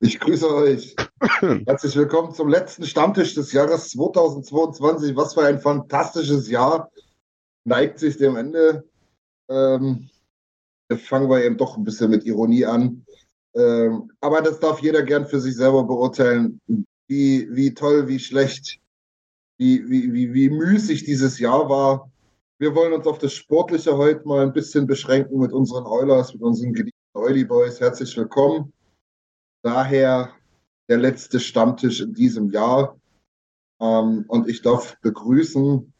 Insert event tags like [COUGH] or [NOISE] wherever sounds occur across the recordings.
Ich grüße euch. [COUGHS] Herzlich willkommen zum letzten Stammtisch des Jahres 2022. Was für ein fantastisches Jahr. Neigt sich dem Ende. Ähm, fangen wir eben doch ein bisschen mit Ironie an. Ähm, aber das darf jeder gern für sich selber beurteilen, wie, wie toll, wie schlecht, wie, wie, wie, wie müßig dieses Jahr war. Wir wollen uns auf das Sportliche heute mal ein bisschen beschränken mit unseren Oilers, mit unseren geliebten Oily Boys. Herzlich willkommen. Daher der letzte Stammtisch in diesem Jahr. Ähm, und ich darf begrüßen,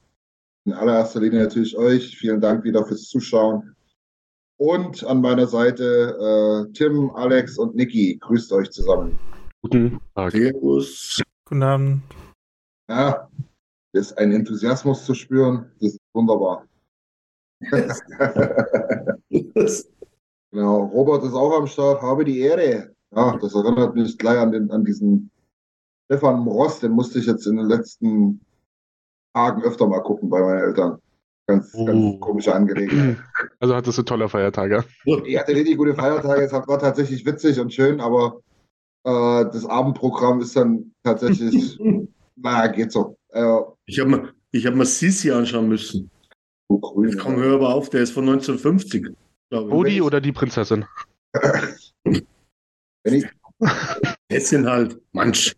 in allererster Linie natürlich euch. Vielen Dank wieder fürs Zuschauen. Und an meiner Seite äh, Tim, Alex und Niki. Grüßt euch zusammen. Guten Tag. Servus. Guten Abend. Ja, ist ein Enthusiasmus zu spüren. Das ist wunderbar. [LAUGHS] [LAUGHS] genau, Robert ist auch am Start. Habe die Ehre. Ja, das erinnert mich gleich an, den, an diesen Stefan Ross. Den musste ich jetzt in den letzten Tagen öfter mal gucken bei meinen Eltern. Ganz, Oh. ganz komische Angelegenheit. [CLEARS THROAT] Also hattest du tolle Feiertage. Ich hatte richtig gute Feiertage. Es war tatsächlich witzig und schön, aber äh, das Abendprogramm ist dann tatsächlich, [LAUGHS] naja, geht so. Äh, Ich habe mir, ich hab mir Sisi anschauen müssen. so grün. Jetzt komm, hör aber auf, der ist von 1950. glaube ich. Rudi oder die Prinzessin? [LAUGHS] Wenn ich, [LAUGHS] Häschen halt. Manch.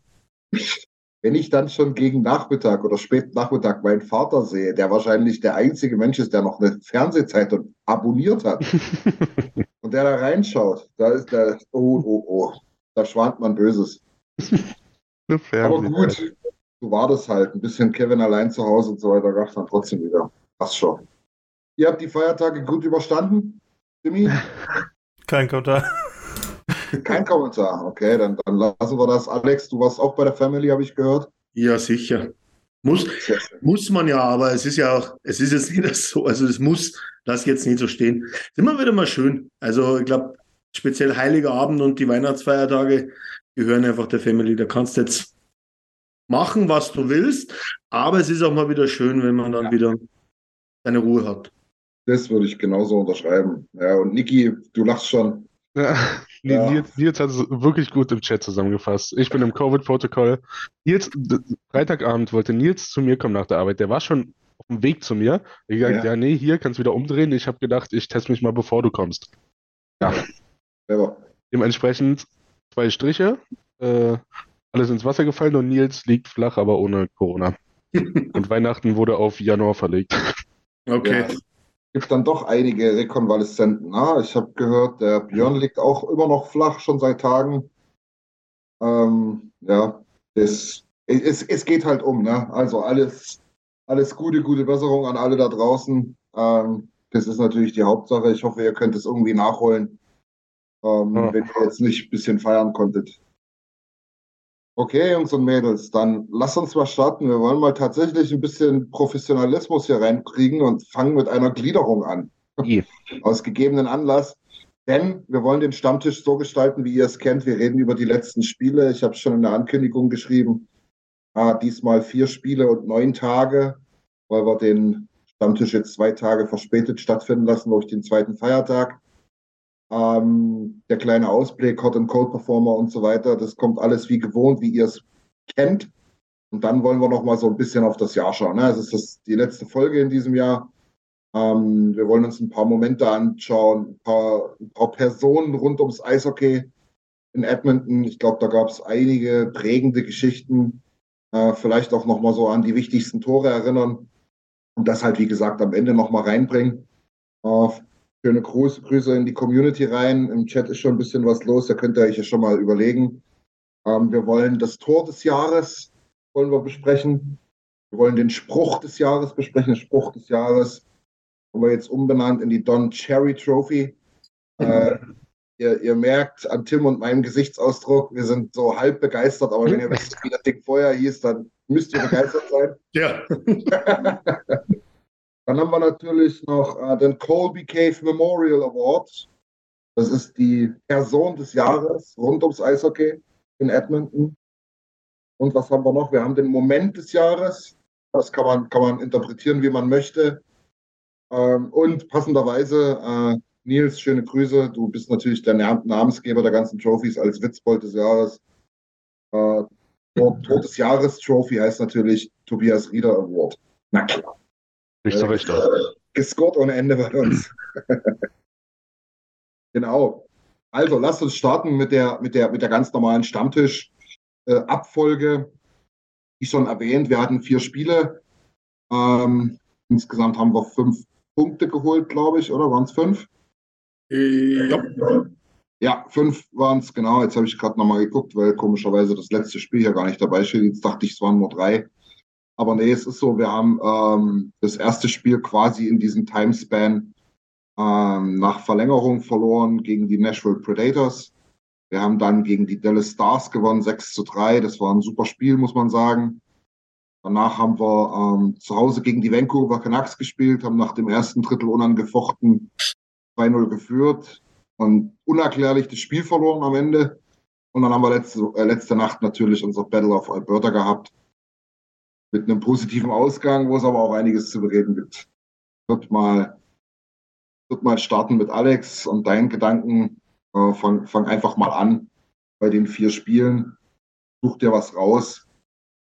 wenn ich dann schon gegen Nachmittag oder spät Nachmittag meinen Vater sehe, der wahrscheinlich der einzige Mensch ist, der noch eine Fernsehzeitung abonniert hat [LAUGHS] und der da reinschaut, da ist der, oh, oh, oh, da schwant man Böses. Aber gut, so war das halt. Ein bisschen Kevin allein zu Hause und so weiter gab es dann trotzdem wieder. Passt schon. Ihr habt die Feiertage gut überstanden, Jimmy? Kein Kommentar. [LAUGHS] Kein Kommentar. Okay, dann, dann lassen wir das. Alex, du warst auch bei der Family, habe ich gehört. Ja, sicher. Muss, muss man ja, aber es ist ja auch, es ist jetzt nicht [LAUGHS] so, also es muss das jetzt nicht so stehen. Ist immer wieder mal schön. Also ich glaube, speziell Heiliger Abend und die Weihnachtsfeiertage gehören einfach der Family. Da kannst du jetzt machen, was du willst, aber es ist auch mal wieder schön, wenn man dann Ja. wieder seine Ruhe hat. Das würde ich genauso unterschreiben. Ja, und Niki, du lachst schon. Ja, Ja. Nils, Nils hat es wirklich gut im Chat zusammengefasst. Ich bin im Covid-Protokoll. Nils, Freitagabend wollte Nils zu mir kommen nach der Arbeit. Der war schon auf dem Weg zu mir. Ich gesagt, Ja. ja, nee, hier kannst du wieder umdrehen. Ich habe gedacht, ich teste mich mal, bevor du kommst. Ja, Selber. dementsprechend zwei Striche, äh, alles ins Wasser gefallen und Nils liegt flach, aber ohne Corona. [LAUGHS] Und Weihnachten wurde auf Januar verlegt. Okay. Ja. Gibt dann doch einige Rekonvaleszenten. Na? Ich habe gehört, der Björn liegt auch immer noch flach, schon seit Tagen. Ähm, ja, es, es, es geht halt um. Ne? Also alles, alles Gute, gute Besserung an alle da draußen. Ähm, das ist natürlich die Hauptsache. Ich hoffe, ihr könnt es irgendwie nachholen, ähm, Ja. wenn ihr jetzt nicht ein bisschen feiern konntet. Okay, Jungs und Mädels, dann lasst uns mal starten. Wir wollen mal tatsächlich ein bisschen Professionalismus hier reinkriegen und fangen mit einer Gliederung an. Je. [LAUGHS] Aus gegebenen Anlass. Denn wir wollen den Stammtisch so gestalten, wie ihr es kennt. Wir reden über die letzten Spiele. Ich habe es schon in der Ankündigung geschrieben. Äh, diesmal vier Spiele und neun Tage, weil wir den Stammtisch jetzt zwei Tage verspätet stattfinden lassen durch den zweiten Feiertag. Ähm, der kleine Ausblick, Hot and Cold Performer und so weiter, das kommt alles wie gewohnt, wie ihr es kennt. Und dann wollen wir noch mal so ein bisschen auf das Jahr schauen. Ne? Es ist das, die letzte Folge in diesem Jahr. Ähm, wir wollen uns ein paar Momente anschauen, ein paar, ein paar Personen rund ums Eishockey in Edmonton. Ich glaube, da gab es einige prägende Geschichten. Äh, vielleicht auch noch mal so an die wichtigsten Tore erinnern und das halt, wie gesagt, am Ende noch mal reinbringen. Äh, schöne Grüße, Grüße in die Community rein. Im Chat ist schon ein bisschen was los. Da könnt ihr euch ja schon mal überlegen. Ähm, wir wollen das Tor des Jahres wollen wir besprechen. Wir wollen den Spruch des Jahres besprechen. Den Spruch des Jahres haben wir jetzt umbenannt in die Don Cherry Trophy. [LAUGHS] Äh, ihr, ihr, merkt an Tim und meinem Gesichtsausdruck, wir sind so halb begeistert, aber wenn ihr wisst, wie das Ding vorher hieß, dann müsst ihr begeistert sein. Ja. [LAUGHS] dann haben wir natürlich noch äh, den Colby Cave Memorial Award. Das ist die Person des Jahres rund ums Eishockey in Edmonton. Und was haben wir noch? Wir haben den Moment des Jahres. Das kann man, kann man interpretieren, wie man möchte. Ähm, und passenderweise, äh, Nils, schöne Grüße. Du bist natürlich der Namensgeber der ganzen Trophys als Witzbold des Jahres. Äh, Tor des Jahres Trophy heißt natürlich Tobias Rieder Award. Na klar. Nicht so äh, richtig. Gescored ohne Ende bei uns. [LAUGHS] genau. Also, lasst uns starten mit der, mit der, mit der ganz normalen Stammtisch äh, Abfolge, wie schon erwähnt, wir hatten vier Spiele. Ähm, insgesamt haben wir fünf Punkte geholt, glaube ich, oder waren es fünf? Äh, ja. Ja, fünf waren es, genau. Jetzt habe ich gerade nochmal geguckt, weil komischerweise das letzte Spiel hier gar nicht dabei steht. Jetzt dachte ich, es waren nur drei. Aber nee, es ist so, wir haben ähm, das erste Spiel quasi in diesem Timespan ähm, nach Verlängerung verloren gegen die Nashville Predators. Wir haben dann gegen die Dallas Stars gewonnen, 6 zu 3. Das war ein super Spiel, muss man sagen. Danach haben wir ähm, zu Hause gegen die Vancouver Canucks gespielt, haben nach dem ersten Drittel unangefochten 2-0 geführt und unerklärlich das Spiel verloren am Ende. Und dann haben wir letzte, äh, letzte Nacht natürlich unser Battle of Alberta gehabt. Mit einem positiven Ausgang, wo es aber auch einiges zu bereden gibt. Wird mal, wird mal starten mit Alex und deinen Gedanken äh, fang, fang einfach mal an bei den vier Spielen. Such dir was raus.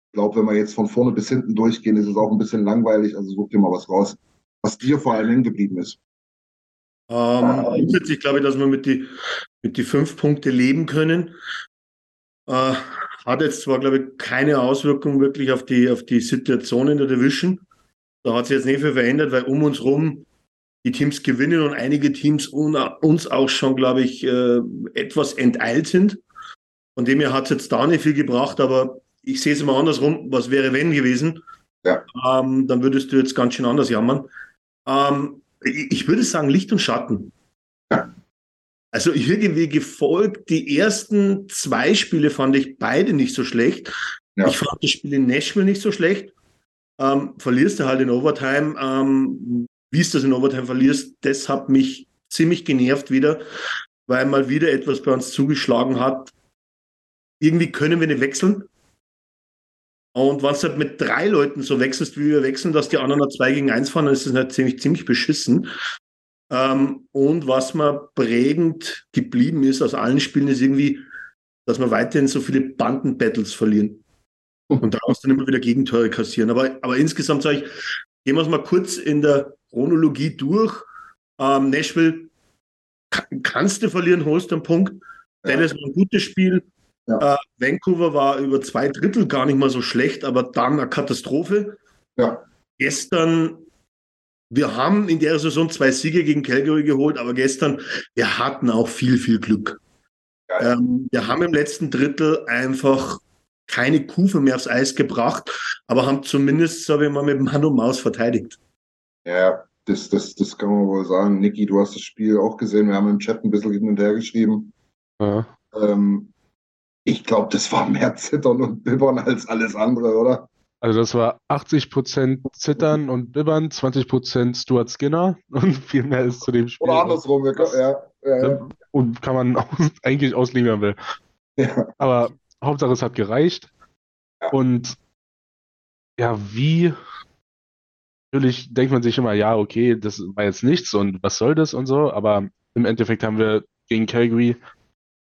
Ich glaube, wenn wir jetzt von vorne bis hinten durchgehen, ist es auch ein bisschen langweilig. Also such dir mal was raus, was dir vor allem hängen geblieben ist. Ähm, grundsätzlich glaube ich, dass wir mit die, mit die fünf Punkte leben können. Äh, hat jetzt zwar, glaube ich, keine Auswirkung wirklich auf die, auf die Situation in der Division. Da hat sich jetzt nicht viel verändert, weil um uns rum die Teams gewinnen und einige Teams uns auch schon, glaube ich, äh, etwas enteilt sind. Von dem her hat es jetzt da nicht viel gebracht, aber ich sehe es immer andersrum. Was wäre, wenn gewesen? Ja. Ähm, dann würdest du jetzt ganz schön anders jammern. Ähm, ich würde sagen, Licht und Schatten. Also irgendwie gefolgt, die ersten zwei Spiele fand ich beide nicht so schlecht. Ja. Ich fand das Spiel in Nashville nicht so schlecht. Ähm, verlierst du halt in Overtime. Ähm, wie es das in Overtime verlierst, das hat mich ziemlich genervt wieder, weil mal wieder etwas bei uns zugeschlagen hat. Irgendwie können wir nicht wechseln. Und wenn du halt mit drei Leuten so wechselst, wie wir wechseln, dass die anderen zwei gegen eins fahren, dann ist das halt ziemlich, ziemlich beschissen. Ähm, und was mir prägend geblieben ist aus allen Spielen, ist irgendwie, dass wir weiterhin so viele Bandenbattles verlieren. Und daraus dann immer wieder Gegentore kassieren. Aber, aber insgesamt sage ich, gehen wir es mal kurz in der Chronologie durch. Ähm, Nashville kannst du verlieren, holst einen Punkt. Ja. Dallas war ein gutes Spiel. Ja. Äh, Vancouver war über zwei Drittel gar nicht mal so schlecht, aber dann eine Katastrophe. Ja. Gestern, wir haben in der Saison zwei Siege gegen Calgary geholt, aber gestern, wir hatten auch viel, viel Glück. Ähm, wir haben im letzten Drittel einfach keine Kufe mehr aufs Eis gebracht, aber haben zumindest, sage ich mal, mit Mann und Maus verteidigt. Ja, das, das, das kann man wohl sagen. Niki, du hast das Spiel auch gesehen. Wir haben im Chat ein bisschen hin und her geschrieben. Ja. Ähm, ich glaube, das war mehr Zittern und Bibbern als alles andere, oder? Also das war 80% Zittern und Bibbern, 20% Stuart Skinner [LAUGHS] und viel mehr ist zu dem Spiel. Oder andersrum, ja, ja, ja. Und kann man [LAUGHS] eigentlich auslegen, wenn man will. Ja. Aber Hauptsache es hat gereicht. Ja. Und ja, wie natürlich denkt man sich immer, ja, okay, das war jetzt nichts und was soll das und so, aber im Endeffekt haben wir gegen Calgary,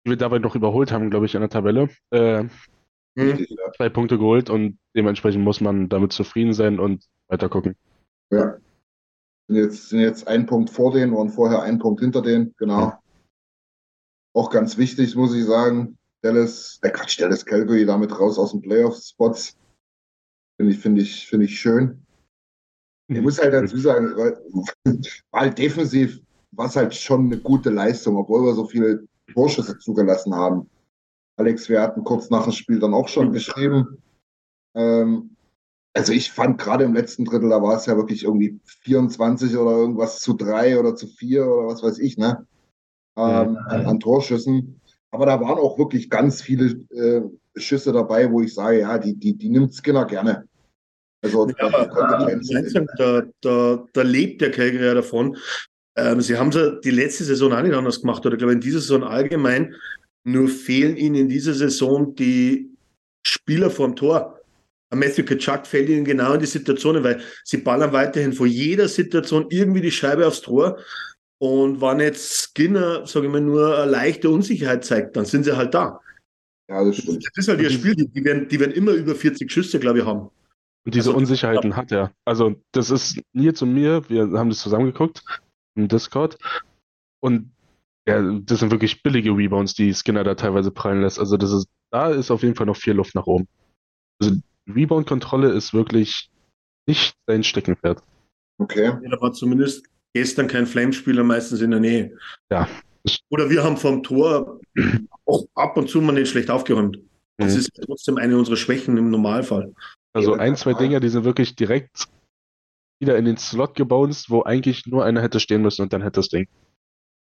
die wir dabei noch überholt haben, glaube ich, an der Tabelle, äh, Mhm. zwei Punkte geholt und dementsprechend muss man damit zufrieden sein und weiter gucken. Ja. Sind jetzt, sind jetzt ein Punkt vor denen und vorher ein Punkt hinter denen, genau. Auch ganz wichtig, muss ich sagen. Dallas, äh Quatsch, Dallas Calgary damit raus aus den Playoff-Spots. Finde ich, finde ich, finde ich schön. Ich muss halt dazu [LAUGHS] sagen, weil, halt defensiv war es halt schon eine gute Leistung, obwohl wir so viele Torschüsse zugelassen haben. Alex, wir hatten kurz nach dem Spiel dann auch schon geschrieben. Ähm, also ich fand gerade im letzten Drittel, da war es ja wirklich irgendwie 24 oder irgendwas zu drei oder zu vier oder was weiß ich, ne? Ähm, an, an Torschüssen. Aber da waren auch wirklich ganz viele äh, Schüsse dabei, wo ich sage, ja, die, die, die nimmt Skinner gerne. Also Ja, aber äh, da, da, da lebt der Calgary ja davon. Ähm, sie haben es die letzte Saison auch nicht anders gemacht, oder ich glaube in dieser Saison allgemein. Nur fehlen ihnen in dieser Saison die Spieler vorm Tor. Matthew Kachuk fällt ihnen genau in die Situationen, weil sie ballern weiterhin vor jeder Situation irgendwie die Scheibe aufs Tor. Und wenn jetzt Skinner, sage ich mal, nur eine leichte Unsicherheit zeigt, dann sind sie halt da. Ja, das stimmt. Das ist halt ihr Spiel. Die, werden, die werden immer über 40 Schüsse, glaube ich, haben. Und diese Also, Unsicherheiten hat er. Also, das ist Nils und mir, wir haben das zusammengeguckt im Discord. Und ja, das sind wirklich billige Rebounds, die Skinner da teilweise prallen lässt. Also, das ist, da ist auf jeden Fall noch viel Luft nach oben. Also, Rebound-Kontrolle ist wirklich nicht sein Steckenpferd. Okay. Da war zumindest gestern kein Flamespieler meistens in der Nähe. Ja. Oder wir haben vom Tor auch ab und zu mal nicht schlecht aufgeräumt. Das Mhm. ist trotzdem eine unserer Schwächen im Normalfall. Also, ein, zwei. Dinger, die sind wirklich direkt wieder in den Slot gebounced, wo eigentlich nur einer hätte stehen müssen und dann hätte das Ding.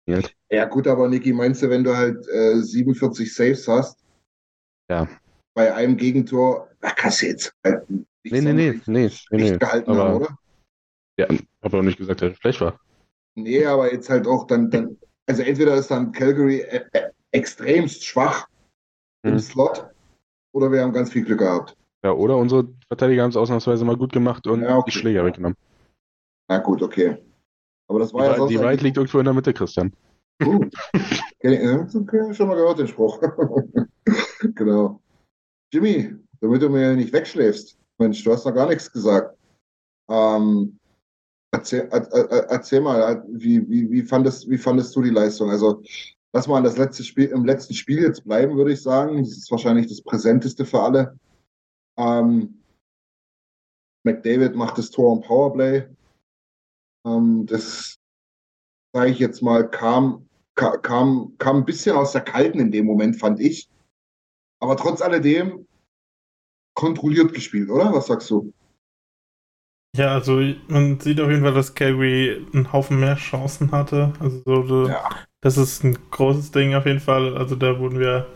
Funktioniert. Ja, gut, aber Niki, meinst du, wenn du halt äh, 47 Saves hast, Ja. bei einem Gegentor, da kannst du jetzt halt nicht Nee, nee, nee, nee, nicht nee. gehalten Aber- haben, oder? Ja, habe auch nicht gesagt, dass er schlecht war. Nee, aber jetzt halt auch dann, dann also entweder ist dann Calgary äh, äh, extremst schwach im Hm. Slot oder wir haben ganz viel Glück gehabt. Ja, oder unsere Verteidiger haben es ausnahmsweise mal gut gemacht und Ja, okay. die Schläger weggenommen. Na gut, okay. Aber das Die, war ja Wahrheit- sonst die Wahrheit liegt irgendwo in der Mitte, Christian. gut. Okay, äh, schon mal gehört den Spruch. [LAUGHS] genau. Jimmy, damit du mir nicht wegschläfst. Mensch, du hast noch gar nichts gesagt. Ähm, erzähl, er, er, erzähl mal, wie, wie, wie, fandest, wie fandest du die Leistung? Also, lass mal das letzte Spiel, im letzten Spiel jetzt bleiben, würde ich sagen. Das ist wahrscheinlich das präsenteste für alle. Ähm, McDavid macht das Tor im Powerplay. Ähm, das, sage ich jetzt mal, kam, ka- kam, kam ein bisschen aus der Kalten in dem Moment, fand ich. Aber trotz alledem kontrolliert gespielt, oder? Was sagst du? Ja, also man sieht auf jeden Fall, dass Calgary einen Haufen mehr Chancen hatte. Also so, so, Ja. das ist ein großes Ding auf jeden Fall. Also da wurden wir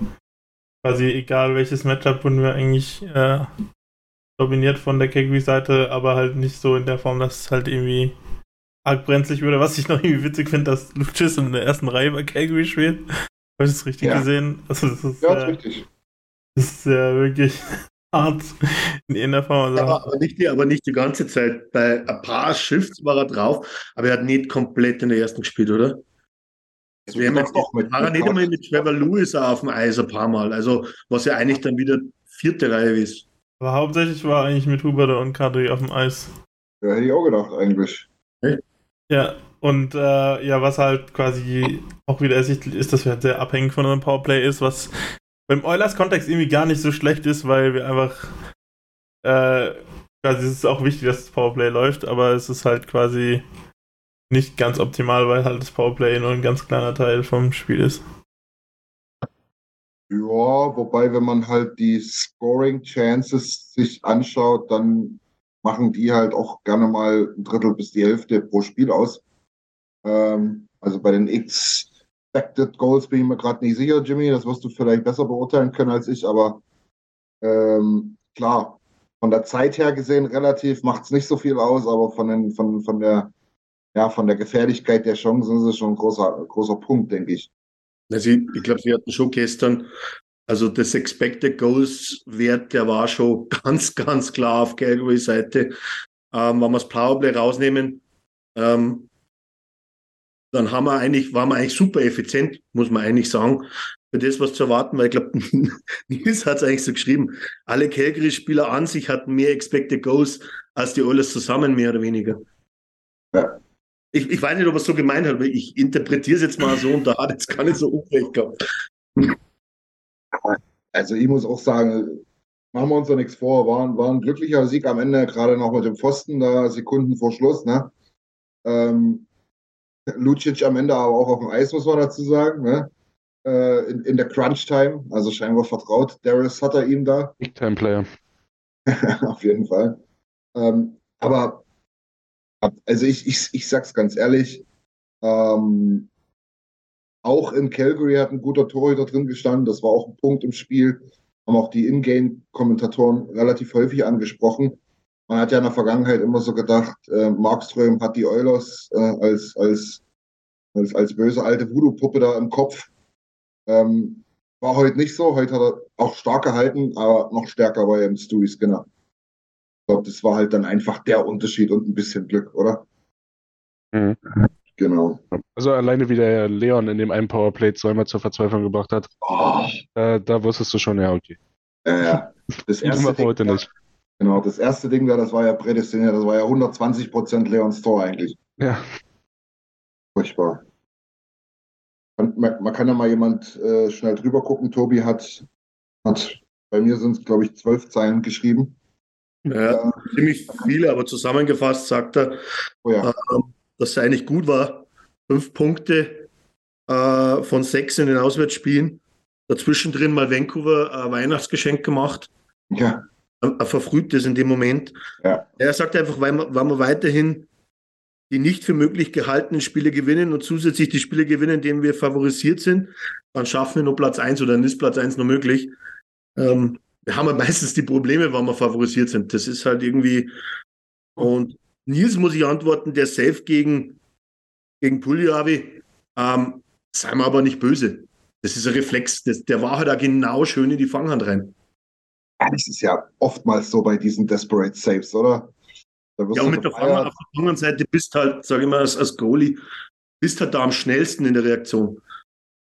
quasi, egal welches Matchup, wurden wir eigentlich äh, dominiert von der Calgary-Seite, aber halt nicht so in der Form, dass es halt irgendwie arg brenzlig würde. Was ich noch irgendwie witzig finde, dass Lucius in der ersten Reihe bei Calgary spielt. Habe ich das richtig Ja. gesehen? Also das ist, Ja, ist äh, richtig. das ist ja wirklich [LAUGHS] hart in irgendeiner Form. Also, Aber, aber, nicht die, aber nicht die ganze Zeit. Bei ein paar Shifts war er drauf, aber er hat nicht komplett in der ersten gespielt, oder? Also, Wir haben doch, jetzt, doch, mit- war er mit nicht einmal mit Trevor Lewis auch auf dem Eis ein paar Mal. Also, was ja eigentlich dann wieder vierte Reihe ist. aber hauptsächlich war eigentlich mit Huber und Kadri auf dem Eis. Ja, hätte ich auch gedacht, eigentlich. Ja, und äh, ja, was halt quasi auch wieder ersichtlich ist, dass wir halt sehr abhängig von unserem Powerplay ist, was beim Oilers-Kontext irgendwie gar nicht so schlecht ist, weil wir einfach äh, quasi es ist auch wichtig, dass das Powerplay läuft, aber es ist halt quasi nicht ganz optimal, weil halt das Powerplay nur ein ganz kleiner Teil vom Spiel ist. Ja, wobei, wenn man halt die Scoring Chances sich anschaut, dann machen die halt auch gerne mal ein Drittel bis die Hälfte pro Spiel aus. Ähm, also bei den Expected Goals bin ich mir gerade nicht sicher, Jimmy. Das wirst du vielleicht besser beurteilen können als ich, aber ähm, klar, von der Zeit her gesehen relativ macht es nicht so viel aus, aber von, den, von, von der ja, von der Gefährlichkeit der Chancen ist es schon ein großer, großer Punkt, denke ich. Also ich, ich glaube, sie hatten schon gestern Also das Expected Goals Wert, der war schon [LAUGHS] ganz, ganz klar auf Calgary Seite. Ähm, wenn wir das Powerplay rausnehmen, ähm, dann haben wir eigentlich, waren wir eigentlich super effizient, muss man eigentlich sagen, für das, was zu erwarten, weil ich glaube, [LAUGHS] Nils hat es eigentlich so geschrieben, alle Calgary-Spieler an sich hatten mehr Expected Goals als die Oilers zusammen, mehr oder weniger. Ja. Ich, ich weiß nicht, ob er es so gemeint hat, aber ich interpretiere es jetzt mal so und da hat es gar nicht so unrecht gehabt. Also ich muss auch sagen, machen wir uns da nichts vor, war, war ein glücklicher Sieg am Ende, gerade noch mit dem Pfosten, da Sekunden vor Schluss. Ne? Ähm, Lucic am Ende aber auch auf dem Eis, muss man dazu sagen. Ne? Äh, in, in der Crunch-Time, also scheinbar vertraut Darius Sutter ihm da. Big-Time-Player. [LAUGHS] auf jeden Fall. Ähm, aber also ich, ich, ich sag's ganz ehrlich, ähm, auch in Calgary hat ein guter Torhüter drin gestanden. Das war auch ein Punkt im Spiel. Haben auch die Ingame-Kommentatoren relativ häufig angesprochen. Man hat ja in der Vergangenheit immer so gedacht, äh, Markström hat die Oilers äh, als, als, als, als böse alte Voodoo-Puppe da im Kopf. Ähm, war heute nicht so. Heute hat er auch stark gehalten, aber noch stärker war er im Stewie Skinner. Ich glaube, das war halt dann einfach der Unterschied und ein bisschen Glück, oder? Mhm. Genau. Also alleine wie der Leon in dem einen Powerplay zweimal zur Verzweiflung gebracht hat, oh. äh, da wusstest du schon, ja, okay. Ja, ja. Das erste Ding, heute nicht. Genau, das erste Ding da, das war ja prädestiniert, das war ja 120 Prozent Leons Tor eigentlich. Ja. Furchtbar. Man, man kann ja mal jemand äh, schnell drüber gucken. Tobi hat, hat bei mir sind es, glaube ich, zwölf Zeilen geschrieben. Ja, äh, ziemlich viele, aber zusammengefasst sagt er, oh ja. äh, dass es eigentlich gut war. Fünf Punkte äh, von sechs in den Auswärtsspielen. Dazwischen drin mal Vancouver ein Weihnachtsgeschenk gemacht. Ja. Ein, ein verfrühtes in dem Moment. Ja. Er sagt einfach, weil wir, weil wir weiterhin die nicht für möglich gehaltenen Spiele gewinnen und zusätzlich die Spiele gewinnen, denen wir favorisiert sind, dann schaffen wir nur Platz 1 oder dann ist Platz 1 nur möglich. Ähm, wir haben ja meistens die Probleme, wenn wir favorisiert sind. Das ist halt irgendwie. Und Nils muss ich antworten, der Safe gegen, gegen Puljavi, ähm, sei mal aber nicht böse. Das ist ein Reflex. Das, der war halt auch genau schön in die Fanghand rein. Ja, das ist ja oftmals so bei diesen Desperate Saves, oder? Ja, und mit der Fanghand auf der anderen Seite bist halt, sage ich mal, als, als Goalie, bist halt da am schnellsten in der Reaktion.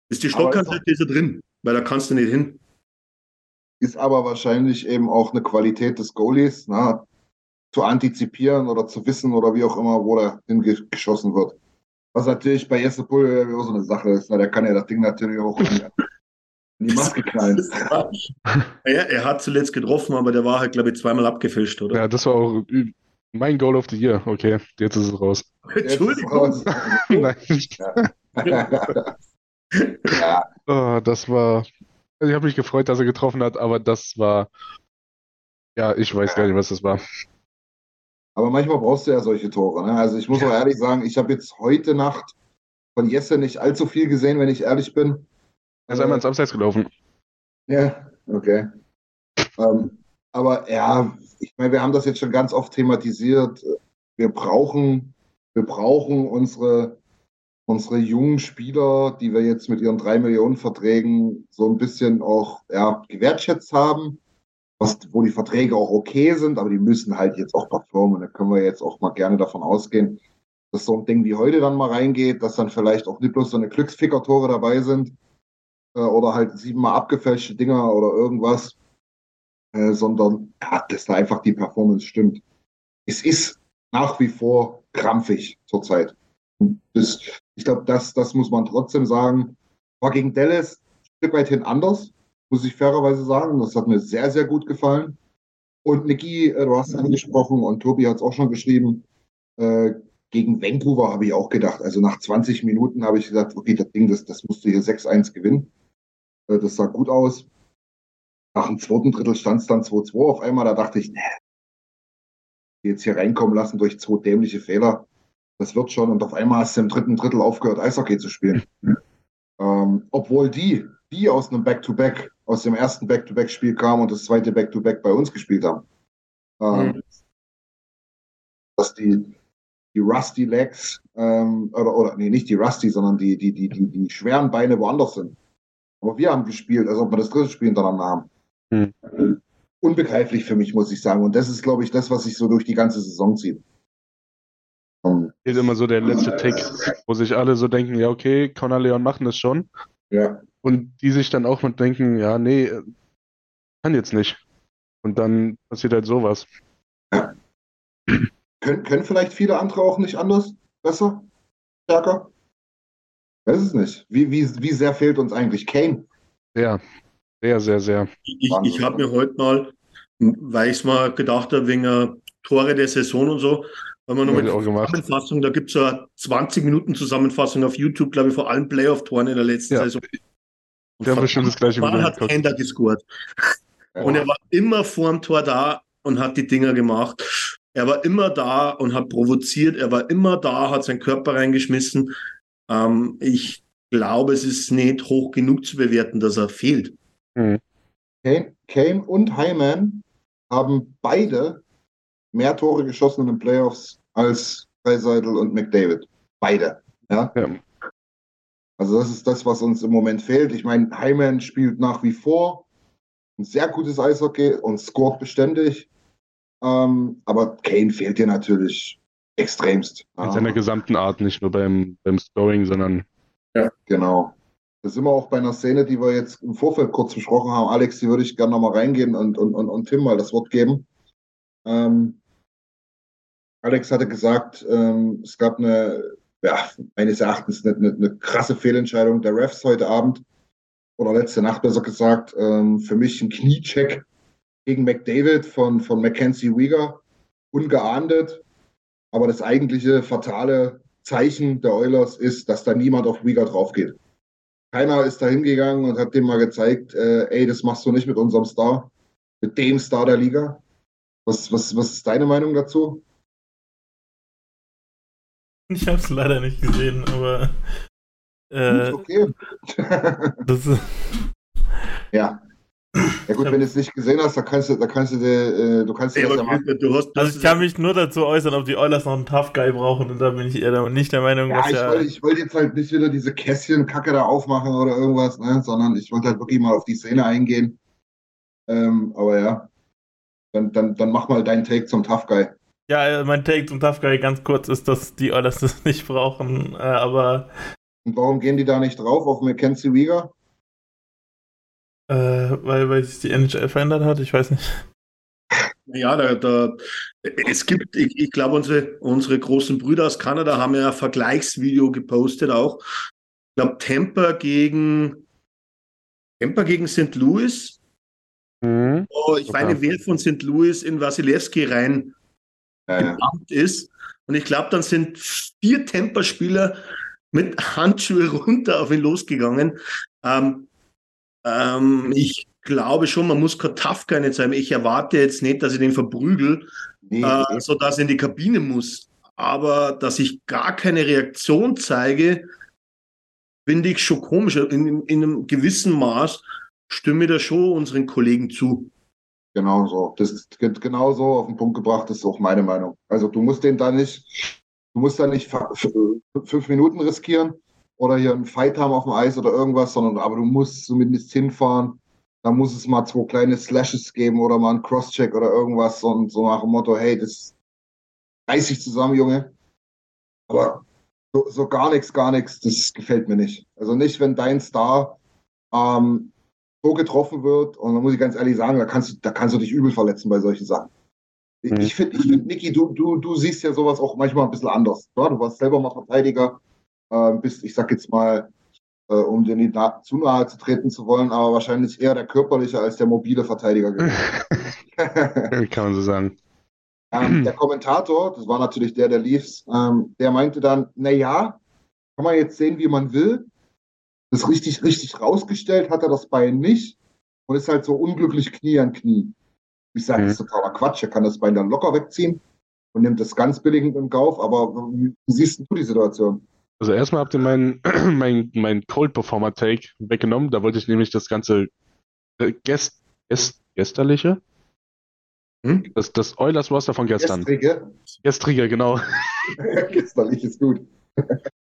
Ist die Stockhand, ist er drin, weil da kannst du nicht hin. Ist aber wahrscheinlich eben auch eine Qualität des Goalies. Na, zu antizipieren oder zu wissen oder wie auch immer, wo da hingeschossen wird. Was natürlich bei Jesse Pull auch so eine Sache ist. Na, der kann ja das Ding natürlich auch in die Maske knallen. [LAUGHS] ja, er hat zuletzt getroffen, aber der war halt, glaube ich, zweimal abgefischt, oder? Ja, das war auch mein Goal of the Year. Okay, jetzt ist es raus. [LAUGHS] Entschuldigung. [LAUGHS] Nein. ja. Oh, das war. Also ich habe mich gefreut, dass er getroffen hat, aber das war. Ja, ich weiß gar nicht, was das war. Aber manchmal brauchst du ja solche Tore. Ne? Also ich muss auch ehrlich sagen, ich habe jetzt heute Nacht von Jesse nicht allzu viel gesehen, wenn ich ehrlich bin. Er ist einmal ins Abseits gelaufen. Ja, okay. ähm, aber ja, ich meine, wir haben das jetzt schon ganz oft thematisiert. Wir brauchen, wir brauchen unsere, unsere jungen Spieler, die wir jetzt mit ihren drei Millionen Verträgen so ein bisschen auch ja, gewertschätzt haben was, wo die Verträge auch okay sind, aber die müssen halt jetzt auch performen. Da können wir jetzt auch mal gerne davon ausgehen, dass so ein Ding wie heute dann mal reingeht, dass dann vielleicht auch nicht bloß so eine Glücksficker-Tore dabei sind äh, oder halt siebenmal abgefälschte Dinger oder irgendwas, äh, sondern ja, dass da einfach die Performance stimmt. Es ist nach wie vor krampfig zurzeit. Das, ich glaube, das, das muss man trotzdem sagen. War gegen Dallas ein Stück weit hin anders muss ich fairerweise sagen. Das hat mir sehr, sehr gut gefallen. Und Niki, äh, du hast es angesprochen und Tobi hat es auch schon geschrieben. Äh, gegen Vancouver habe ich auch gedacht. Also nach 20 Minuten habe ich gesagt, okay, das Ding, das, das musst du hier 6-1 gewinnen. Äh, das sah gut aus. Nach dem zweiten Drittel stand es dann 2-2 auf einmal. Da dachte ich, nee, jetzt hier reinkommen lassen durch zwei dämliche Fehler. Das wird schon. Und auf einmal hast du im dritten Drittel aufgehört, Eishockey zu spielen. Ähm, obwohl die, die aus einem Back-to-Back aus dem ersten Back-to-Back-Spiel kam und das zweite Back-to-Back bei uns gespielt haben. Ähm, mhm. Dass die, die Rusty Legs, ähm, oder, oder nee, nicht die Rusty, sondern die, die, die, die, die schweren Beine woanders sind. Aber wir haben gespielt, als ob wir das dritte Spiel hintereinander haben. Hm. Unbegreiflich für mich, muss ich sagen. Und das ist, glaube ich, das, was sich so durch die ganze Saison zieht. Ist immer so der letzte Tick, wo sich alle so denken, ja, okay, Connor Leon machen das schon. Ja. Und die sich dann auch mit denken, ja, nee, kann jetzt nicht. Und dann passiert halt sowas. Ja. Können, können vielleicht viele andere auch nicht anders? Besser? Stärker? Weiß es nicht. Wie, wie, wie sehr fehlt uns eigentlich Kane? Ja, sehr, sehr, sehr. Ich, ich habe mir heute mal, weil ich es mal gedacht habe, wegen Tore der Saison und so, haben wir nochmal Zusammenfassung, da gibt es so eine 20 Minuten Zusammenfassung auf YouTube, glaube ich, vor allen Playoff-Toren in der letzten ja. Saison. Und ja, bestimmt das gleiche Video hat Ender gescored. Ja. Und er war immer vorm Tor da und hat die Dinger gemacht. Er war immer da und hat provoziert. Er war immer da, hat seinen Körper reingeschmissen. Ähm, ich glaube, es ist nicht hoch genug zu bewerten, dass er fehlt. Mhm. Kane, Kane und Hyman haben beide mehr Tore geschossen in den Playoffs als Dreiseitel und McDavid. Beide. Ja? ja? Also das ist das, was uns im Moment fehlt. Ich meine, Hyman spielt nach wie vor ein sehr gutes Eishockey und scoret beständig. Ähm, aber Kane fehlt dir natürlich extremst. In seiner gesamten Art, nicht nur beim, beim Scoring, sondern. Ja, genau. Das sind wir auch bei einer Szene, die wir jetzt im Vorfeld kurz besprochen haben. Alex, die würde ich gerne nochmal reingehen und, und, und, und Tim mal das Wort geben. Ähm, Alex hatte gesagt, ähm, es gab eine, ja, meines Erachtens eine, eine, eine, krasse Fehlentscheidung der Refs heute Abend oder letzte Nacht besser gesagt. Ähm, für mich ein Kniecheck gegen McDavid von, von Mackenzie Wieger, ungeahndet. Aber das eigentliche fatale Zeichen der Oilers ist, dass da niemand auf Wieger drauf geht. Keiner ist da hingegangen und hat dem mal gezeigt, äh, ey, das machst du nicht mit unserem Star, mit dem Star der Liga. Was, was, was ist deine Meinung dazu? [LAUGHS] Ich habe es leider nicht gesehen, aber. Äh, okay. [LAUGHS] das, ja. Ja gut, wenn du es nicht gesehen hast, da kannst du, da kannst du, äh, du kannst ja, das ja machen. Du hast, also ich kann mich nur dazu äußern, ob die Oilers noch einen Tough Guy brauchen und da bin ich eher nicht der Meinung, ja, dass ich ja... Wollte, ich wollte jetzt halt nicht wieder diese Kästchen-Kacke da aufmachen oder irgendwas, ne, sondern ich wollte halt wirklich mal auf die Szene eingehen. Ähm, aber ja, dann, dann, dann mach mal deinen Take zum Tough Guy. Ja, mein Take zum Tough Guy ganz kurz ist, dass die Oilers das nicht brauchen, äh, aber. Und warum gehen die da nicht drauf auf Mackenzie Wieger? Äh, weil, weil sich die NHL verändert hat, ich weiß nicht. Ja, da, da, es gibt, ich, ich glaube, unsere, unsere großen Brüder aus Kanada haben ja ein Vergleichsvideo gepostet auch. Ich glaube, Tampa gegen Tampa gegen St. Louis. Mhm. Oh, ich okay. meine, wer von St. Louis in Wasilewski rein ja, ja. ist. Und ich glaube, dann sind vier Temperspieler mit Handschuhe runter auf ihn losgegangen. Ähm, ähm, ich glaube schon, man muss Guy nicht sein. Ich erwarte jetzt nicht, dass ich den verprügel, nee, äh, sodass er in die Kabine muss. Aber dass ich gar keine Reaktion zeige, finde ich schon komisch. In, in einem gewissen Maß stimme ich da schon unseren Kollegen zu. Genau so. Das ist genau so auf den Punkt gebracht, das ist auch meine Meinung. Also du musst den da nicht, du musst da nicht fünf Minuten riskieren oder hier einen Fight haben auf dem Eis oder irgendwas, sondern aber du musst zumindest hinfahren. Da muss es mal zwei kleine Slashes geben oder mal einen Crosscheck oder irgendwas und so nach dem Motto, hey, das reiß dich zusammen, Junge. Aber so, so gar nichts, gar nichts, das gefällt mir nicht. Also nicht, wenn dein Star ähm, so getroffen wird. Und da muss ich ganz ehrlich sagen, da kannst du, da kannst du dich übel verletzen bei solchen Sachen. Mhm. Ich finde, ich find, Niki, du, du, du siehst ja sowas auch manchmal ein bisschen anders. Ja? Du warst selber mal Verteidiger, äh, bist, ich sag jetzt mal, äh, um dir nicht na zu nahe zu treten zu wollen, aber wahrscheinlich eher der körperliche als der mobile Verteidiger [LAUGHS] [LAUGHS] Kann man so sagen. Ähm, der [CLEARS THROAT] Kommentator, das war natürlich der, der lief's, ähm, der meinte dann, na ja, kann man jetzt sehen, wie man will das richtig, richtig rausgestellt hat er das Bein nicht und ist halt so unglücklich Knie an Knie. Ich sage, mhm. das ist totaler Quatsch. Er kann das Bein dann locker wegziehen und nimmt das ganz billigend im Kauf. Aber wie siehst du die Situation? Also erstmal habt ihr meinen [CLEARS THROAT] mein, mein Cold Performer Take weggenommen. Da wollte ich nämlich das ganze äh, Gest, Gest, Gesterliche. Hm? Das, das Eulers Roster von gestern. Gestrige. Gestrige, genau. [LAUGHS] Gesterlich ist gut.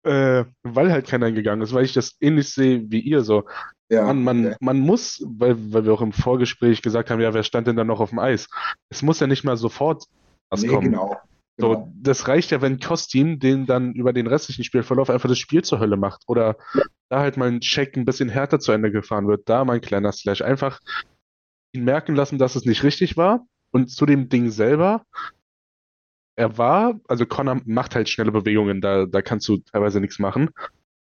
Äh, weil halt keiner gegangen ist, weil ich das ähnlich sehe wie ihr so. Ja, Man, man, okay. man muss, weil, weil wir auch im Vorgespräch gesagt haben, ja, wer stand denn da noch auf dem Eis? Es muss ja nicht mal sofort was Nee, kommen. genau. So, genau. das reicht ja, wenn Kostin den dann über den restlichen Spielverlauf einfach das Spiel zur Hölle macht. Oder da halt mal ein Check ein bisschen härter zu Ende gefahren wird. Da mal ein kleiner Slash. Einfach ihn merken lassen, dass es nicht richtig war. Und zu dem Ding selber, er war, also Connor macht halt schnelle Bewegungen, da, da kannst du teilweise nichts machen.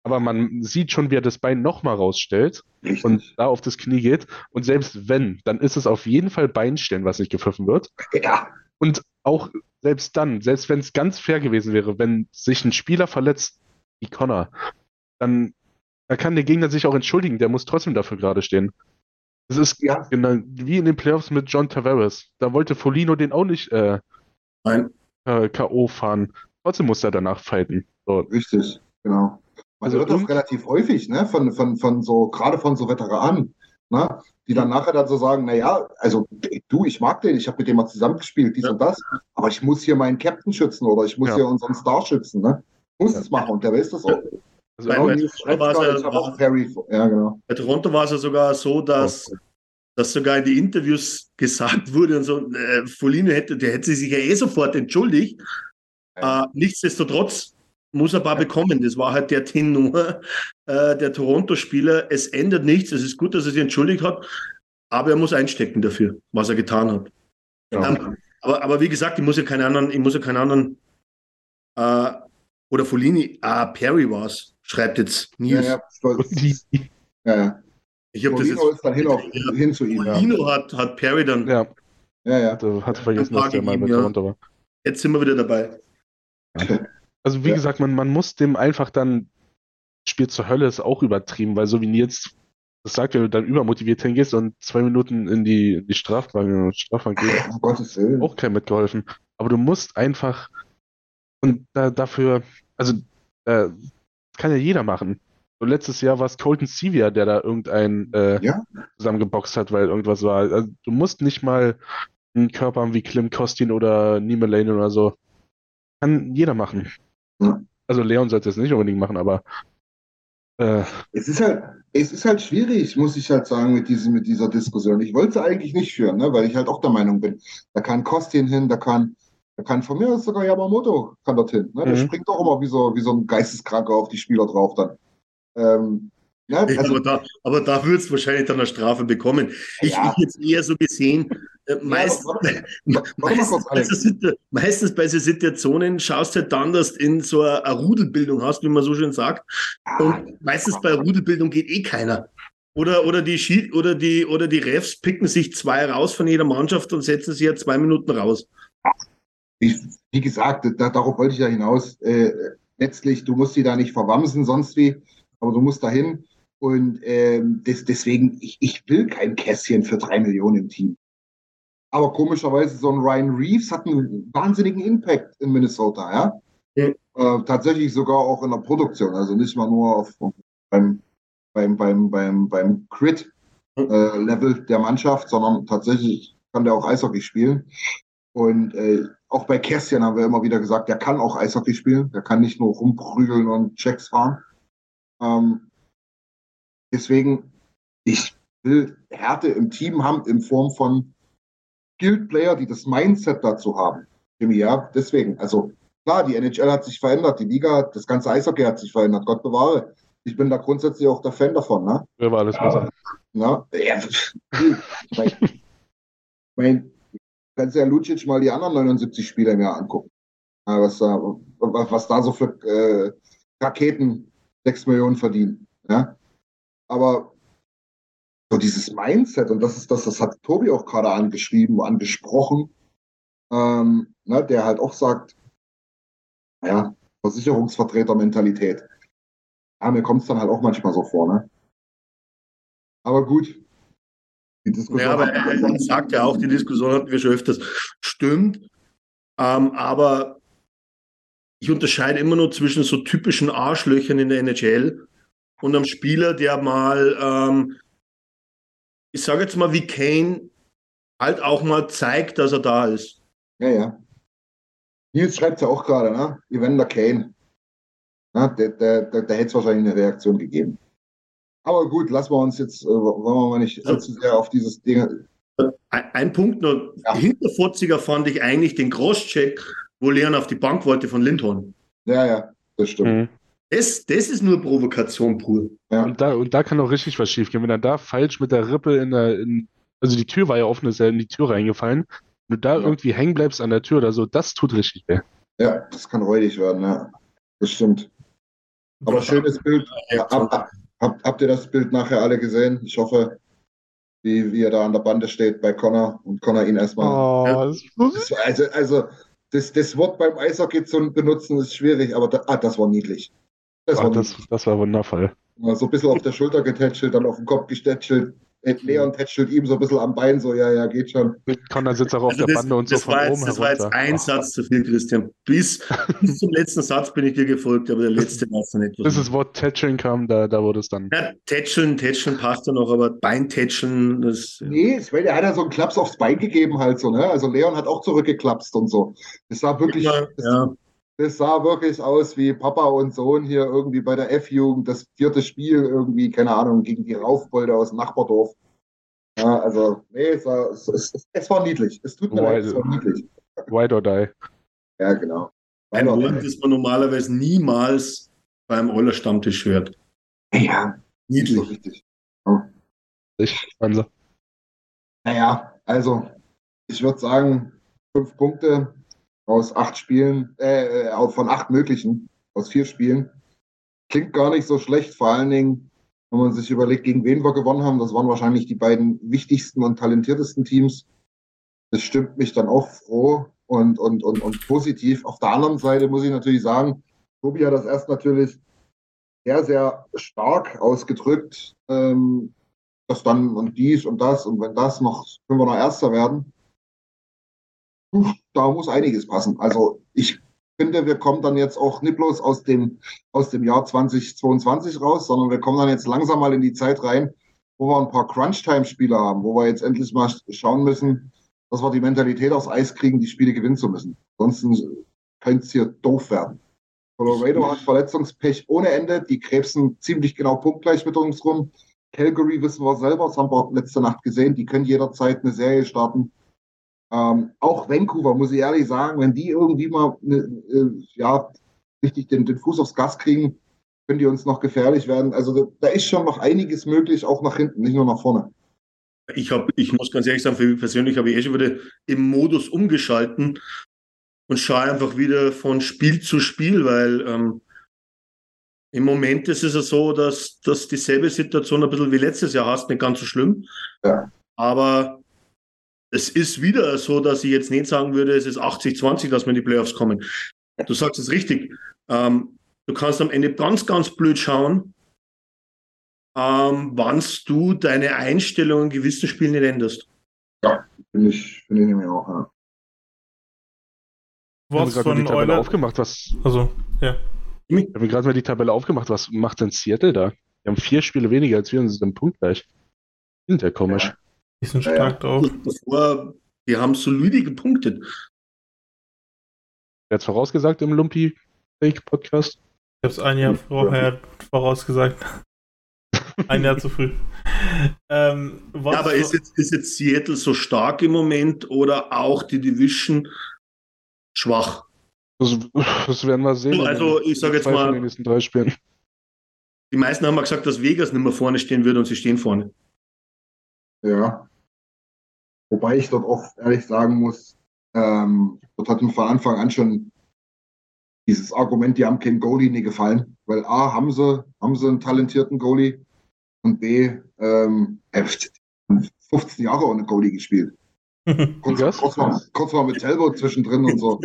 Aber man sieht schon, wie er das Bein nochmal rausstellt Richtig. und da auf das Knie geht. Und selbst wenn, dann ist es auf jeden Fall Beinstellen, was nicht gepfiffen wird. ja, Und auch selbst dann, selbst wenn es ganz fair gewesen wäre, wenn sich ein Spieler verletzt, wie Connor, dann da kann der Gegner sich auch entschuldigen, der muss trotzdem dafür gerade stehen. Es ist Ja. genau wie in den Playoffs mit John Tavares. Da wollte Folino den auch nicht äh, Nein. Äh, K.O. fahren. Trotzdem muss er danach fighten. So. richtig, genau. Man Also hört das relativ häufig, ne? Von, von, von so, gerade von so Veteranen, ne? Die dann nachher dann so sagen, naja, also du, ich mag den, ich habe mit dem mal zusammengespielt, dies Ja. und das, aber ich muss hier meinen Captain schützen oder ich muss Ja. hier unseren Star schützen, ne? Ich muss es machen und der weiß das auch. Also Genau, ja- ja genau. Bei Toronto war es ja sogar so, dass, dass sogar in die Interviews gesagt wurde und so, äh, Folino hätte, der hätte sich ja eh sofort entschuldigt. Ja. Äh, nichtsdestotrotz muss er ein paar bekommen. Das war halt der Tenor äh, der Toronto-Spieler. Es ändert nichts. Es ist gut, dass er sich entschuldigt hat, aber er muss einstecken dafür, was er getan hat. Ja. Ähm, aber, aber wie gesagt, ich muss ja keine anderen, ich muss ja keinen anderen äh, oder Folini, ah, Perry war es, schreibt jetzt Ja, Nils. ja, stolz. die, [LAUGHS] ja, ja. Ich habe das jetzt. Molino ist dann hin, auf, Ja. hin zu ihm. Ja, Folino hat, hat Perry dann. ja, ja. ja. hatte, hatte vergessen, dass der mal ja. Toronto war. Jetzt sind wir wieder dabei. Also wie Ja. gesagt, man, man muss dem einfach dann Spiel zur Hölle ist auch übertrieben, weil so wie Nils das sagt, wenn du dann übermotiviert hingehst und zwei Minuten in die, in die Strafbank, Strafbank gehst, Um Gottes Willen. auch kein mitgeholfen. Aber du musst einfach und da, dafür, also äh, kann ja jeder machen. So letztes Jahr war es Colton Sevia, der da irgendein äh, Ja. zusammengeboxt hat, weil irgendwas war. Also, du musst nicht mal einen Körper haben wie Klim Kostin oder Nima Lane oder so. Kann jeder machen. Ja. Also Leon sollte es nicht unbedingt machen, aber äh, Es ist halt, es ist halt schwierig, muss ich halt sagen, mit diesem, mit dieser Diskussion. Ich wollte sie eigentlich nicht führen, ne, weil ich halt auch der Meinung bin, da kann Kostin hin, da kann, da kann von mir aus sogar Yamamoto kann dorthin. Ne? Der Mhm. springt doch immer wie so, wie so ein Geisteskranker auf die Spieler drauf dann. Ähm, ja, also, aber da, aber da wird es wahrscheinlich dann eine Strafe bekommen. Ich, Ja. ich jetzt eher so gesehen, äh, [LAUGHS] meistens, bei so Situ- meistens bei so Situationen schaust du halt dann, dass du in so eine, eine Rudelbildung hast, wie man so schön sagt. Und meistens bei Rudelbildung geht eh keiner. Oder, oder, die, oder, die, oder die Refs picken sich zwei raus von jeder Mannschaft und setzen sie ja zwei Minuten raus. ich, wie gesagt, da, darauf wollte ich ja hinaus. Äh, letztlich, du musst die da nicht verwamsen, sonst wie, aber du musst dahin. Und ähm, des, deswegen, ich, ich will kein Kässchen für drei Millionen im Team. Aber komischerweise, so ein Ryan Reeves hat einen wahnsinnigen Impact in Minnesota, ja. Ja. Äh, tatsächlich sogar auch in der Produktion, also nicht mal nur auf, beim, beim, beim, beim, beim Crit-Level der Mannschaft, sondern tatsächlich kann der auch Eishockey spielen. Und äh, auch bei Kästchen haben wir immer wieder gesagt, der kann auch Eishockey spielen, der kann nicht nur rumprügeln und Checks fahren. Ähm, deswegen, ich will Härte im Team haben in Form von Skilled Player, die das Mindset dazu haben. Jimmy, ja, deswegen, also klar, die NHL hat sich verändert, die Liga, das ganze Eishockey hat sich verändert, Gott bewahre. Ich bin da grundsätzlich auch der Fan davon, ne? wer war alles besser? Ja, [LAUGHS] ich mein, mein, kannst ja Lucic mal die anderen 79 Spieler im Jahr angucken. Ja, was, da, was, was da so für äh, Raketen 6 Millionen verdienen. Ja? Aber so dieses Mindset, und das ist das, das hat Tobi auch gerade angeschrieben, angesprochen, ähm, ne, der halt auch sagt, ja, Versicherungsvertreter-Mentalität. Ja, mir kommt es dann halt auch manchmal so vor, ne? Aber gut. Die Diskussion Ja, aber hat- er, er sagt ja auch, die Diskussion hatten wir schon öfters. Stimmt. Ähm, aber ich unterscheide immer nur zwischen so typischen Arschlöchern in der NHL und einem Spieler, der mal, ähm, ich sage jetzt mal wie Kane, halt auch mal zeigt, dass er da ist. Ja, ja. Nils schreibt ja auch gerade, ne? Evander Kane. Na, der, der, der, der hätte es wahrscheinlich eine Reaktion gegeben. Aber gut, lassen wir uns jetzt, äh, wollen wir mal nicht allzu sehr auf dieses Ding. Ein, ein Punkt noch. Ja. Hinterfotziger fand ich eigentlich den Crosscheck, wo Leon auf die Bank wollte von Lindhorn. Ja, ja, das stimmt. Mhm. Das, das ist nur Provokation pur. Ja. Und, da, und da kann auch richtig was schief gehen. Wenn er da falsch mit der Rippe in der, in, also die Tür war ja offen, ist er in die Tür reingefallen. Wenn du da ja. irgendwie hängen bleibst an der Tür oder so, das tut richtig weh. Ja, das kann räudig werden, ja. Das stimmt. Aber schönes Bild. Hab, hab, habt ihr das Bild nachher alle gesehen? Ich hoffe, wie, wie er da an der Bande steht bei Connor und Connor ihn erstmal. Oh, das, also, also das, das Wort beim Eishockey zu benutzen ist schwierig, aber da, ah, das war niedlich. Das, Ach, war, das, das war wundervoll. So ein bisschen auf der Schulter getätschelt, dann auf den Kopf gestätschelt. Leon tätschelt ihm so ein bisschen am Bein, so, ja, ja, geht schon. Connor sitzt auch auf also der Bande und so von jetzt, oben Das war jetzt ein Satz zu viel, Christian. Bis, [LAUGHS] bis zum letzten Satz bin ich dir gefolgt, aber der letzte war es nicht. Bis das Wort Tätscheln kam, da, da wurde es dann. Ja, Tätscheln, Tätscheln passt ja noch, aber Beintätscheln, das. Nee, ich meine, er hat ja so einen Klaps aufs Bein gegeben, halt so, ne? Also Leon hat auch zurückgeklapst und so. Das sah wirklich. Ja, das, ja. Das sah wirklich aus wie Papa und Sohn hier irgendwie bei der F-Jugend, das vierte Spiel irgendwie, keine Ahnung, gegen die Raufbolde aus dem Nachbardorf. Ja, also, nee, es war, es, es, es war niedlich. Es tut mir Why, leid, es war niedlich. White or die. Ja, genau. Ein Wort, das man normalerweise niemals beim Euler-Stammtisch hört. Ja, niedlich. So richtig. Oh. Ich, also. Naja, also, ich würde sagen, fünf Punkte aus acht Spielen, äh, äh von acht möglichen, aus vier Spielen. Klingt gar nicht so schlecht, vor allen Dingen wenn man sich überlegt, gegen wen wir gewonnen haben, das waren wahrscheinlich die beiden wichtigsten und talentiertesten Teams. Das stimmt mich dann auch froh und, und, und, und positiv. Auf der anderen Seite muss ich natürlich sagen, Tobi hat das erst natürlich sehr, sehr stark ausgedrückt, ähm, dass dann und dies und das und wenn das noch, können wir noch Erster werden. Da muss einiges passen. Also ich finde, wir kommen dann jetzt auch nicht bloß aus dem, aus dem Jahr 2022 raus, sondern wir kommen dann jetzt langsam mal in die Zeit rein, wo wir ein paar Crunch-Time-Spieler haben, wo wir jetzt endlich mal schauen müssen, dass wir die Mentalität aufs Eis kriegen, die Spiele gewinnen zu müssen. Ansonsten könnte es hier doof werden. Colorado hat Verletzungspech ohne Ende. Die krebsen ziemlich genau punktgleich mit uns rum. Calgary wissen wir selber, das haben wir letzte Nacht gesehen. Die können jederzeit eine Serie starten. Ähm, auch Vancouver, muss ich ehrlich sagen, wenn die irgendwie mal ne, äh, ja, richtig den, den, Fuß aufs Gas kriegen, können die uns noch gefährlich werden. Also da, da ist schon noch einiges möglich, auch nach hinten, nicht nur nach vorne. Ich, hab, ich muss ganz ehrlich sagen, für mich persönlich habe ich eh schon wieder im Modus umgeschalten und schaue einfach wieder von Spiel zu Spiel, weil ähm, im Moment ist es ja so, dass, dass dieselbe Situation ein bisschen wie letztes Jahr hast, nicht ganz so schlimm. Ja. Aber es ist wieder so, dass ich jetzt nicht sagen würde, es ist 80-20, dass wir in die Playoffs kommen. Du sagst es richtig. Ähm, du kannst am Ende ganz, ganz blöd schauen, ähm, wann du deine Einstellung in gewissen Spielen nicht änderst. Ja, finde ich, find ich nämlich auch. Ja. Was von die Tabelle Euler? aufgemacht, was. Also, ja. Ich habe gerade mal die Tabelle aufgemacht. Was macht denn Seattle da? Wir haben vier Spiele weniger als wir und sind im Punkt gleich. Sind ja komisch. Ja. Die sind stark ja, drauf. Davor, die haben solide gepunktet. Wer hat vorausgesagt im Lumpi Fake Podcast? Ich habe es ein Jahr vorher vorausgesagt. [LAUGHS] ein Jahr zu früh. Ähm, ja, aber ist jetzt, ist jetzt Seattle so stark im Moment oder auch die Division schwach? Das, das werden wir sehen. Also, ich sage jetzt mal. Die meisten haben mal gesagt, dass Vegas nicht mehr vorne stehen würde und sie stehen vorne. Ja. Wobei ich dort auch ehrlich sagen muss, ähm, dort hat mir von Anfang an schon dieses Argument, die haben keinen Goalie nie gefallen. Weil A, haben sie, haben sie einen talentierten Goalie und B, ähm, 15 Jahre ohne Goalie gespielt. kurz, kurz, mal, kurz mal mit Telbo zwischendrin und so.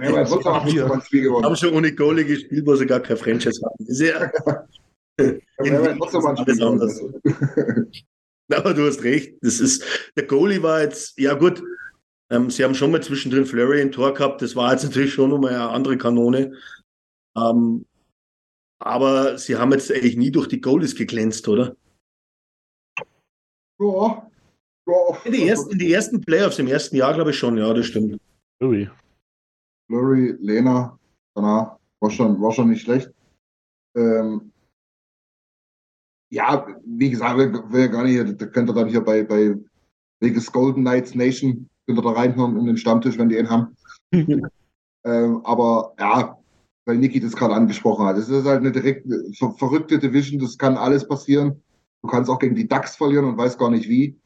Ja, aber trotzdem haben, wir, haben schon ohne Goalie gespielt, wo sie gar kein Franchise hatten. Sehr. ja, trotzdem mal ein Spiel Aber du hast recht. Das ist, der Goalie war jetzt, ja gut, ähm, sie haben schon mal zwischendrin Flurry im Tor gehabt. Das war jetzt natürlich schon nochmal eine andere Kanone. Ähm, aber sie haben jetzt eigentlich nie durch die Goalies geglänzt, oder? Ja. ja. In, die ersten, in die ersten Playoffs im ersten Jahr, glaube ich schon, ja, das stimmt. Flurry. Flurry, Lena, danach war schon, war schon nicht schlecht. Ähm, ja, wie gesagt, will, will gar nicht, da könnt ihr dann hier bei, bei Vegas Golden Knights Nation, könnt ihr da reinhören in den Stammtisch, wenn die ihn haben. [LAUGHS] ähm, aber ja, weil Niki das gerade angesprochen hat. Es ist halt eine direkt ver verrückte Division, das kann alles passieren. Du kannst auch gegen die Ducks verlieren und weißt gar nicht wie.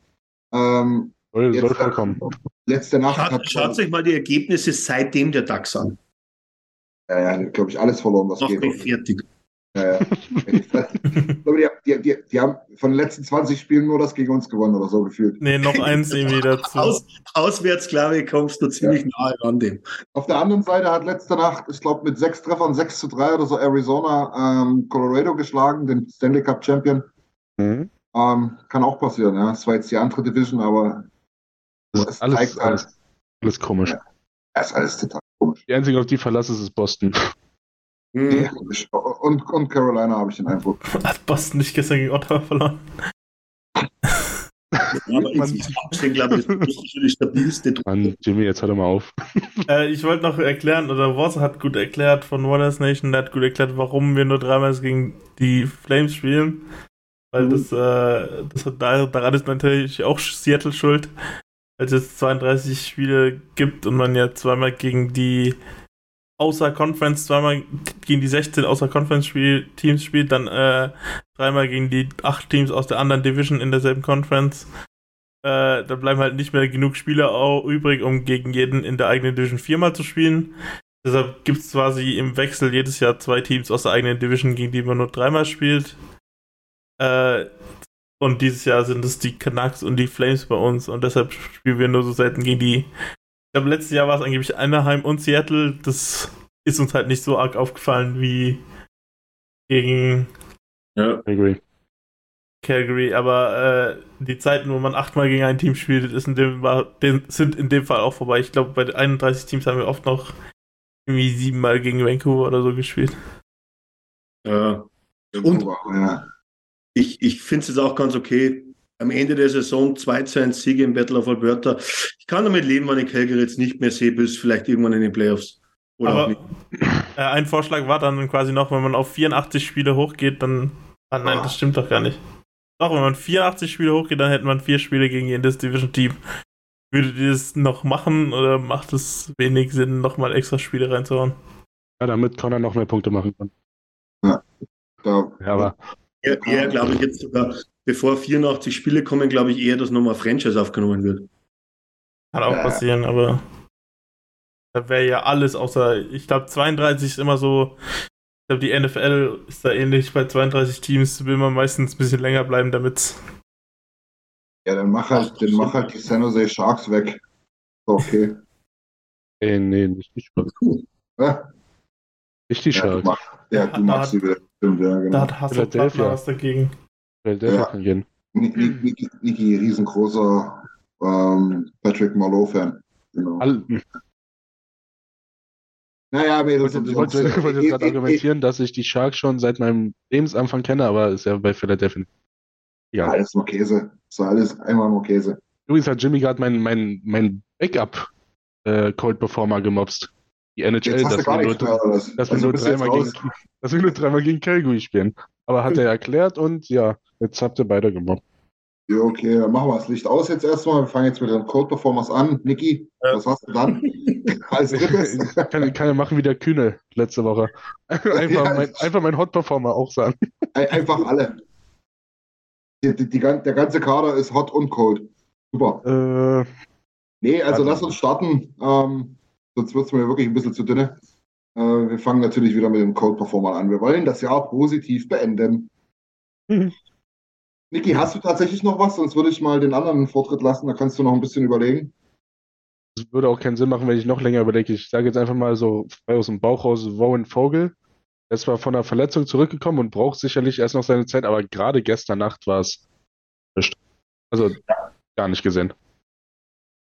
Ähm, Soll, jetzt, soll vollkommen. letzte Nacht Schaut, hat schaut euch mal die Ergebnisse seitdem der DAX an. ja, ja, glaube ich, alles verloren, was Noch geht. fertig. Ja, ja. [LAUGHS] Aber die, die, die, die haben von den letzten 20 Spielen nur das gegen uns gewonnen oder so gefühlt. Nee, noch eins [LAUGHS] irgendwie dazu. Aus, auswärts, glaube ich, kommst du ziemlich nahe an dem. Auf der anderen Seite hat letzte Nacht, ich glaube, mit sechs Treffern 6 zu 3 oder so Arizona ähm, Colorado geschlagen, den Stanley Cup Champion. Mhm. Ähm, kann auch passieren, ja. Das war jetzt die andere Division, aber Das Es ist alles, zeigt halt- alles, alles komisch. es ist alles total komisch. Die einzige, auf die verlasse, ist Boston. Mhm. Ja, Und, und Carolina habe ich den Eindruck. [LAUGHS] Hat Boston nicht gestern gegen Ottawa verloren? Aber ich Abstehen, glaube ich, ist wirklich die stabilste Truppe. Mann, Jimmy, jetzt hör doch mal auf. [LAUGHS] Äh, ich wollte noch erklären, oder Wars hat gut erklärt von Waters Nation, der hat gut erklärt, warum wir nur dreimal gegen die Flames spielen. Weil Mhm. das, äh, das hat, da- daran ist natürlich auch Seattle schuld, weil es jetzt 32 Spiele gibt und man ja zweimal gegen die außer Conference, zweimal gegen die 16 außer Conference Spiel, Teams spielt, dann äh, dreimal gegen die acht Teams aus der anderen Division in derselben Conference. Äh, da bleiben halt nicht mehr genug Spieler auch übrig, um gegen jeden in der eigenen Division viermal zu spielen. Deshalb gibt es quasi im Wechsel jedes Jahr zwei Teams aus der eigenen Division, gegen die man nur dreimal spielt. Äh, und dieses Jahr sind es die Canucks und die Flames bei uns und deshalb spielen wir nur so selten gegen die. Ich glaube, letztes Jahr war es angeblich Anaheim und Seattle. Das ist uns halt nicht so arg aufgefallen wie gegen Ja. I agree. Calgary, aber äh, die Zeiten, wo man achtmal gegen ein Team spielt, ist in dem, war, den, sind in dem Fall auch vorbei. Ich glaube, bei den 31 Teams haben wir oft noch irgendwie siebenmal gegen Vancouver oder so gespielt. Ja. Und ja. ich, ich finde es jetzt auch ganz okay. Am Ende der Saison 2 zu 1 Siege im Battle of Alberta. Ich kann damit leben, wenn ich Calgary jetzt nicht mehr sehe, bis vielleicht irgendwann in den Playoffs. Oder auch aber nicht. äh, ein Vorschlag war dann quasi noch, wenn man auf 84 Spiele hochgeht, dann. Ah nein, das stimmt doch gar nicht. Doch, wenn man 84 Spiele hochgeht, dann hätte man vier Spiele gegen jedes Division-Team. Würdet ihr das noch machen oder macht es wenig Sinn, nochmal extra Spiele reinzuhauen? Ja, damit Connor noch mehr Punkte machen kann. Da, Ja, aber Eher, eher glaube ich jetzt sogar, bevor 84 Spiele kommen, glaube ich eher, dass nochmal Franchise aufgenommen wird. Kann auch passieren, aber da wäre ja alles außer, ich glaube 32 ist immer so, ich glaube die NFL ist da ähnlich, bei 32 Teams will man meistens ein bisschen länger bleiben, damit ja, dann mach halt, dann mach halt die San Jose Sharks weg. So, Okay. [LAUGHS] ey, nee, nicht die Sharks. Ja, Nicht die ja, du, Sharks. mach, ja, du Da hat- sie wieder. Stimmt, ja, da genau. hat Hasso Philadelphia. Plattner was dagegen. Philadelphia Ja. kann gehen. Ni- Ni- Niki, Niki riesengroßer ähm, Patrick Marlowe-Fan. Genau. All, Naja, ich Mädels wollte, und ich Jungs. wollte, ich wollte äh, gerade argumentieren, dass ich die Sharks schon seit meinem Lebensanfang kenne, aber ist ja bei Philadelphia. Ja, Ja. alles nur Käse. Das war alles einmal nur Käse. Übrigens hat Jimmy gerade mein, mein, mein Backup äh, Cold Performer gemobst. Die NHL, dass wir, nur, dass wir Also nur bist du jetzt dreimal raus? gegen, dass wir nur dreimal gegen Calgary spielen. Aber hat er erklärt und ja, jetzt habt ihr beide gemobbt. Ja, okay, dann machen wir das Licht aus jetzt erstmal. Wir fangen jetzt mit den Code Performers an. Niki, Ja. was hast du dann? [LAUGHS] Als drittes. kann, kann er machen wie der Kühne letzte Woche. [LAUGHS] Einfach, Ja. mein, einfach mein Hot Performer auch sagen. Ein- Einfach alle. Die, die, die, der ganze Kader ist hot und cold. Super. Äh, Nee, also Also- lass uns starten. Ähm, sonst wird es mir wirklich ein bisschen zu dünne. Äh, wir fangen natürlich wieder mit den Code Performern an. Wir wollen das Jahr positiv beenden. Mhm. Niki, hast du tatsächlich noch was? Sonst würde ich mal den anderen einen Vortritt lassen. Da kannst du noch ein bisschen überlegen. Es würde auch keinen Sinn machen, wenn ich noch länger überlege. Ich sage jetzt einfach mal so frei aus dem Bauch raus, Rowan Vogel. Er ist zwar von einer Verletzung zurückgekommen und braucht sicherlich erst noch seine Zeit, aber gerade gestern Nacht war es. Also gar nicht gesehen.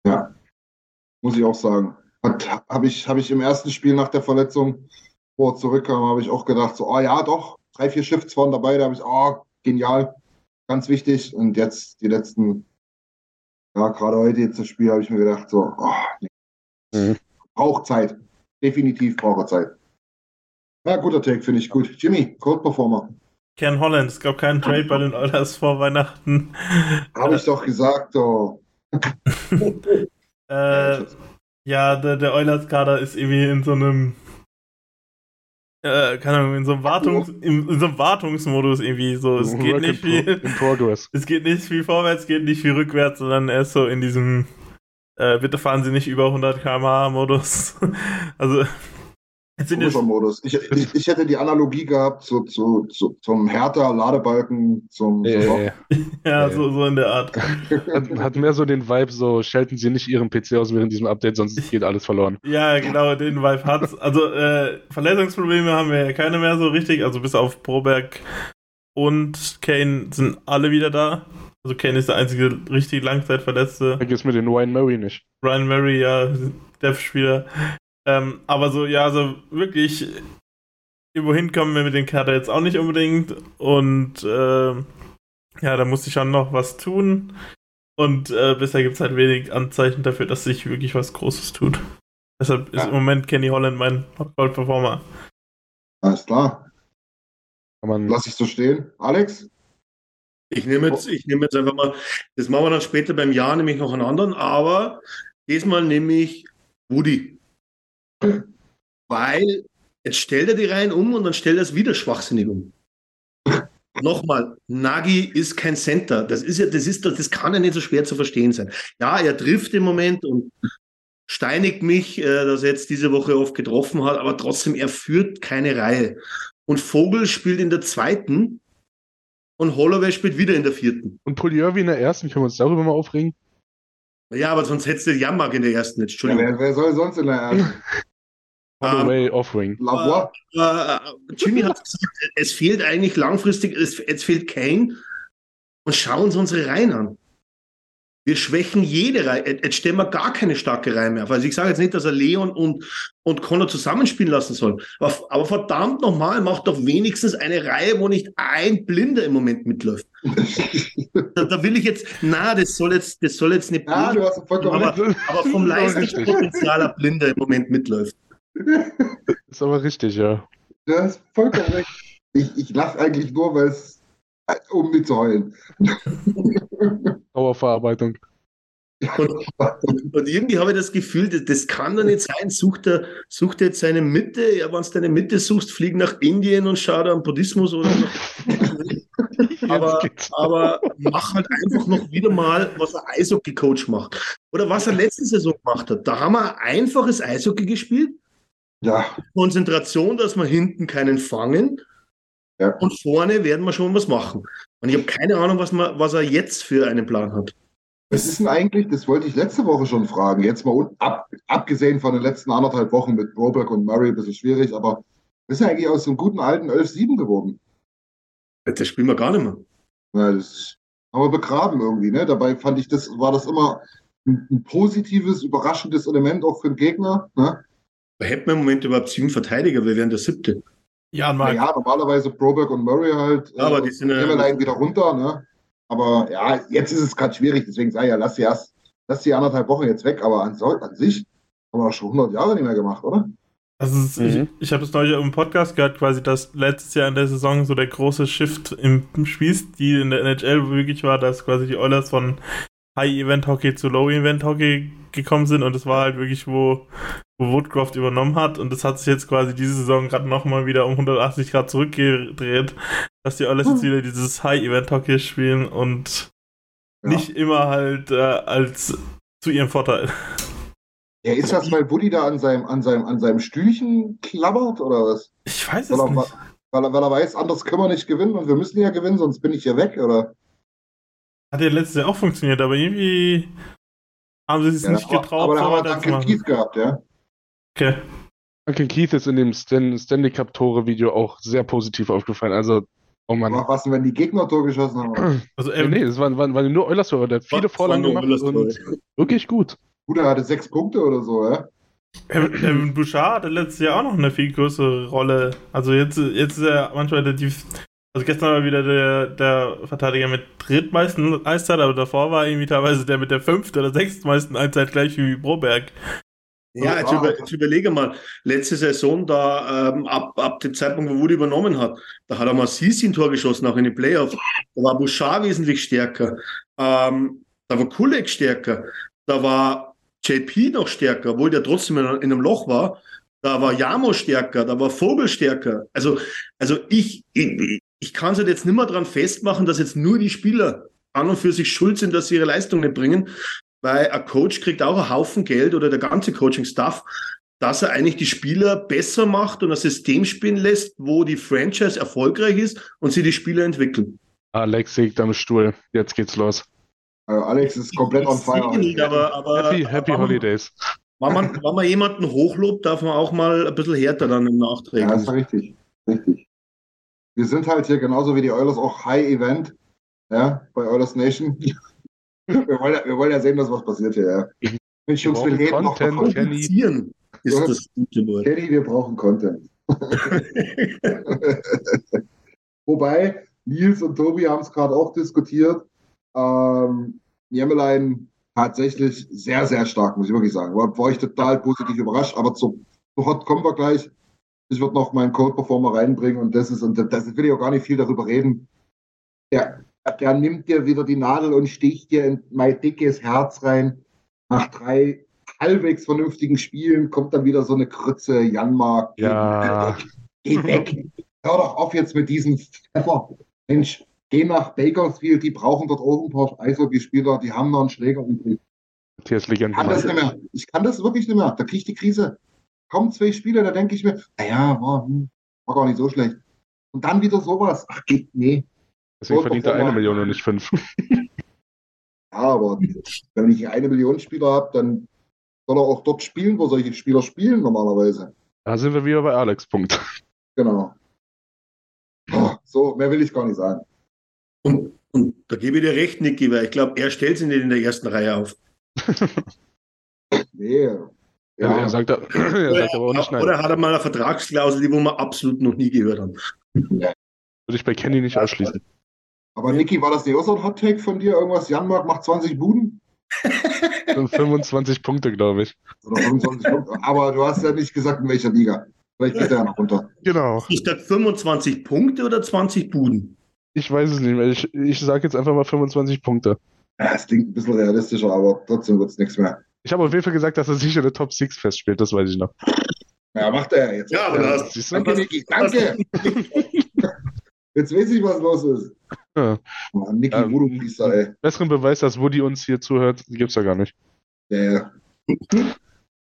Ja, muss ich auch sagen. Habe ich, hab ich im ersten Spiel nach der Verletzung, wo er zurückkam, habe ich auch gedacht, so, oh ja, doch, drei, vier Shifts waren dabei, da habe ich, oh, genial, ganz wichtig. Und jetzt die letzten, ja, gerade heute jetzt das Spiel, habe ich mir gedacht, so, oh, nee. Mhm. braucht Zeit. Definitiv braucht er Zeit. Ja, guter Take, finde ich gut. Jimmy, Cold Performer. Ken Holland, es gab keinen Trade bei den Oilers vor Weihnachten. Habe ich doch gesagt, oh. [LAUGHS] äh, ja, der, der Oilers-Kader ist irgendwie in so einem äh, keine Ahnung, in so einem Wartungs, in, in so einem Wartungsmodus irgendwie so. Es geht nicht viel. Es geht nicht viel vorwärts, geht nicht viel rückwärts, sondern er ist so in diesem äh, bitte fahren Sie nicht über 100 km/h Modus. [LAUGHS] also Modus. Ich, ich, ich, hätte die Analogie gehabt zu, zu, zu zum härter Ladebalken zum ja, ja, [LAUGHS] ja. so, so in der Art. [LAUGHS] Hat, hat, mehr so den Vibe, so schalten Sie nicht Ihren PC aus während diesem Update, sonst geht alles verloren. [LAUGHS] Ja, genau, den Vibe hat's. Also äh, Verletzungsprobleme haben wir ja keine mehr so richtig, also bis auf Proberg und Kane sind alle wieder da. Also Kane ist der einzige richtig Langzeitverletzte. Vergiss mir den Ryan Murray nicht. Ryan Murray, ja, Dev-Spieler. Ähm, aber so, ja, so wirklich irgendwo hinkommen wir mit dem Kader jetzt auch nicht unbedingt. Und äh, ja, da muss ich schon noch was tun. Und äh, bisher gibt es halt wenig Anzeichen dafür, dass sich wirklich was Großes tut. Deshalb ja. ist im Moment Kenny Holland mein Gold Performer. Alles klar. Lass ich so stehen. Alex? Ich nehme jetzt, ich nehme jetzt einfach mal, das machen wir dann später beim Jahr, nämlich noch einen anderen, aber diesmal nehme ich Woody. Weil jetzt stellt er die Reihen um und dann stellt er es wieder schwachsinnig um. [LAUGHS] Nochmal, Nagi ist kein Center. Das ist ja, das ist, das kann ja nicht so schwer zu verstehen sein. Ja, er trifft im Moment und steinigt mich, äh, dass er jetzt diese Woche oft getroffen hat, aber trotzdem, er führt keine Reihe. Und Vogel spielt in der zweiten und Holloway spielt wieder in der vierten. Und Poliurvi in der ersten, können wir uns darüber mal aufregen? Ja, aber sonst hättest du Jammerg in der ersten jetzt. Entschuldigung. Ja, wer, wer, soll sonst in der ersten? [LAUGHS] Holloway, um, Offering. Uh, uh, Jimmy hat gesagt, es fehlt eigentlich langfristig, es, es fehlt Kane. Und schauen uns unsere Reihen an. Wir schwächen jede Reihe. Jetzt stellen wir gar keine starke Reihe mehr auf. Also ich sage jetzt nicht, dass er Leon und, und Connor zusammenspielen lassen soll. Aber, aber verdammt nochmal, macht doch wenigstens eine Reihe, wo nicht ein Blinder im Moment mitläuft. [LAUGHS] da, da, will ich jetzt, na, das soll jetzt, das soll jetzt nicht. Ja, du hast vollkommen aber, aber vom [LAUGHS] Leistungspotenzial ein Blinder im Moment mitläuft. Ist aber richtig, ja. Ja, ist vollkommen recht. Ich, ich lache eigentlich nur, weil es um mitzuheulen. Dauerverarbeitung. Und, und, und, irgendwie habe ich das Gefühl, das, das kann doch nicht sein. Sucht er, sucht er jetzt seine Mitte? Ja, wenn du deine Mitte suchst, flieg nach Indien und schau da am Buddhismus oder [LAUGHS] aber, aber mach halt einfach noch wieder mal, was er Eishockey-Coach macht. Oder was er letzte Saison gemacht hat. Da haben wir einfaches Eishockey gespielt. Ja. Konzentration, dass wir hinten keinen fangen. Ja. Und vorne werden wir schon was machen. Und ich habe keine Ahnung, was, man, was er jetzt für einen Plan hat. Was ist denn eigentlich, das wollte ich letzte Woche schon fragen, jetzt mal ab, abgesehen von den letzten anderthalb Wochen mit Broberg und Murray, ein bisschen schwierig, aber ist eigentlich aus dem guten alten 11-7 geworden? Das spielen wir gar nicht mehr. Ja, das haben wir begraben irgendwie, ne? Dabei fand ich, das war das immer ein, ein positives, überraschendes Element auch für den Gegner. Ne? Hätten wir im Moment überhaupt sieben Verteidiger, wir wären der siebte. Ja, ja normalerweise Broberg und Murray halt. Ja, aber die sind ja. wieder runter, ne? Aber ja, jetzt ist es gerade schwierig, deswegen sage ich ja, lass sie erst, lass die anderthalb Wochen jetzt weg, aber an, an sich haben wir schon 100 Jahre nicht mehr gemacht, oder? Also ist, mhm. ich, ich habe es neulich im Podcast gehört, quasi, dass letztes Jahr in der Saison so der große Shift im, im Spielstil in der NHL wirklich war, dass quasi die Oilers von High-Event-Hockey zu Low-Event-Hockey gekommen sind und es war halt wirklich, wo, wo Woodcroft übernommen hat und das hat sich jetzt quasi diese Saison gerade nochmal wieder um 180 Grad zurückgedreht, dass die Oilers jetzt hm. wieder dieses High-Event-Hockey spielen und ja. nicht immer halt äh, als zu ihrem Vorteil. Ja, ist das, weil Buddy da an seinem, an seinem, an seinem Stühlchen klappert oder was? Ich weiß es weil er, nicht. Weil er, weil er weiß, anders können wir nicht gewinnen und wir müssen ja gewinnen, sonst bin ich hier weg, oder? Hat ja letztes Jahr auch funktioniert, aber irgendwie haben sie es ja, nicht getraut. Aber da haben wir Duncan Keith gehabt, ja. Okay. Duncan Keith ist in dem Stan Stanley Cup Tore Video auch sehr positiv aufgefallen. Also, oh Mann. Was denn, wenn die Gegner Tor geschossen haben? [CLEARS THROAT] Also, ähm, nee, das waren, waren, waren nur Eulers Tore. Der hat viele Vorlagen gemacht und wirklich gut. Gut, er hatte sechs Punkte oder so, ja. Evan Bouchard hatte letztes Jahr auch noch eine viel größere Rolle. Also jetzt, jetzt ist er manchmal der, also gestern war wieder der, der Verteidiger mit drittmeisten Eiszeit, aber davor war irgendwie teilweise der mit der fünften oder sechstmeisten Eiszeit gleich wie Broberg. Ja, jetzt, über, jetzt überlege mal, letzte Saison, da ähm, ab, ab dem Zeitpunkt, wo Woody übernommen hat, da hat er mal Sisi ein Tor geschossen, auch in den Playoffs. Da war Bouchard wesentlich stärker. Ähm, da war Kulek stärker. Da war JP noch stärker, obwohl der trotzdem in, in einem Loch war. Da war Jamo stärker, da war Vogel stärker. Also, also ich, ich, ich kann es halt jetzt nicht mehr daran festmachen, dass jetzt nur die Spieler an und für sich schuld sind, dass sie ihre Leistung nicht bringen, weil ein Coach kriegt auch einen Haufen Geld oder der ganze Coaching-Staff, dass er eigentlich die Spieler besser macht und ein System spielen lässt, wo die Franchise erfolgreich ist und sie die Spieler entwickeln. Alex liegt am Stuhl. Jetzt geht's los. Also Alex ist komplett on fire. Nicht, aber, aber, Happy, happy aber, Holidays. Wenn man, wenn man jemanden hochlobt, darf man auch mal ein bisschen härter dann im Nachträgen. Ja, das ist richtig. Richtig. Wir sind halt hier genauso wie die Oilers auch High Event, ja, bei Oilers Nation. [LAUGHS] wir, wollen ja, wir wollen ja sehen, dass was passiert hier, ja. Mensch, Jungs, wir noch Content, davon. Kenny. Ist das gute Wort. Kenny, wir brauchen Content. [LAUGHS] Wobei, Nils und Tobi haben es gerade auch diskutiert. Ähm, Jemelein tatsächlich sehr, sehr stark, muss ich wirklich sagen. War, war ich total positiv überrascht, aber zu, zu Hot kommen wir gleich. Ich würde noch meinen Code-Performer reinbringen und das ist, und das will ich auch gar nicht viel darüber reden. Der, der nimmt dir wieder die Nadel und sticht dir in mein dickes Herz rein. Nach drei halbwegs vernünftigen Spielen kommt dann wieder so eine Krütze, Janmark. Ja. Geh weg. Hör doch auf jetzt mit diesem Pfeffer. Mensch, geh nach Bakersfield, die brauchen dort auch ein paar Eishockeyspieler, die haben noch einen Schläger übrig. Ich kann das nicht mehr. Ich kann das wirklich nicht mehr. Da kriege ich die Krise. Kommen zwei Spiele, da denke ich mir, naja, war, hm, war gar nicht so schlecht. Und dann wieder sowas. Ach, geht, nee. Deswegen verdient er eine Million und nicht fünf. Ja, aber wenn ich eine Million Spieler habe, dann soll er auch dort spielen, wo solche Spieler spielen normalerweise. Da sind wir wieder bei Alex. Punkt. Genau. Oh, so, mehr will ich gar nicht sagen. Und, und da gebe ich dir recht, Niki, weil ich glaube, er stellt sich nicht in der ersten Reihe auf. Nee. Ja. Ja, Er, sagt, er sagt aber auch nicht nein. Oder hat er mal eine Vertragsklausel, die wo wir absolut noch nie gehört haben? Würde ich bei Kenny nicht ausschließen. Aber Niki, war das nicht auch so ein Hot Take von dir? Irgendwas, Janmark macht 20 Buden? [LAUGHS] 25 Punkte, glaube ich. Oder 25 Punkte. Aber du hast ja nicht gesagt, in welcher Liga. Vielleicht geht er ja noch runter. Genau. Ich sag 25 Punkte oder 20 Buden? Ich weiß es nicht mehr. Ich, ich sage jetzt einfach mal 25 Punkte. Ja, es klingt ein bisschen realistischer, aber trotzdem wird es nichts mehr. Ich habe auf jeden Fall gesagt, dass er sicher eine Top 6 festspielt. Das weiß ich noch. Ja, macht er ja jetzt. Ja, aber hast, Siehst du? Danke, Niki, danke. [LAUGHS] Jetzt weiß ich, was los ist. Ja. Mann, Niki, Ähm, Voodoo-Priester, ey. Besseren Beweis, dass Woody uns hier zuhört, gibt's ja gar nicht. Ja, ja.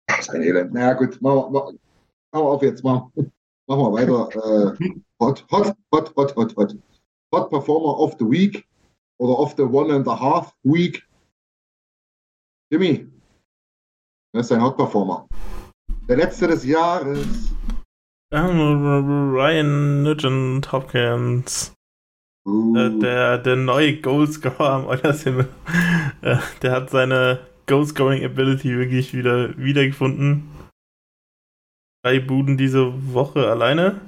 Das ist ein Elend. Naja, gut, machen wir, auf jetzt. Machen, machen wir weiter. Äh, hot, hot, hot, hot, hot, hot. Hot Performer of the Week oder of the One and a Half Week. Jimmy, das ist ein Hot Performer. Der letzte des Jahres. Ähm, Ryan Nugent Hopkins. Uh, Äh, der, der neue Goalscorer am Oilers Himmel. [LAUGHS] Äh, der hat seine Goalscoring Ability wirklich wieder wiedergefunden. Drei Buden diese Woche alleine.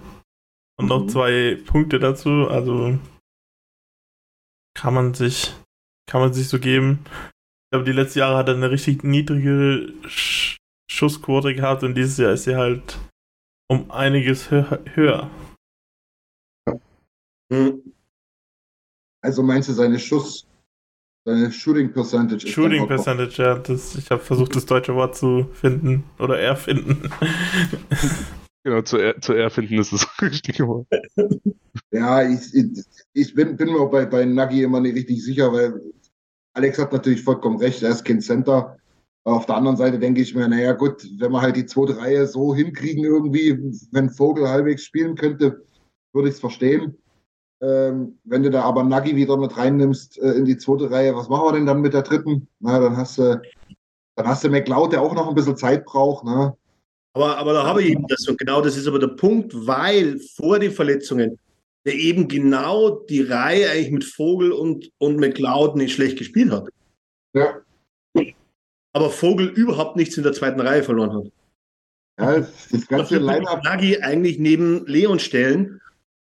Und noch Mhm. zwei Punkte dazu. Also kann man sich, kann man sich so geben. Ich glaube, die letzten Jahre hat er eine richtig niedrige Sch Schussquote gehabt und dieses Jahr ist sie halt um einiges hö höher. Hm. Also meinst du seine Schuss, seine Shooting Percentage? Shooting Percentage, ja. Das, ich habe versucht, das deutsche Wort zu finden oder erfinden. [LAUGHS] Genau, zu, er, zu erfinden ist das [LAUGHS] richtige Wort. Ja, ich, ich, ich bin, bin mir auch bei, bei Nagi immer nicht richtig sicher, weil Alex hat natürlich vollkommen recht, er ist kein Center. Aber auf der anderen Seite denke ich mir, naja gut, wenn wir halt die zweite Reihe so hinkriegen irgendwie, wenn Vogel halbwegs spielen könnte, würde ich es verstehen. Ähm, wenn du da aber Nagi wieder mit reinnimmst äh, in die zweite Reihe, was machen wir denn dann mit der dritten? Na, dann hast du, dann hast du McLeod, der auch noch ein bisschen Zeit braucht, ne? Aber, aber da habe ich eben das und genau das ist aber der Punkt, weil vor den Verletzungen der eben genau die Reihe eigentlich mit Vogel und, und McLeod nicht schlecht gespielt hat. Ja. Aber Vogel überhaupt nichts in der zweiten Reihe verloren hat. Ja, das ganze Line-Up Nagy eigentlich neben Leon stellen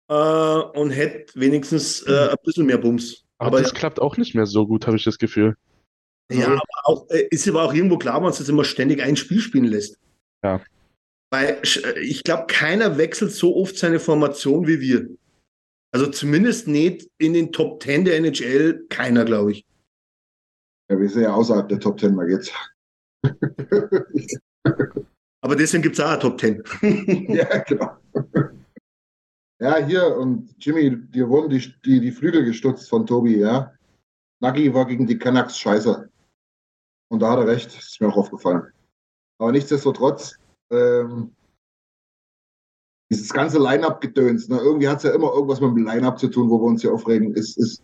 äh, und hätte wenigstens äh, ein bisschen mehr Bums. Aber, Aber das klappt auch nicht mehr so gut, habe ich das Gefühl. Ja, aber auch, äh, ist aber auch irgendwo klar, wenn man es immer ständig ein Spiel spielen lässt. Ja. Weil äh, ich glaube, keiner wechselt so oft seine Formation wie wir. Also zumindest nicht in den Top 10 der NHL, keiner, glaube ich. Ja, wir sind ja außerhalb der Top 10 mal jetzt. Aber deswegen gibt es auch eine Top 10. [LAUGHS] ja, genau. Ja, hier und Jimmy, dir wurden die, die, die Flügel gestutzt von Tobi, ja. Nagi war gegen die Canucks scheiße. Und da hat er recht, ist mir auch aufgefallen. Aber nichtsdestotrotz, ähm, dieses ganze Line-Up-Gedöns, ne? irgendwie hat es ja immer irgendwas mit dem Line-Up zu tun, wo wir uns hier aufregen. Ist, ist,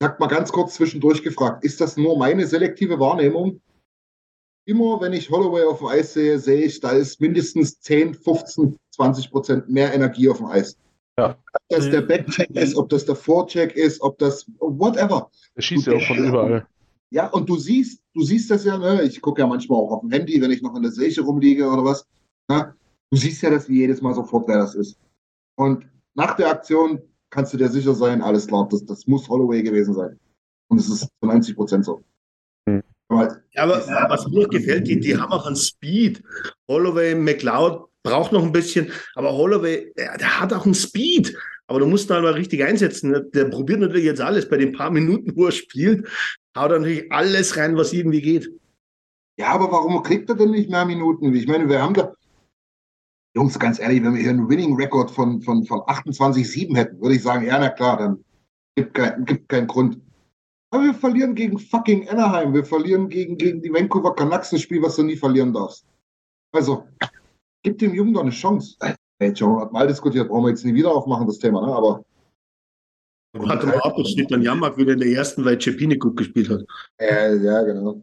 ich habe mal ganz kurz zwischendurch gefragt, ist das nur meine selektive Wahrnehmung? Immer wenn ich Holloway auf dem Eis sehe, sehe ich, da ist mindestens 10, 15, 20 Prozent mehr Energie auf dem Eis. Ja. Ob das der Backcheck ist, ob das der Forecheck ist, ob das whatever. Er schießt ja auch von überall. Ja, und du siehst, du siehst das ja, ne? Ich gucke ja manchmal auch auf dem Handy, wenn ich noch in der Seche rumliege oder was. Ne? Du siehst ja das wie jedes Mal sofort, wer das ist. Und nach der Aktion kannst du dir sicher sein, alles klar, das, das muss Holloway gewesen sein. Und es ist zu 90 Prozent so. Hm. Aber, Ja, aber was mir gefällt, die, die haben auch einen Speed. Holloway, McLeod braucht noch ein bisschen, aber Holloway, der, der hat auch einen Speed. Aber du musst halt mal richtig einsetzen. Der, der probiert natürlich jetzt alles. Bei den paar Minuten, wo er spielt, haut er natürlich alles rein, was irgendwie geht. ja, aber warum kriegt er denn nicht mehr Minuten? Ich meine, wir haben da. Jungs, ganz ehrlich, wenn wir hier einen Winning-Record von, von, von 28-7 hätten, würde ich sagen, ja, na klar, dann gibt, kein, gibt keinen Grund. Aber wir verlieren gegen fucking Anaheim. Wir verlieren gegen, gegen die Vancouver Canucks ein Spiel, was du nie verlieren darfst. Also, gib dem Jungen doch eine Chance. Hey, Joe hat mal diskutiert, brauchen wir jetzt nie wieder aufmachen, das Thema, ne? Aber Warte mal ab, es steht dann Jamak wieder in der ersten, weil Cepini gut gespielt hat. äh, ja, genau.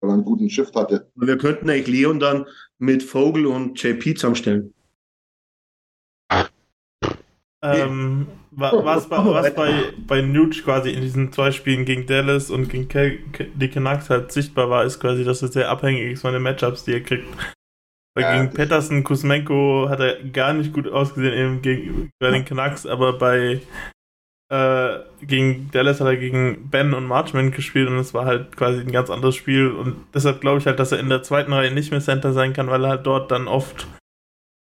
Weil er einen guten Shift hatte. Und wir könnten eigentlich Leon dann mit Vogel und JP zusammenstellen. Ähm, wa- was, bei, was bei, bei Nuge quasi in diesen zwei Spielen gegen Dallas und gegen Ke Ke die Canucks halt sichtbar war, ist quasi, dass er sehr abhängig ist von den Matchups, die er kriegt. Weil Ja, gegen Petterson, Kuzmenko hat er gar nicht gut ausgesehen eben gegen, bei den Canucks, aber bei äh, gegen Dallas hat er gegen Ben und Marchman gespielt und es war halt quasi ein ganz anderes Spiel und deshalb glaube ich halt, dass er in der zweiten Reihe nicht mehr Center sein kann, weil er halt dort dann oft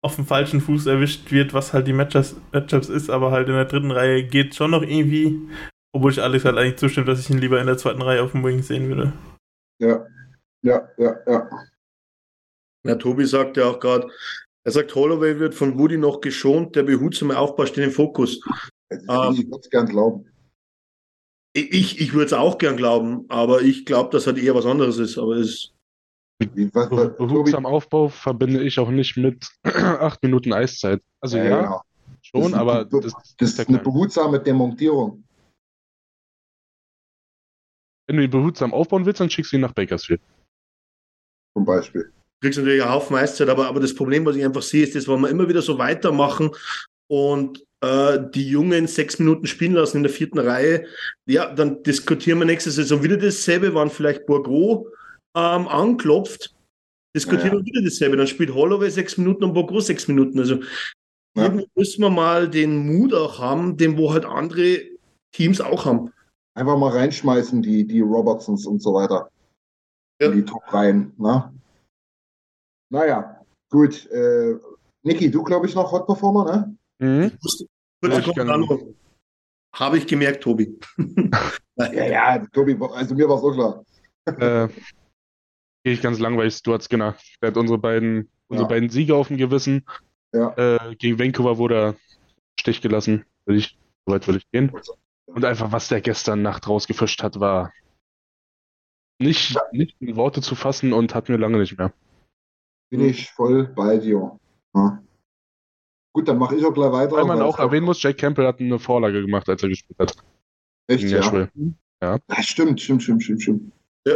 auf dem falschen Fuß erwischt wird, was halt die Matchups, Matchups ist, aber halt in der dritten Reihe geht schon noch irgendwie, obwohl ich Alex halt eigentlich zustimmt, dass ich ihn lieber in der zweiten Reihe auf dem Wing sehen würde. Ja, ja, ja, ja. Ja, Tobi sagt ja auch gerade, er sagt, Holloway wird von Woody noch geschont, der behutsame Aufbau steht im Fokus. Also ich würde es gern glauben. Ich, ich würde es auch gern glauben, aber ich glaube, dass halt eher was anderes ist. Aber es behutsam Aufbau verbinde ich auch nicht mit [CLEARS THROAT] acht Minuten Eiszeit. Also ja, genau. schon, Das- aber das, das, das ist eine behutsame Demontierung. wenn du ihn behutsam aufbauen willst, dann schickst du ihn nach Bakersfield. Zum Beispiel. Kriegst natürlich einen Haufen Eiszeit, aber, aber das Problem, was ich einfach sehe, ist, dass wenn wir immer wieder so weitermachen und äh, die Jungen sechs Minuten spielen lassen in der vierten Reihe, ja, dann diskutieren wir nächste Saison wieder dasselbe, wann vielleicht Bourgro ähm, anklopft, diskutieren Ja. wir wieder dasselbe. Dann spielt Holloway sechs Minuten und Bourgro sechs Minuten. Also Ja. müssen wir mal den Mut auch haben, den wo halt andere Teams auch haben. Einfach mal reinschmeißen, die, die Robertsons und so weiter. Ja. In die Top-Reihen. Ne? Naja, gut. Äh, Niki, du glaube ich noch Hot Performer, ne? Mhm. Kurze Ja, ich kann- Kommentar. Habe ich gemerkt, Tobi. [LAUGHS] Ja, ja, Tobi, also mir war es auch klar. äh, Gehe ich ganz langweilig, Stuart Skinner. Der hat unsere beiden, unsere Ja. beiden Siege auf dem Gewissen. Ja. Äh, gegen Vancouver wurde er im Stich gelassen. Will ich, so weit würde ich gehen. Und einfach, was der gestern Nacht rausgefischt hat, war nicht, nicht in Worte zu fassen und hat mir lange nicht mehr. Bin ich voll bei dir. Ja. Gut, dann mache ich auch gleich weiter. Weil man auch erwähnen muss, Jack Campbell hat eine Vorlage gemacht, als er gespielt hat. Echt, ja. Nashville. ja. Stimmt, stimmt, stimmt, stimmt, stimmt. Ja.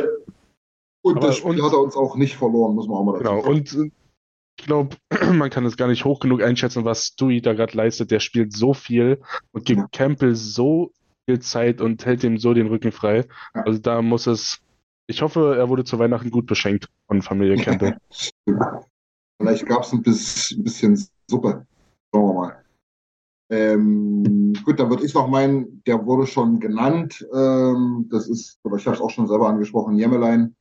Und Aber- das Spiel und- hat er uns auch nicht verloren, muss man auch mal dazu Genau, sagen. und äh, ich glaube, [CLEARS THROAT] man kann es gar nicht hoch genug einschätzen, was Stewie da gerade leistet. Der spielt so viel und gibt Ja. Campbell so viel Zeit und hält ihm so den Rücken frei. Ja. Also da muss es. Ich hoffe, er wurde zu Weihnachten gut beschenkt von Familie Campbell. [LAUGHS] Vielleicht gab es ein bis- ein bisschen Suppe. Schauen wir mal. Ähm, gut, dann würde ich noch meinen, der wurde schon genannt. Ähm, das ist, oder ich habe es auch schon selber angesprochen, Jemelein.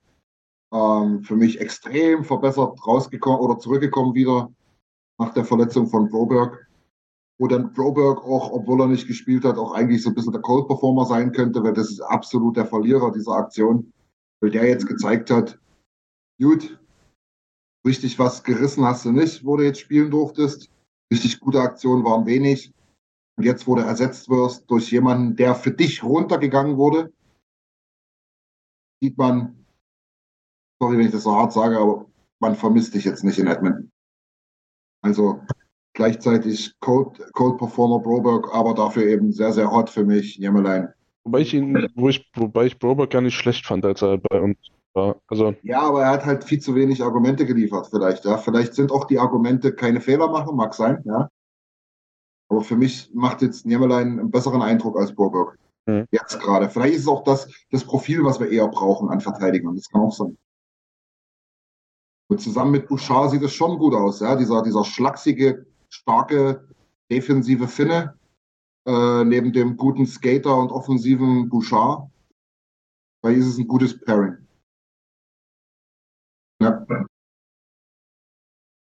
Ähm, für mich extrem verbessert rausgekommen oder zurückgekommen wieder nach der Verletzung von Broberg. Wo dann Broberg auch, obwohl er nicht gespielt hat, auch eigentlich so ein bisschen der Cold Performer sein könnte, weil das ist absolut der Verlierer dieser Aktion. Weil der jetzt gezeigt hat, gut, richtig was gerissen hast du nicht, wo du jetzt spielen durftest. Richtig gute Aktionen waren wenig. Und jetzt, wo du ersetzt wirst durch jemanden, der für dich runtergegangen wurde, sieht man, sorry, wenn ich das so hart sage, aber man vermisst dich jetzt nicht in Edmonton. Also gleichzeitig Cold, Cold Performer Broberg, aber dafür eben sehr, sehr hot für mich, Jämmerlein. Wobei ich ihn, wo ich, wobei ich Broberg gar nicht schlecht fand, als er bei uns war. Also, Ja, aber er hat halt viel zu wenig Argumente geliefert, vielleicht. Ja. Vielleicht sind auch die Argumente keine Fehler machen, mag sein, ja. Aber für mich macht jetzt Niemerlein einen besseren Eindruck als Broberg. Mhm. Jetzt gerade. Vielleicht ist es auch das, das Profil, was wir eher brauchen an Verteidigern. Das kann auch sein. Und zusammen mit Bouchard sieht es schon gut aus, ja. Dieser, dieser schlachsige, starke, defensive Finne, äh, neben dem guten Skater und offensiven Bouchard. Vielleicht ist es ein gutes Pairing. Ja.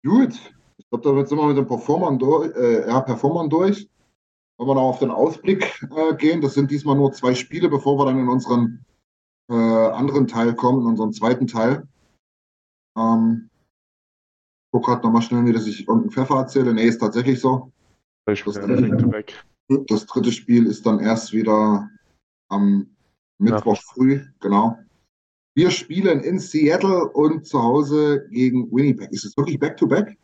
Gut. Ich glaube, damit sind wir mit den Performern durch. Äh, ja, Performern durch. Wollen wir noch auf den Ausblick äh, gehen? Das sind diesmal nur zwei Spiele, bevor wir dann in unseren äh, anderen Teil kommen, in unseren zweiten Teil. Ähm, ich guck gerade nochmal schnell, wie dass ich irgendeinen Pfeffer erzähle. Nee, ist tatsächlich so. ich bin direkt weg. Das dritte Spiel ist dann erst wieder am Mittwoch früh, genau. Wir spielen in Seattle und zu Hause gegen Winnipeg. Ist es wirklich Back-to-Back?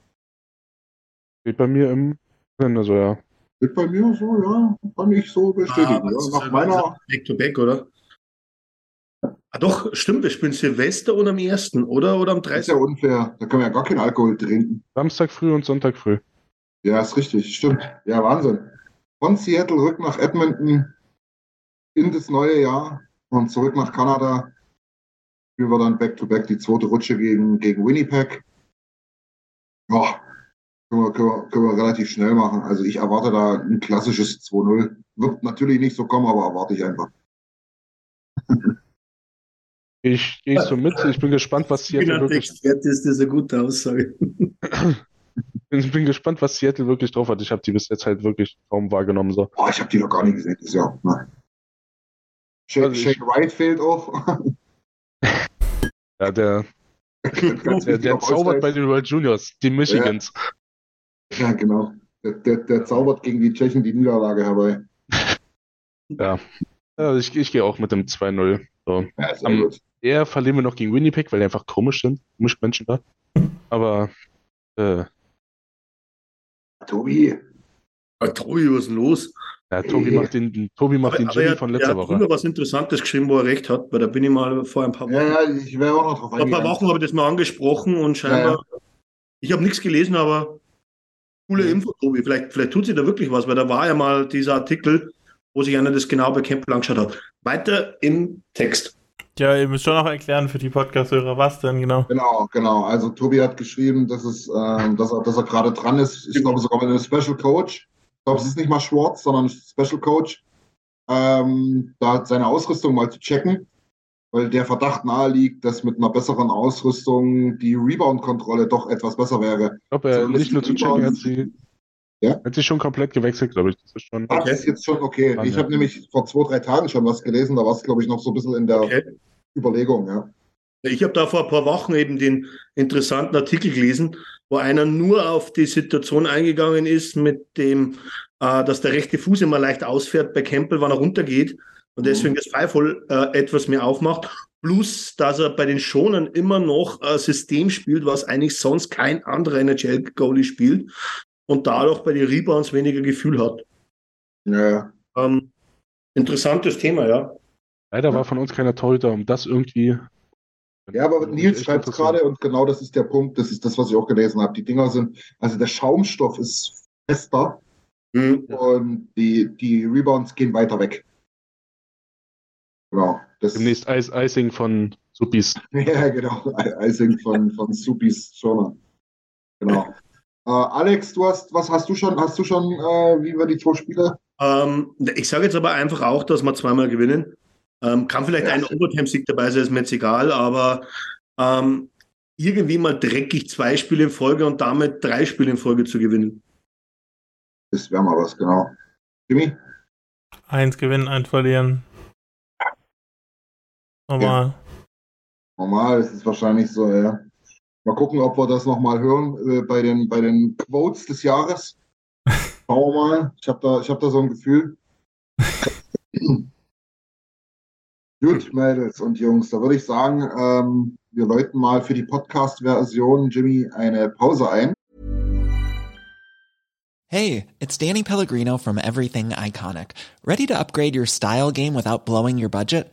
Steht bei mir im Kalender so, ja. Wird bei mir so, ja, kann ich so bestätigen. ja. Nach meiner, Back to back, oder? Ah, doch, stimmt, wir spielen Silvester und am 1. oder? Oder am das ist ja 30. unfair. Da können wir ja gar keinen Alkohol trinken. Samstag früh und Sonntag früh. Ja, ist richtig, stimmt. Ja, Wahnsinn. Von Seattle rück nach Edmonton in das neue Jahr und zurück nach Kanada. Spielen wir dann back-to-back die zweite Rutsche gegen, gegen Winnipeg. Ja, können wir, können, wir, können wir relativ schnell machen. Also ich erwarte da ein klassisches 2-0. Wird natürlich nicht so kommen, aber erwarte ich einfach. Ich gehe so mit. Ich bin gespannt, was Seattle wirklich, ist das eine gute Aussage. [CLEARS THROAT] ich bin gespannt, was Seattle wirklich drauf hat. Ich habe die bis jetzt halt wirklich kaum wahrgenommen. So. Oh, ich habe die noch gar nicht gesehen dieses Jahr. Nein. Shane, Also ich- Wright fehlt auch. Ja, der, [LAUGHS] der, der zaubert bei den World Juniors, die Michigans. Ja, genau. Der, der, der zaubert gegen die Tschechen die Niederlage herbei. Ja. ja ich, ich gehe auch mit dem 2-0. So. Ja, sehr Am- gut. Eher verlieren wir noch gegen Winnipeg, weil die einfach komisch sind. Komische Menschen da. Aber äh, Tobi, Ah, Tobi, was ist denn los? ja, Tobi macht den, Tobi macht den Aber Jimmy er- von er letzter hat Woche. früher was Interessantes geschrieben, wo er recht hat, weil da bin ich mal vor ein paar Wochen. ja, ja, ich wäre auch noch drauf Vor ein paar. Wochen habe ich das mal angesprochen und scheinbar. Ich habe nichts gelesen, aber coole Info, Tobi. Vielleicht, vielleicht tut sich da wirklich was, weil da war ja mal dieser Artikel, wo sich einer das genau bei Campbell angeschaut hat. Weiter im Text. Ja, ihr müsst schon noch erklären für die Podcast-Hörer, was denn genau. Genau, genau. Also Tobi hat geschrieben, dass, es, ähm, dass er, dass er gerade dran ist. Ich glaube sogar mit einem Special Coach. Ich glaube, es ist nicht mal Schwartz, sondern Special Coach. Ähm, da seine Ausrüstung mal zu checken, weil der Verdacht nahe liegt, dass mit einer besseren Ausrüstung die Rebound-Kontrolle doch etwas besser wäre. Ich glaube, er So, nicht nur zu checken, er hat sie, Ja? hat sie schon komplett gewechselt, glaube ich. Das ist schon. Das ist jetzt schon okay. Ich habe nämlich vor zwei, drei Tagen schon was gelesen, da war es, glaube ich, noch so ein bisschen in der Okay. Überlegung, ja. Ich habe da vor ein paar Wochen eben den interessanten Artikel gelesen, wo einer nur auf die Situation eingegangen ist, mit dem, äh, dass der rechte Fuß immer leicht ausfährt bei Campbell, wenn er runtergeht und deswegen das Pfeifvoll äh, etwas mehr aufmacht. Plus, dass er bei den Schonern immer noch ein System spielt, was eigentlich sonst kein anderer NHL-Goalie spielt und dadurch bei den Rebounds weniger Gefühl hat. ja. Ähm, interessantes Thema, ja. Leider war von uns keiner Torhüter, um das irgendwie. Ja, aber Nils schreibt es gerade und genau das ist der Punkt. Das ist das, was ich auch gelesen habe. Die Dinger sind, also der Schaumstoff ist fester Hm. und die, die Rebounds gehen weiter weg. Genau. Das, Demnächst Eis Icing von Supis. [LAUGHS] ja, genau. Icing von, von Supis Schoner. Genau. Äh, Alex, du hast, was hast du schon, hast du schon, äh, wie wir die zwei Spiele? Ähm, ich sage jetzt aber einfach auch, dass wir zweimal gewinnen. Ähm, kann vielleicht Ja. ein Overtime-Sieg dabei sein, ist mir jetzt egal, aber ähm, irgendwie mal dreckig zwei Spiele in Folge und damit drei Spiele in Folge zu gewinnen. Das wäre mal was, genau. Jimmy? Eins gewinnen, eins verlieren. Normal. Normal, es ist wahrscheinlich so, ja. Mal gucken, ob wir das nochmal hören äh, bei, den, bei den Quotes des Jahres. [LAUGHS] Schauen wir mal. Ich habe da, ich hab da so ein Gefühl. [LAUGHS] Gut, Mädels und Jungs, da würde ich sagen, ähm, wir läuten mal für die Podcast-Version, Jimmy, eine Pause ein. Hey, it's Danny Pellegrino from Everything Iconic. Ready to upgrade your style game without blowing your budget?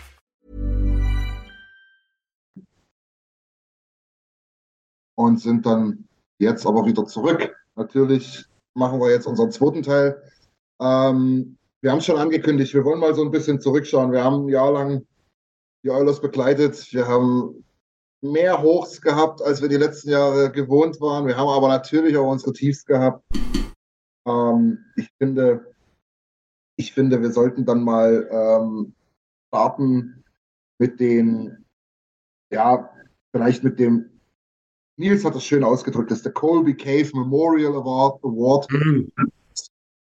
Und sind dann jetzt aber wieder zurück. Natürlich machen wir jetzt unseren zweiten Teil. Ähm, wir haben schon angekündigt, wir wollen mal so ein bisschen zurückschauen. Wir haben ein Jahr lang die Oilers begleitet. Wir haben mehr Hochs gehabt, als wir die letzten Jahre gewohnt waren. Wir haben aber natürlich auch unsere Tiefs gehabt. Ähm, ich finde, ich finde, wir sollten dann mal ähm, starten mit den, ja, vielleicht mit dem Nils hat das schön ausgedrückt, das ist der Colby Cave Memorial Award, Award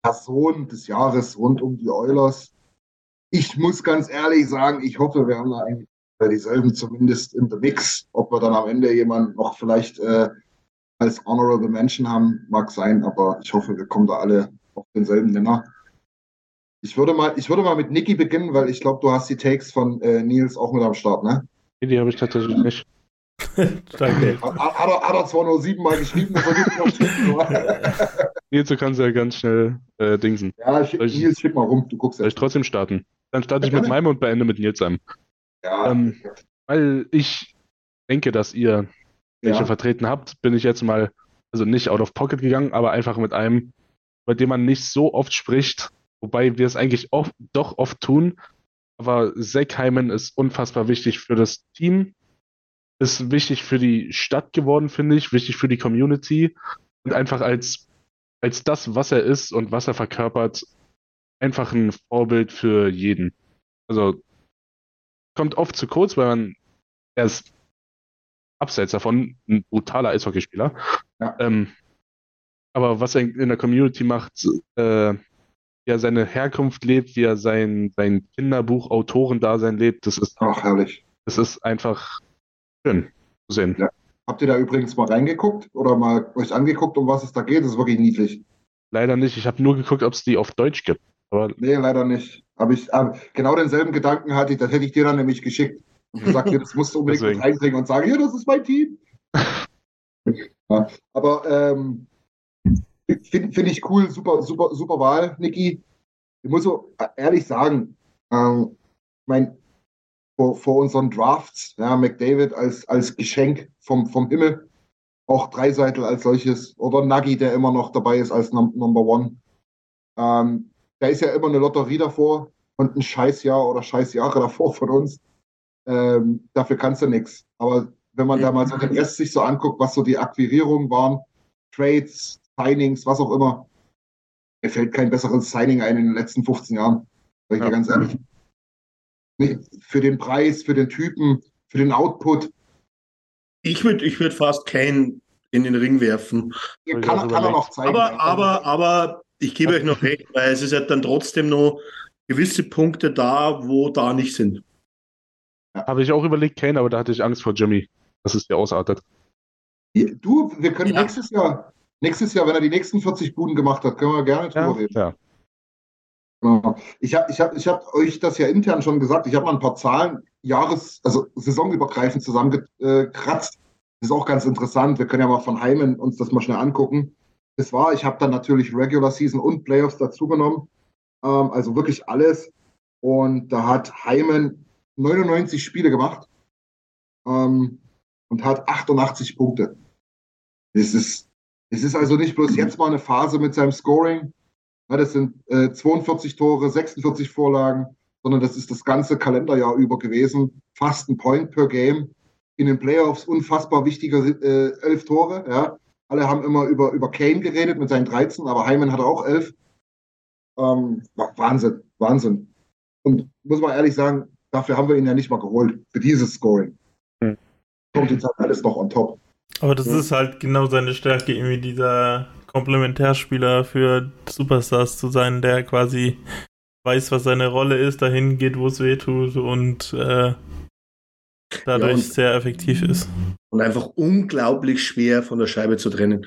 Person des Jahres rund um die Oilers. Ich muss ganz ehrlich sagen, ich hoffe, wir haben da eigentlich dieselben zumindest in the Mix. Ob wir dann am Ende jemanden noch vielleicht äh, als Honorable Mention haben, mag sein, aber ich hoffe, wir kommen da alle auf denselben Nenner. Ich würde mal, ich würde mal mit Niki beginnen, weil ich glaube, du hast die Takes von äh, Nils auch mit am Start, ne? Die habe ich tatsächlich nicht. [LAUGHS] Danke. Hat, er, hat er zwar nur siebenmal geschrieben, das ergibt noch schicken, aber- Nils, [LAUGHS] du kannst ja ganz schnell äh, dingsen. Ja, schick, ich- Nils, schick mal rum, du guckst Soll ich trotzdem starten? Dann starte ich Ja, mit meinem und beende mit Nils einem. Ja, Ähm, weil ich denke, dass ihr welche ja. vertreten habt, bin ich jetzt mal, also nicht out of pocket gegangen, aber einfach mit einem, bei dem man nicht so oft spricht, wobei wir es eigentlich oft, doch oft tun. Aber Zach Hyman ist unfassbar wichtig für das Team, ist wichtig für die Stadt geworden, finde ich, wichtig für die Community und einfach als, als das, was er ist und was er verkörpert, einfach ein Vorbild für jeden. Also kommt oft zu kurz, weil man er ist abseits davon ein brutaler Eishockeyspieler. Ja. Ähm, aber was er in der Community macht, äh, wie er seine Herkunft lebt, wie er sein, sein Kinderbuch-Autorendasein lebt, das ist, Ach, herrlich. das ist einfach schön zu sehen. Ja. Habt ihr da übrigens mal reingeguckt oder mal euch angeguckt, um was es da geht? Das ist wirklich niedlich. Leider nicht. Ich habe nur geguckt, ob es die auf Deutsch gibt. Aber Nee, leider nicht. Aber ich, aber genau denselben Gedanken hatte ich, das hätte ich dir dann nämlich geschickt. Und gesagt, das musst du unbedingt mit Deswegen. reinbringen und sagen, hier, das ist mein Team. ja, aber ähm, finde find ich cool, super, super, super Wahl, Niki. Ich muss so ehrlich sagen, ähm, mein, vor, vor unseren Drafts, ja, McDavid als, als Geschenk vom, vom Himmel, auch Dreiseitel als solches oder Nagi, der immer noch dabei ist als Num Number One. Ähm, da ist ja immer eine Lotterie davor und ein Scheißjahr oder Scheißjahre [LAUGHS] davor von uns. Ähm, dafür kannst du nichts. Aber wenn man da mal so den Rest sich so anguckt, was so die Akquirierungen waren, Trades, Signings, was auch immer, mir fällt kein besseres Signing ein in den letzten 15 Jahren. Sag ich dir ganz ehrlich. Für den Preis, für den Typen, für den Output. Ich würde ich würd fast Kane in den Ring werfen. Kann, kann er noch zeigen. Aber, aber, aber ich gebe euch noch recht, weil es ist ja dann trotzdem noch gewisse Punkte da, wo da nicht sind. Habe ich auch überlegt, Kane, aber da hatte ich Angst vor Jimmy, dass es dir ausartet. Du, wir können ja. nächstes Jahr, nächstes Jahr, wenn er die nächsten 40 Buden gemacht hat, können wir gerne drüber Ja, reden. ja. Genau. Ich habe ich hab, ich hab euch das ja intern schon gesagt. Ich habe mal ein paar Zahlen, Jahres-, also saisonübergreifend zusammengekratzt. Das ist auch ganz interessant. Wir können ja mal von Heimen uns das mal schnell angucken. Das war, ich habe dann natürlich Regular Season und Playoffs dazugenommen. Ähm, also wirklich alles. Und da hat Heimen 99 Spiele gemacht ähm, und hat 88 Punkte. Es ist, es ist also nicht bloß jetzt mal eine Phase mit seinem Scoring. Ja, das sind äh, 42 Tore, 46 Vorlagen, sondern das ist das ganze Kalenderjahr über gewesen. Fast ein Point per Game. In den Playoffs unfassbar wichtige äh, elf Tore. Ja. Alle haben immer über, über Kane geredet mit seinen 13, aber Heimann hatte auch elf. Ähm, Wahnsinn, Wahnsinn. Und muss man ehrlich sagen, dafür haben wir ihn ja nicht mal geholt, für dieses Scoring. Hm. Kommt jetzt halt alles noch on top. Aber das Ja. ist halt genau seine Stärke, irgendwie dieser Komplementärspieler für Superstars zu sein, der quasi weiß, was seine Rolle ist, dahin geht, wo es weh tut und äh, dadurch Ja, und- sehr effektiv ist. Und einfach unglaublich schwer von der Scheibe zu trennen.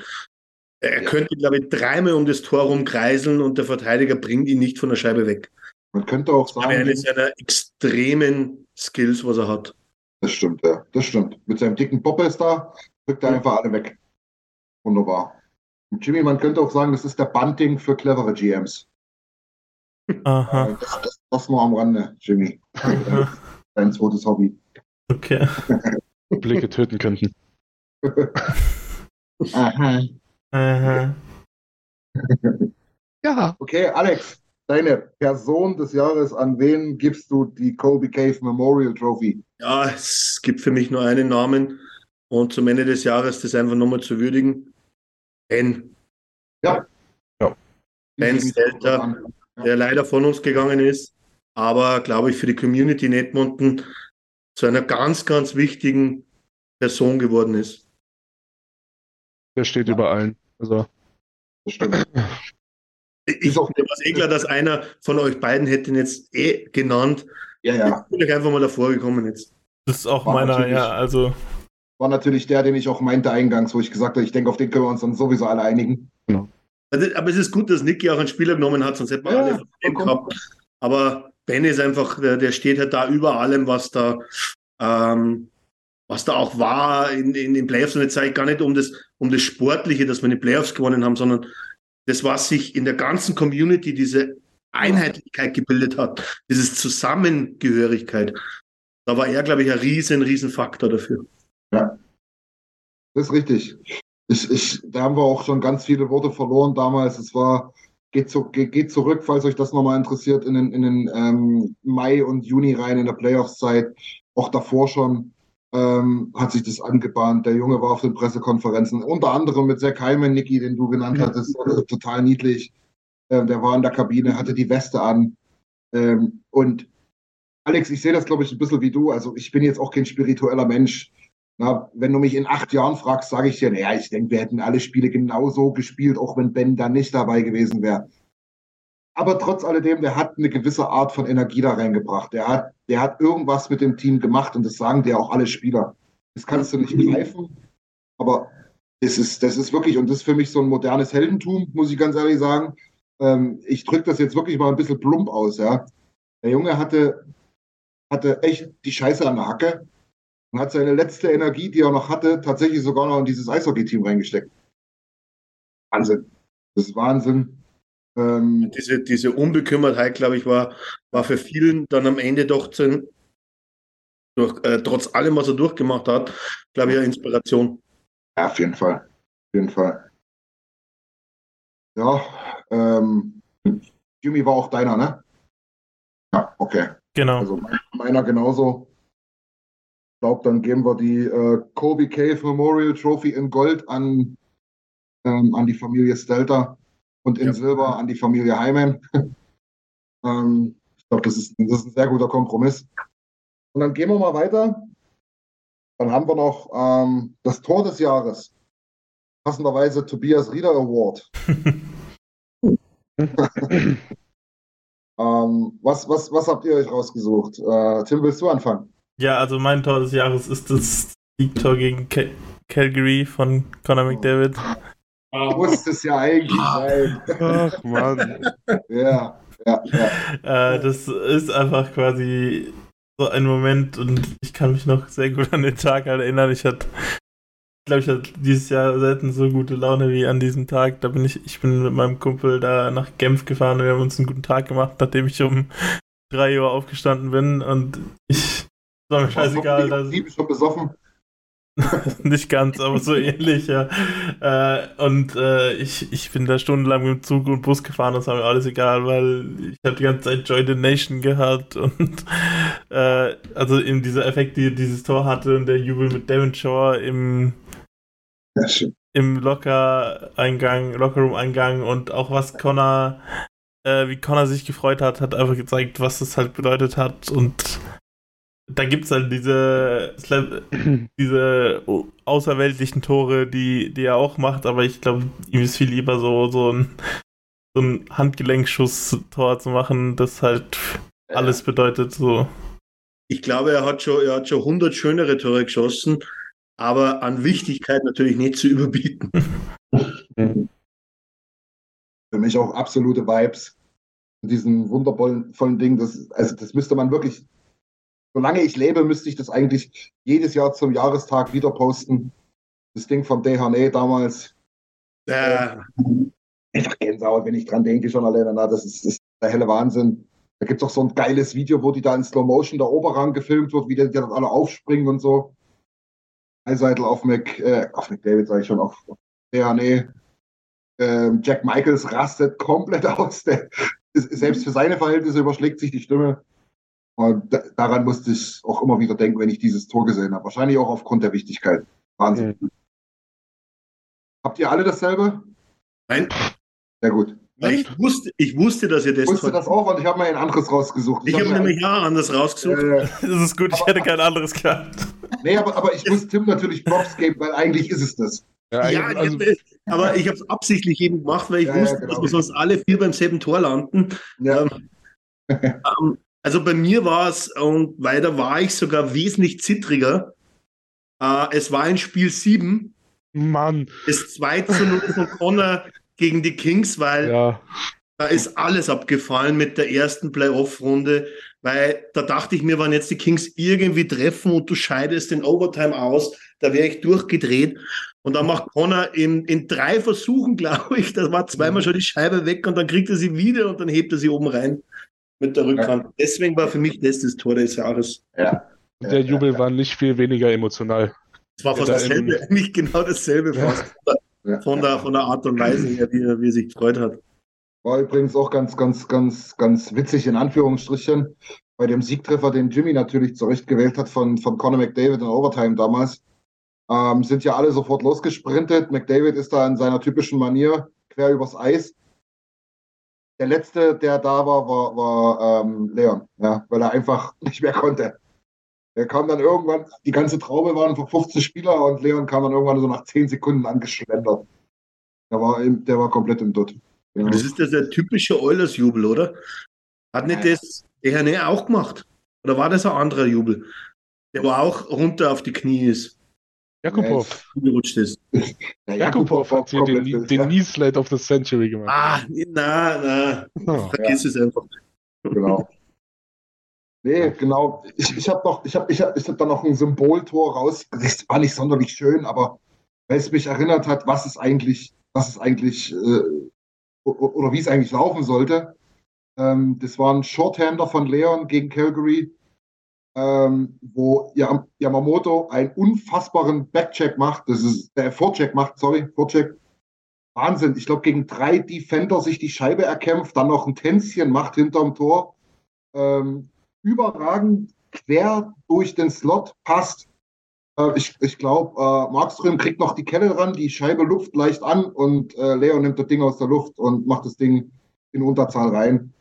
Er könnte, glaube ich, dreimal um das Tor rumkreiseln und der Verteidiger bringt ihn nicht von der Scheibe weg. Man könnte auch Das ist eine sagen, seiner extremen Skills, was er hat. das stimmt, ja, das stimmt. Mit seinem dicken Poppes da drückt er einfach alle weg. Wunderbar. Jimmy, man könnte auch sagen, das ist der Bunting für clevere GMs. Aha, Äh, Das, das, das nur am Rande, Jimmy. [LAUGHS] Dein zweites Hobby. okay. [LAUGHS] Blicke töten könnten. [LAUGHS] Aha. Aha. Ja. Okay, Alex, deine Person des Jahres, an wen gibst du die Kobe Cave Memorial Trophy? Ja, es gibt für mich nur einen Namen und zum Ende des Jahres das einfach nochmal zu würdigen. Ben. Ja. Ja. Ben Stelter, der leider von uns gegangen ist, aber glaube ich für die Community in Edmonton zu einer ganz, ganz wichtigen Person geworden ist. Der steht über allen. Also, Das stimmt. Ich mir war eh klar, dass einer von euch beiden hätte ihn jetzt eh genannt. Ja, ja. Ich bin einfach mal davor gekommen jetzt. Das ist auch War meiner, natürlich- ja, also War natürlich der, den ich auch meinte eingangs, wo ich gesagt habe, ich denke, auf den können wir uns dann sowieso alle einigen. Also, aber es ist gut, dass Nicky auch einen Spieler genommen hat, sonst hätten wir Ja, alle gehabt. Aber Ben ist einfach, der, der steht halt da über allem, was da, ähm, was da auch war in, in den Playoffs. Und jetzt sage ich gar nicht um das, um das Sportliche, dass wir in den Playoffs gewonnen haben, sondern das, was sich in der ganzen Community, diese Einheitlichkeit gebildet hat, dieses Zusammengehörigkeit. Da war er, glaube ich, ein riesen, riesen Faktor dafür. Das ist richtig. Ich, ich, da haben wir auch schon ganz viele Worte verloren damals. Es war, geht, zu, geht, geht zurück, falls euch das nochmal interessiert, in den, in den ähm, Mai und Juni rein in der Playoffs-Zeit. Auch davor schon ähm, hat sich das angebahnt. Der Junge war auf den Pressekonferenzen, unter anderem mit Zach Hyman, Niki, den du genannt hattest, total niedlich. Ähm, der war in der Kabine, hatte die Weste an. Ähm, und Alex, ich sehe das, glaube ich, ein bisschen wie du. Also ich bin jetzt auch kein spiritueller Mensch. Na, wenn du mich in acht Jahren fragst, sage ich dir, naja, ich denke, wir hätten alle Spiele genauso gespielt, auch wenn Ben da nicht dabei gewesen wäre. Aber trotz alledem, der hat eine gewisse Art von Energie da reingebracht. Der hat, der hat irgendwas mit dem Team gemacht und das sagen dir auch alle Spieler. Das kannst du nicht greifen, aber das ist, das ist wirklich, und das ist für mich so ein modernes Heldentum, muss ich ganz ehrlich sagen. Ähm, ich drücke das jetzt wirklich mal ein bisschen plump aus, ja. Der Junge hatte, hatte echt die Scheiße an der Hacke und hat seine letzte Energie, die er noch hatte, tatsächlich sogar noch in dieses Eishockey-Team reingesteckt. Wahnsinn. Das ist Wahnsinn. Ähm, Diese, diese Unbekümmertheit, glaube ich, war, war für vielen dann am Ende doch zu, durch, äh, trotz allem, was er durchgemacht hat, glaube ich, eine Inspiration. Ja, auf jeden Fall. Auf jeden Fall. Ja, ähm, Jimmy war auch deiner, ne? Ja, okay. Genau. Also meiner genauso. Ich glaube, dann geben wir die äh, Kobe Cave Memorial Trophy in Gold an, ähm, an die Familie Stelter und in Ja. Silber an die Familie Hyman. [LAUGHS] ähm, ich glaube, das ist, das ist ein sehr guter Kompromiss. Und dann gehen wir mal weiter. Dann haben wir noch ähm, das Tor des Jahres. Passenderweise Tobias Rieder Award. [LAUGHS] ähm, was, was, was habt ihr euch rausgesucht? Äh, Tim, willst du anfangen? Ja, also mein Tor des Jahres ist das Siegtor gegen Cal Calgary von Conor McDavid. Muss es ja eigentlich sein. Ach, Mann. [LAUGHS] Ja, ja, ja. Äh, das ist einfach quasi so ein Moment und ich kann mich noch sehr gut an den Tag halt erinnern. Ich hatte, glaube ich, hatte dieses Jahr selten so gute Laune wie an diesem Tag. Da bin ich, ich bin mit meinem Kumpel da nach Genf gefahren und wir haben uns einen guten Tag gemacht, nachdem ich um 3 Uhr aufgestanden bin und ich war mir scheißegal, Ich bin schon besoffen. [LAUGHS] nicht ganz, aber so ähnlich, ja. Äh, und äh, ich, ich bin da stundenlang mit dem Zug und Bus gefahren, das war mir alles egal, weil ich habe die ganze Zeit Joy the Nation gehört und [LAUGHS] äh, also eben dieser Effekt, die dieses Tor hatte und der Jubel mit Devon Shore im, im Locker-Eingang, Lockerroom-Eingang und auch was Connor, äh, wie Connor sich gefreut hat, hat einfach gezeigt, was das halt bedeutet hat und da gibt's halt diese, [CLEARS THROAT] diese außerweltlichen Tore, die, die er auch macht, aber ich glaube, ihm ist viel lieber so, so ein, so ein Handgelenkschuss-Tor zu machen, das halt alles bedeutet, so. Ich glaube, er hat schon, er hat schon 100 schönere Tore geschossen, aber an Wichtigkeit natürlich nicht zu überbieten. [LAUGHS] Für mich auch absolute Vibes. Mit diesem wundervollen vollen Ding. Das, also das müsste man wirklich, solange ich lebe, müsste ich das eigentlich jedes Jahr zum Jahrestag wieder posten. Das Ding von Dehane damals. Äh, Einfach Gänsehaut, wenn ich dran denke, schon alleine. Na, das, ist, das ist der helle Wahnsinn. Da gibt es auch so ein geiles Video, wo die da in Slow Motion der Oberrang gefilmt wird, wie die, die dann alle aufspringen und so. Eiseitel auf Mc, äh, auf McDavid, sage ich schon, auf Dehane. Ähm, Jack Michaels rastet komplett [LAUGHS] aus. Der, selbst für seine Verhältnisse überschlägt sich die Stimme. Und da, daran musste ich auch immer wieder denken, wenn ich dieses Tor gesehen habe. Wahrscheinlich auch aufgrund der Wichtigkeit. Wahnsinn. Habt ihr alle dasselbe? nein, Sehr gut. ich wusste, ich wusste, dass ihr das Ich wusste das auch und ich habe mir ein anderes rausgesucht. Ich habe mir nämlich ja anders rausgesucht. äh, [LAUGHS] Das ist gut, ich hätte kein anderes gehabt. Nee, aber, aber ich muss Tim natürlich Props geben, weil eigentlich ist es das. Ja, Ja, also, ich hab, aber ich habe es absichtlich eben gemacht, weil ich Ja, ja, wusste, genau. dass wir sonst alle vier beim selben Tor landen. Ja. Ähm, [LAUGHS] ähm, also bei mir war es, und weiter war ich sogar wesentlich zittriger. Äh, es war in Spiel 7, Mann. das 2 zu 0 von Connor gegen die Kings, weil Ja. da ist alles abgefallen mit der ersten Playoff-Runde, weil da dachte ich mir, wenn jetzt die Kings irgendwie treffen und du scheidest den Overtime aus, da wäre ich durchgedreht. Und dann macht Connor in, in drei Versuchen, [LAUGHS] glaube ich, da war zweimal schon die Scheibe weg und dann kriegt er sie wieder und dann hebt er sie oben rein mit der Rückhand. Deswegen war für mich das das Tor des Jahres. Ja. Der Jubel war nicht viel weniger emotional. Es war fast Ja, dasselbe, eigentlich genau dasselbe fast. Ja. Von der, von der Art und Weise her, wie er, wie er sich gefreut hat. War übrigens auch ganz, ganz, ganz, ganz witzig in Anführungsstrichen. Bei dem Siegtreffer, den Jimmy natürlich zurecht gewählt hat von, von Conor McDavid in Overtime damals, ähm, sind ja alle sofort losgesprintet. McDavid ist da in seiner typischen Manier quer übers Eis. Der letzte, der da war, war, war ähm, Leon, ja, weil er einfach [LAUGHS] nicht mehr konnte. Er kam dann irgendwann, die ganze Traube waren vor 15 Spieler und Leon kam dann irgendwann so nach 10 Sekunden angeschlendert. Der war, im, der war komplett im Dutt. Ja. Das ist das der typische Eulers-Jubel, oder? Hat nicht Ja. das der Herr auch gemacht? Oder war das ein anderer Jubel? Der wo auch runter auf die Knie ist, Jakubov. gerutscht ist. Der Jakubov hat hier den, den ja. Knee Slide of the Century gemacht. Ah, na, na, Oh. vergiss es einfach. Genau. Nee, genau. Ich, ich habe noch, ich habe, ich hab, ich hab da noch ein Symboltor raus. Das war nicht sonderlich schön, aber weil es mich erinnert hat, was es eigentlich, was es eigentlich äh, oder wie es eigentlich laufen sollte. Ähm, das war ein Shorthander von Leon gegen Calgary, ähm, wo Yam- Yamamoto einen unfassbaren Backcheck macht. Das ist der Vorcheck macht, sorry, Vorcheck. Wahnsinn. Ich glaube, gegen drei Defender sich die Scheibe erkämpft, dann noch ein Tänzchen macht hinterm Tor. Ähm, überragend quer durch den Slot passt. Äh, ich ich glaube, äh, Markström kriegt noch die Kelle dran, die Scheibe luft leicht an und äh, Leo nimmt das Ding aus der Luft und macht das Ding in Unterzahl rein.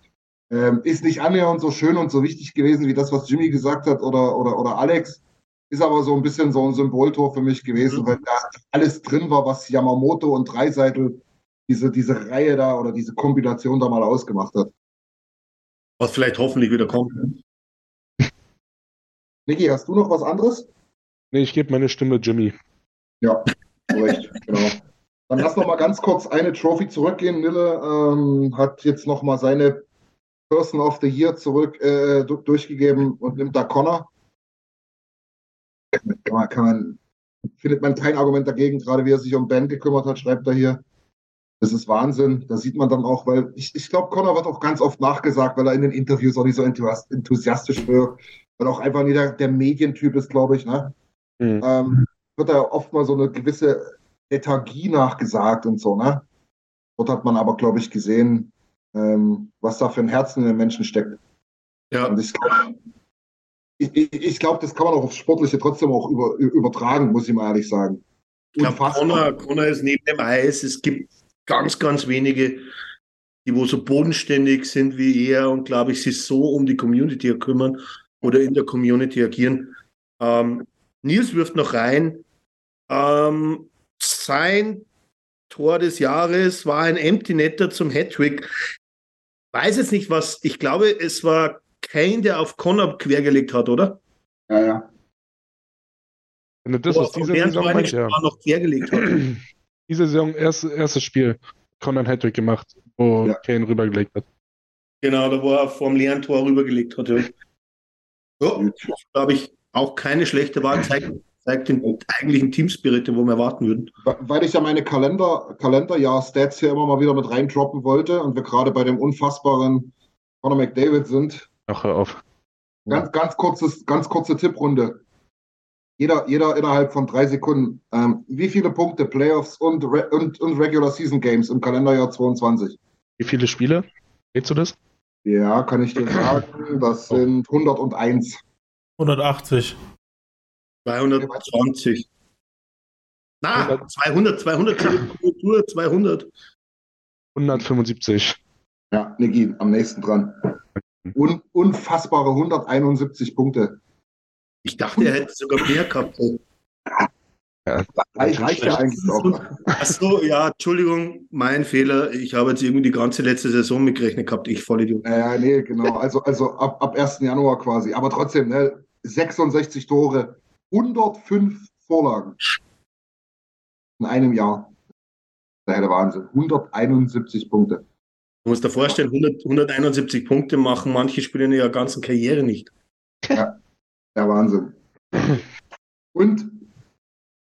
Ähm, ist nicht annähernd so schön und so wichtig gewesen wie das, was Jimmy gesagt hat oder, oder, oder Alex. Ist aber so ein bisschen so ein Symboltor für mich gewesen, mhm. weil da alles drin war, was Yamamoto und Dreiseitel diese, diese Reihe da oder diese Kombination da mal ausgemacht hat. Was vielleicht hoffentlich wieder kommt. Niki, hast du noch was anderes? Nee, ich gebe meine Stimme Jimmy. Ja, recht, genau. Dann lass noch mal ganz kurz eine Trophy zurückgehen. Nille ähm, hat jetzt noch mal seine Person of the Year zurück äh, durchgegeben und nimmt da Connor. Kann man, kann man, findet man kein Argument dagegen, gerade wie er sich um Ben gekümmert hat, schreibt er hier. Das ist Wahnsinn. Da sieht man dann auch, weil ich, ich glaube, Connor wird auch ganz oft nachgesagt, weil er in den Interviews auch nicht so enthusiastisch wirkt, weil auch einfach nicht der, der Medientyp ist, glaube ich. Ne? Mhm. Ähm, wird da oft mal so eine gewisse Lethargie nachgesagt und so. Ne? Dort hat man aber, glaube ich, gesehen, ähm, was da für ein Herzen in den Menschen steckt. Ja. Und ich glaube, ich, ich, glaub, das kann man auch aufs Sportliche trotzdem auch über, übertragen, muss ich mal ehrlich sagen. Connor, Connor ist neben dem Eis. Es gibt ganz, ganz wenige, die wo so bodenständig sind wie er und glaube ich, sich so um die Community kümmern oder in der Community agieren. Ähm, Nils wirft noch rein. Ähm, sein Tor des Jahres war ein Empty Netter zum Hattrick weiß jetzt nicht, was, ich glaube, es war Kane, der auf Connor quergelegt hat, oder? Ja, ja. Wenn du das oh, aus dieser Saison meinst, ja. noch quergelegt hat. [CLEARS THROAT] Diese Saison, erst, erstes Spiel, Connor ein Hattrick gemacht, wo ja. Kane rübergelegt hat. Genau, da wo er vom leeren Tor rübergelegt hat. Ja, ja glaube ich, auch keine schlechte Wahl. Zeigt, zeigt den eigentlichen Teamspirit, den wir erwarten würden. Weil ich ja meine Kalender, Kalenderjahr-Stats hier immer mal wieder mit reindroppen wollte und wir gerade bei dem unfassbaren Conor McDavid sind. Ach, hör auf. Ganz, ganz, kurzes, ganz kurze Tipprunde. Jeder, jeder innerhalb von drei Sekunden. Ähm, wie viele Punkte Playoffs und, Re und, und Regular Season Games im Kalenderjahr 22? Wie viele Spiele? Geht du das? Ja, kann ich dir sagen. Das sind 101. 180. 220. Na, 200, 200, 200, 200. 175. Ja, Niki, am nächsten dran. Un unfassbare 171 Punkte. Ich dachte, er hätte sogar mehr gehabt. Ja, reicht, reicht ja eigentlich auch. Achso, ja, Entschuldigung, mein Fehler. Ich habe jetzt irgendwie die ganze letzte Saison mitgerechnet gehabt. Ich Vollidiot. Ja, nee, genau. Also, also ab, ab 1. Januar quasi. Aber trotzdem, ne, 66 Tore, 105 Vorlagen in einem Jahr. Das ist der Wahnsinn. 171 Punkte. Du musst dir vorstellen, 100, 171 Punkte machen manche Spieler in ihrer ganzen Karriere nicht. Ja, der Wahnsinn. Und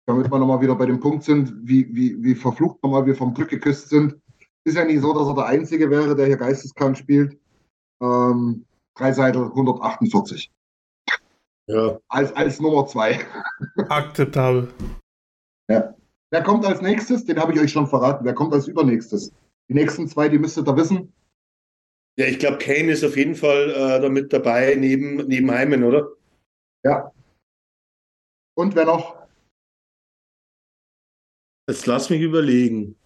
damit wir nochmal wieder bei dem Punkt sind, wie, wie, wie verflucht nochmal wir vom Glück geküsst sind, ist ja nicht so, dass er der Einzige wäre, der hier geisteskrank spielt. Ähm, Dreiseitel 148. Ja. Als, als Nummer zwei. Akzeptabel. Ja. Wer kommt als nächstes? Den habe ich euch schon verraten. Wer kommt als übernächstes? Die nächsten zwei, die müsstet ihr wissen. Ja, ich glaube, Kane ist auf jeden Fall äh, damit dabei, neben, neben Heimen, oder? Ja. Und wer noch? Jetzt lass mich überlegen.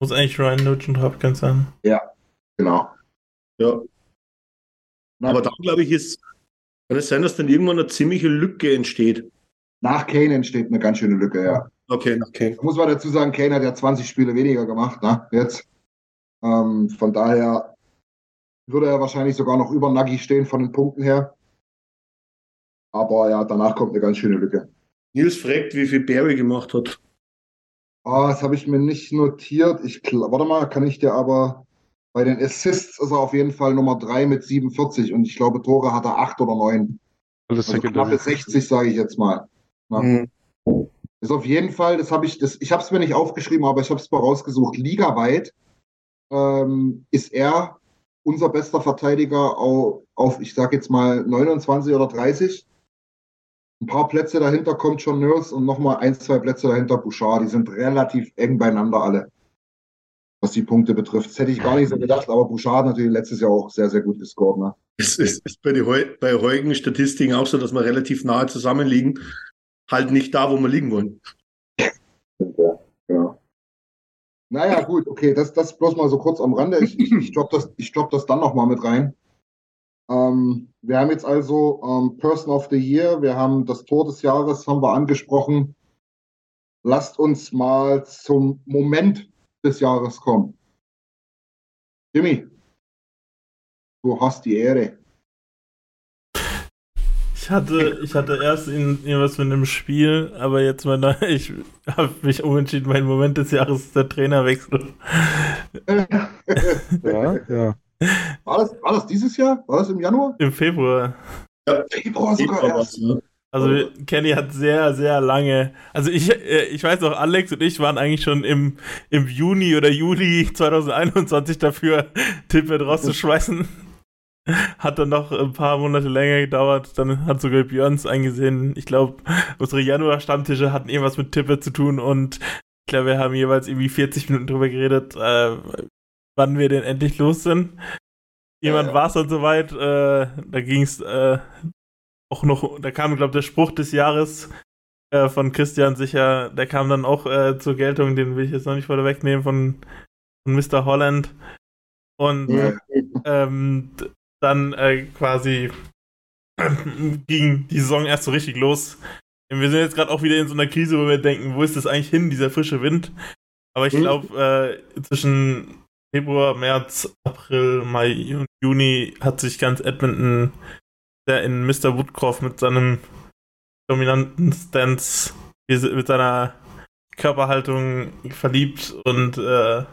Muss eigentlich Ryan Nugent Hopkins sein. Ja, genau. Ja. Na, Aber dann, glaube ich, ist kann es sein, dass dann irgendwann eine ziemliche Lücke entsteht? Nach Kane entsteht eine ganz schöne Lücke, ja. Okay, nach Kane. Da muss man dazu sagen, Kane hat ja 20 Spiele weniger gemacht, ne, jetzt. Ähm, von daher würde er wahrscheinlich sogar noch über Nagi stehen von den Punkten her. Aber ja, danach kommt eine ganz schöne Lücke. Nils fragt, wie viel Barry gemacht hat. Ah, das habe ich mir nicht notiert. Ich, warte mal, kann ich dir aber bei den Assists ist er auf jeden Fall Nummer 3 mit 47 und ich glaube, Tore hat er 8 oder 9. Also knappe 60, sage ich jetzt mal. Mhm. Ist auf jeden Fall, das habe ich, das, ich habe es mir nicht aufgeschrieben, aber ich habe es mal rausgesucht. Ligaweit ähm, ist er unser bester Verteidiger auf, auf ich sage jetzt mal 29 oder 30. Ein paar Plätze dahinter kommt schon Nurse und nochmal ein, zwei Plätze dahinter Bouchard. Die sind relativ eng beieinander alle. Was die Punkte betrifft. Das hätte ich gar nicht so gedacht, aber Bouchard hat natürlich letztes Jahr auch sehr, sehr gut gescored. Ne? Es ist, ist bei, bei heutigen Statistiken auch so, dass wir relativ nahe zusammenliegen. Halt nicht da, wo wir liegen wollen. Ja, genau. Naja, gut, okay, das, das bloß mal so kurz am Rande. Ich, ich, ich droppe das, ich dropp das dann nochmal mit rein. Ähm, wir haben jetzt also ähm, Person of the Year, wir haben das Tor des Jahres, haben wir angesprochen. Lasst uns mal zum Moment des Jahres kommen. Jimmy, du hast die Ehre. Ich hatte, ich hatte erst irgendwas mit einem Spiel, aber jetzt mal, ich habe mich umentschieden. Mein Moment des Jahres ist der Trainerwechsel. [LAUGHS] ja, ja. War das, war das dieses Jahr? War das im Januar? Im Februar. Ja, Februar sogar erst. Also Kenny hat sehr, sehr lange. Also ich, äh, ich weiß noch, Alex und ich waren eigentlich schon im, im Juni oder Juli 2021 dafür, Tippet rauszuschmeißen. Hat dann noch ein paar Monate länger gedauert. Dann hat sogar Björns eingesehen. Ich glaube, unsere Januar-Stammtische hatten irgendwas mit Tippet zu tun und ich glaube, wir haben jeweils irgendwie 40 Minuten drüber geredet, äh, wann wir denn endlich los sind. Jemand ja, ja. war es dann soweit. Äh, da ging es äh, auch noch, da kam, glaube ich, der Spruch des Jahres äh, von Christian sicher, der kam dann auch äh, zur Geltung, den will ich jetzt noch nicht vorne wegnehmen, von, von Mr. Holland. Und ja. ähm, dann äh, quasi [CLEARS THROAT] ging die Saison erst so richtig los. Wir sind jetzt gerade auch wieder in so einer Krise, wo wir denken, wo ist das eigentlich hin, dieser frische Wind? Aber ich glaube, äh, zwischen Februar, März, April, Mai und Juni hat sich ganz Edmonton der in Mr. Woodcroft mit seinem dominanten Stance, mit seiner Körperhaltung verliebt und äh,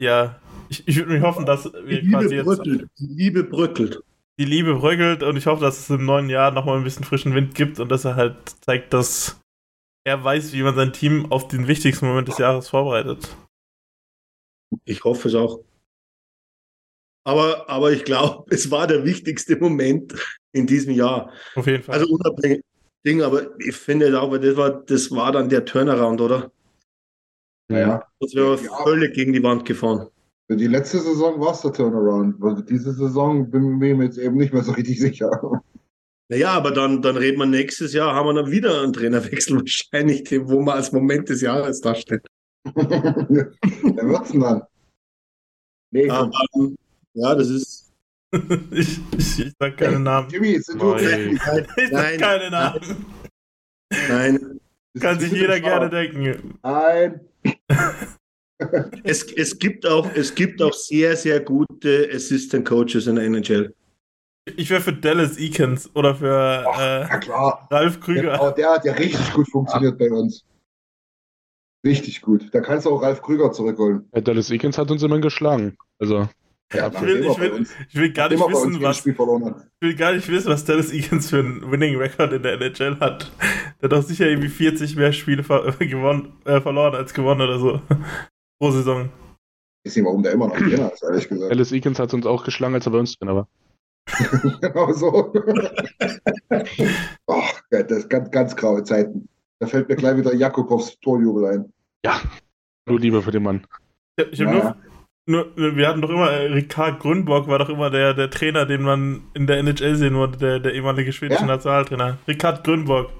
ja, ich, ich würde mich hoffen, dass wir die quasi Liebe bröckelt. jetzt. Die Liebe bröckelt. Die Liebe bröckelt und ich hoffe, dass es im neuen Jahr nochmal ein bisschen frischen Wind gibt und dass er halt zeigt, dass er weiß, wie man sein Team auf den wichtigsten Moment des Jahres vorbereitet. Ich hoffe es auch. Aber, aber ich glaube, [LAUGHS] es war der wichtigste Moment in diesem Jahr. Auf jeden Fall. Also unabhängig Ding, aber ich finde auch, das war, das war dann der Turnaround, oder? Naja. Das wäre ja. völlig gegen die Wand gefahren. Für die letzte Saison war es der Turnaround. Also diese Saison bin ich mir jetzt eben nicht mehr so richtig sicher. Naja, aber dann, dann reden wir nächstes Jahr, haben wir dann wieder einen Trainerwechsel [LAUGHS] wahrscheinlich, wo man als Moment des Jahres dasteht. [LAUGHS] Wer wird's denn dann? Nee, aber, ja, das ist. [LAUGHS] ich, ich, ich sag keine Namen. Jimmy, sind du okay? Nein, ich sag keine Namen. Nein. Kann sich jeder gerne denken. Nein. es, es, gibt auch, es gibt auch sehr, sehr gute Assistant Coaches in der NHL. Ich wäre für Dallas Eakins oder für Ach, äh, ja Ralf Krüger. Der, der hat ja richtig gut funktioniert ja. bei uns. Richtig gut. Da kannst du auch Ralf Krüger zurückholen. Ja, Dallas Eakins hat uns immer geschlagen. Also. Ja, ich, will, ich, will, ich, will, gar nicht wissen, was, ich will gar nicht wissen, was Dallas [LAUGHS] Eagles für einen Winning Record in der NHL hat. Der hat doch sicher irgendwie 40 mehr Spiele ver [LAUGHS] gewonnen, äh, verloren als gewonnen oder so. [LAUGHS] Pro Saison. Ich sehe, warum der immer noch Trainer ist, ehrlich gesagt. Dallas Eakins hat uns auch geschlagen, als er bei uns drin war. genau so. Ach, das ist ganz, ganz graue Zeiten. Da fällt mir gleich wieder Jakobovs Torjubel ein. Ja, nur Liebe für den Mann. Ich habe naja. nur, nur, wir hatten doch immer, äh, Ricard Grünborg war doch immer der, der Trainer, den man in der NHL sehen wollte, der, der ehemalige schwedische ja? Nationaltrainer. Ricard Grünborg.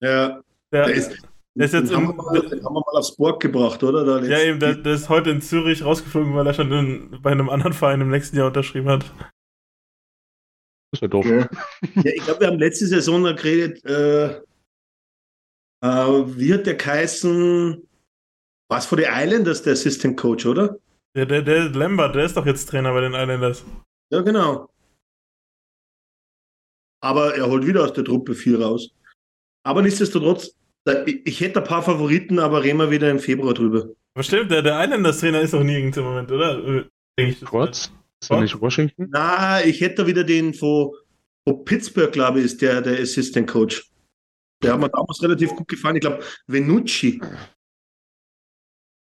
Ja. Der, der ist, der ist jetzt haben, im, wir mal, haben wir mal aufs Borg gebracht, oder? ja, eben, der, der, ist heute in Zürich rausgeflogen, weil er schon in, bei einem anderen Verein im nächsten Jahr unterschrieben hat. Das wäre doof. Ja, ja ich glaube, wir haben letzte Saison noch geredet, äh, äh, wie hat der geheißen, was für die Islanders, der Assistant Coach, oder? Der, der, der Lambert, der ist doch jetzt Trainer bei den Islanders. Ja, genau. Aber er holt wieder aus der Truppe viel raus. Aber nichtsdestotrotz, ich hätte ein paar Favoriten, aber reden wir wieder im Februar drüber. Aber stimmt, der, der Islanders-Trainer ist doch nirgends im Moment, oder? Denke ich. Trotz? Ist er nicht Washington? Na, ich hätte wieder den von, von Pittsburgh, glaube ich, ist der, der Assistant Coach. Der hat mir damals relativ gut gefallen. Ich glaube, Venucci.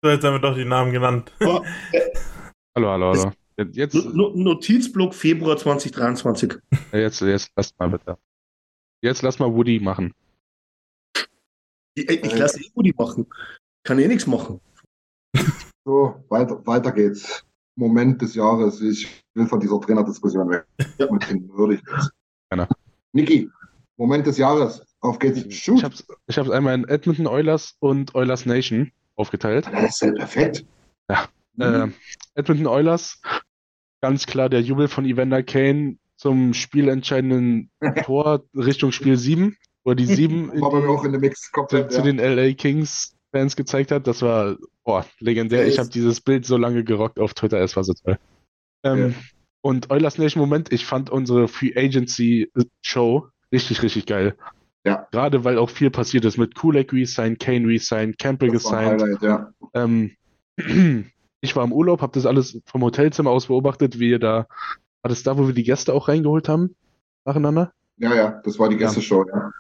So, jetzt haben wir doch die Namen genannt. hallo, hallo, hallo. Jetzt, Notizblock Februar 2023. Jetzt, jetzt lasst mal bitte. Jetzt lass mal Woody machen. Ich, ich lasse eh Woody machen. Kann eh nichts machen. So, weiter, weiter geht's. Moment des Jahres. Ich will von dieser Trainerdiskussion weg. Ja. Mit den würdig ist. Gerne. Niki, Moment des Jahres. Auf geht's. Shoot. Ich hab's, ich hab's einmal in Edmonton Oilers und Oilers Nation aufgeteilt. Das ist ja perfekt. Ja. Äh, Edmonton Oilers, ganz klar der Jubel von Evander Kane zum spielentscheidenden [LAUGHS] Tor Richtung Spiel 7, wo die 7 War bei mir auch in dem Mix zu, komplett. zu Ja. den LA Kings Fans gezeigt hat. Das war boah, legendär. Ich habe dieses Bild so lange gerockt auf Twitter, es war so toll. Ähm, Und Oilers Nation Moment, ich fand unsere Free Agency Show richtig, richtig geil. Ja. Gerade weil auch viel passiert ist mit Kulak resigned, Kane resigned, Campbell gesigned. Ja. Ähm, [CLEARS THROAT] ich war im Urlaub, habe das alles vom Hotelzimmer aus beobachtet, wie ihr da, war das da, wo wir die Gäste auch reingeholt haben? Nacheinander? Ja, ja, das war die Ja. Gästeshow, ja.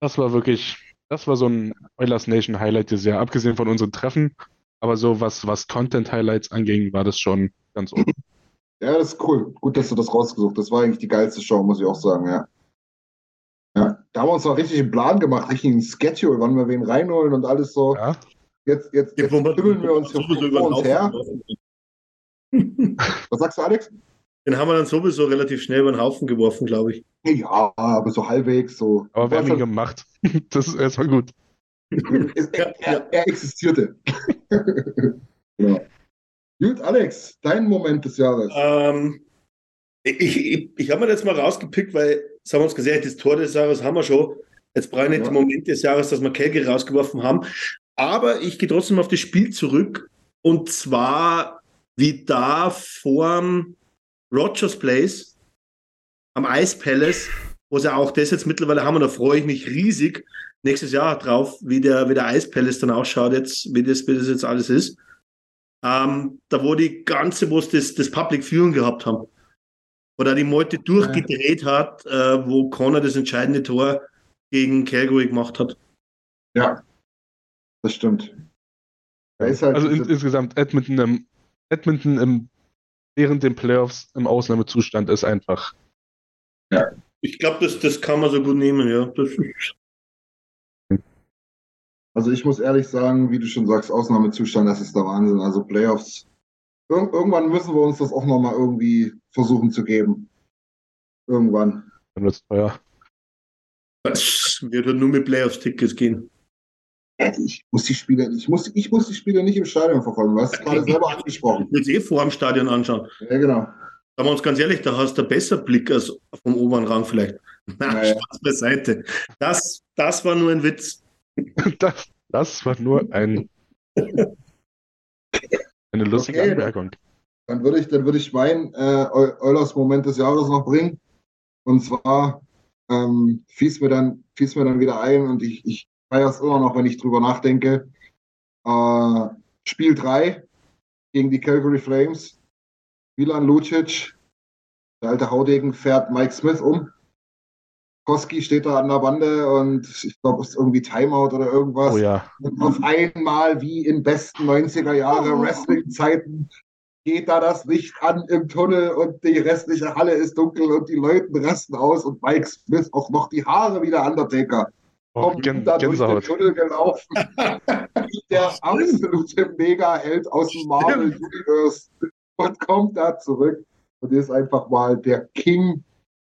Das war wirklich, das war so ein Oilers Nation Highlight des Jahres, abgesehen von unseren Treffen. Aber so was, was Content-Highlights anging, war das schon ganz oben. Ja, das ist cool. Gut, dass du das rausgesucht hast. Das war eigentlich die geilste Show, muss ich auch sagen, ja. Da haben wir uns auch richtig einen Plan gemacht, richtig einen Schedule, wann wir wen reinholen und alles so. Ja. Jetzt, jetzt, jetzt tümmeln wir uns hier sowieso vor uns her. Was sagst du, Alex? Den haben wir dann sowieso relativ schnell über den Haufen geworfen, glaube ich. Ja, aber so halbwegs so. Aber wir haben ihn gemacht. [LAUGHS] Das ist erstmal gut. Er, er, er existierte. [LAUGHS] genau. Gut, Alex, dein Moment des Jahres. Ähm, ich ich, ich habe mir das mal rausgepickt, weil, das haben wir uns gesagt, das Tor des Jahres haben wir schon. Jetzt brauche ich nicht Ja. den Moment des Jahres, dass wir Kelge rausgeworfen haben. Aber ich gehe trotzdem auf das Spiel zurück. Und zwar, wie da vorm Rogers Place am Ice Palace, wo sie auch das jetzt mittlerweile haben. Und da freue ich mich riesig nächstes Jahr drauf, wie der, wie der Ice Palace dann ausschaut, jetzt, wie das, wie das jetzt alles ist. Ähm, da wo die ganze, wo es das, das Public Viewing gehabt haben. Oder die Meute durchgedreht hat, äh, wo Connor das entscheidende Tor gegen Calgary gemacht hat. Ja, das stimmt. Da ist halt Also in, insgesamt Edmonton im, Edmonton im, während den Playoffs im Ausnahmezustand ist einfach. Ich glaube, das, das kann man so gut nehmen, ja. Also ich muss ehrlich sagen, wie du schon sagst, Ausnahmezustand, das ist der Wahnsinn. Also Playoffs. Ir irgendwann müssen wir uns das auch nochmal irgendwie versuchen zu geben. Irgendwann. Dann wird's teuer. das wird halt nur mit Playoffs-Tickets gehen. Ich muss die Spiele, ich muss, ich muss die Spiele nicht im Stadion verfolgen. Du hast es gerade selber angesprochen. Ich will es eh vor dem Stadion anschauen. Ja, genau. Sagen wir uns ganz ehrlich, da hast du einen besseren Blick als vom oberen Rang vielleicht. Na, Ja, ja. Spaß beiseite. Das, das war nur ein Witz. [LAUGHS] Das, das war nur ein, eine lustige Okay. Anmerkung. Dann würde ich, dann würde ich meinen äh, Eu- Eulers Moment des Jahres noch bringen. Und zwar ähm, fies mir dann, fies mir dann wieder ein und ich, ich feiere es immer noch, wenn ich drüber nachdenke. Äh, Spiel 3 gegen die Calgary Flames. Milan Lucic, der alte Haudegen, fährt Mike Smith um. Koski steht da an der Bande und ich glaube, es ist irgendwie Timeout oder irgendwas. Oh ja. Und auf einmal, wie in besten 90er Jahre Wrestling-Zeiten, geht da das Licht an im Tunnel und die restliche Halle ist dunkel und die Leute rasten aus und Mike Smith auch noch die Haare wie der Undertaker. Oh, Kommt Gän da durch den Gänsehaut. Tunnel gelaufen. [LAUGHS] Der absolute Mega-Held aus dem Marvel Universe und kommt da zurück und ist einfach mal der King.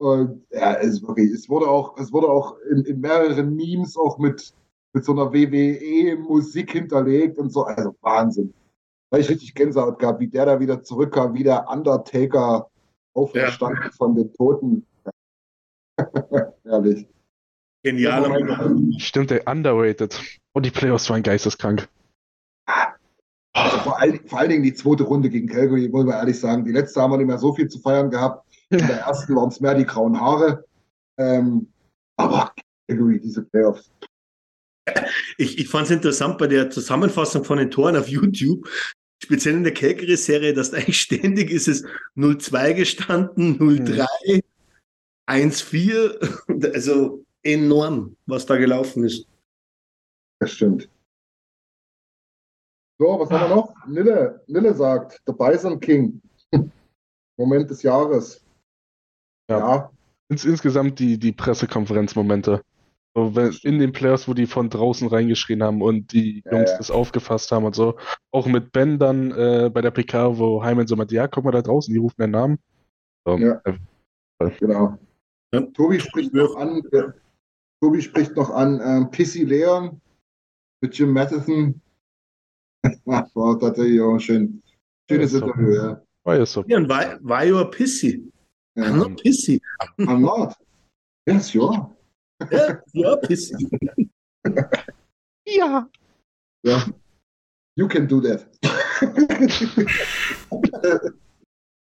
Und ja, es ist wirklich, es wurde auch, es wurde auch in, in mehreren Memes auch mit, mit so einer WWE-Musik hinterlegt und so. Also Wahnsinn. Da ich richtig Gänsehaut gehabt, wie der da wieder zurückkam, wie der Undertaker auferstanden von den Toten. [LAUGHS] Ehrlich. Genialer Moment. Stimmt, der underrated. Oh, die Playoffs waren geisteskrank. Also vor, allen, vor allen Dingen die zweite Runde gegen Calgary, wollen wir ehrlich sagen. Die letzte haben wir nicht mehr so viel zu feiern gehabt. In der ersten waren es mehr die grauen Haare. Ähm, aber Calgary, diese Playoffs. Ich, ich fand es interessant bei der Zusammenfassung von den Toren auf YouTube, speziell in der Calgary-Serie, dass da eigentlich ständig ist es 0-2 gestanden, 0-3, 1-4. [LAUGHS] Also enorm, was da gelaufen ist. Das stimmt. So, was haben wir noch? Nille, Nille sagt, The Bison King. [LAUGHS] Moment des Jahres. Ja. Ja, Ins, insgesamt die, die Pressekonferenzmomente. So, wenn, in den Players, wo die von draußen reingeschrien haben und die Ja, Jungs ja. das aufgefasst haben und so. Auch mit Ben dann äh, bei der PK, wo Hyman so meinte, ja, guck mal da draußen, die rufen deinen Namen. So, Ja. äh, Genau. Ja. Tobi spricht noch an, äh, Tobi spricht noch an ähm, Pissy Leon mit Jim Matheson. Das war tatsächlich auch ein schön, schönes Ja. Interview, ja. war ja so. Ja, und why, why you pissy? I'm ja. not pissy. I'm not. Yes, you are. Ja, you are pissy. Ja. Ja. You can do that. [LAUGHS]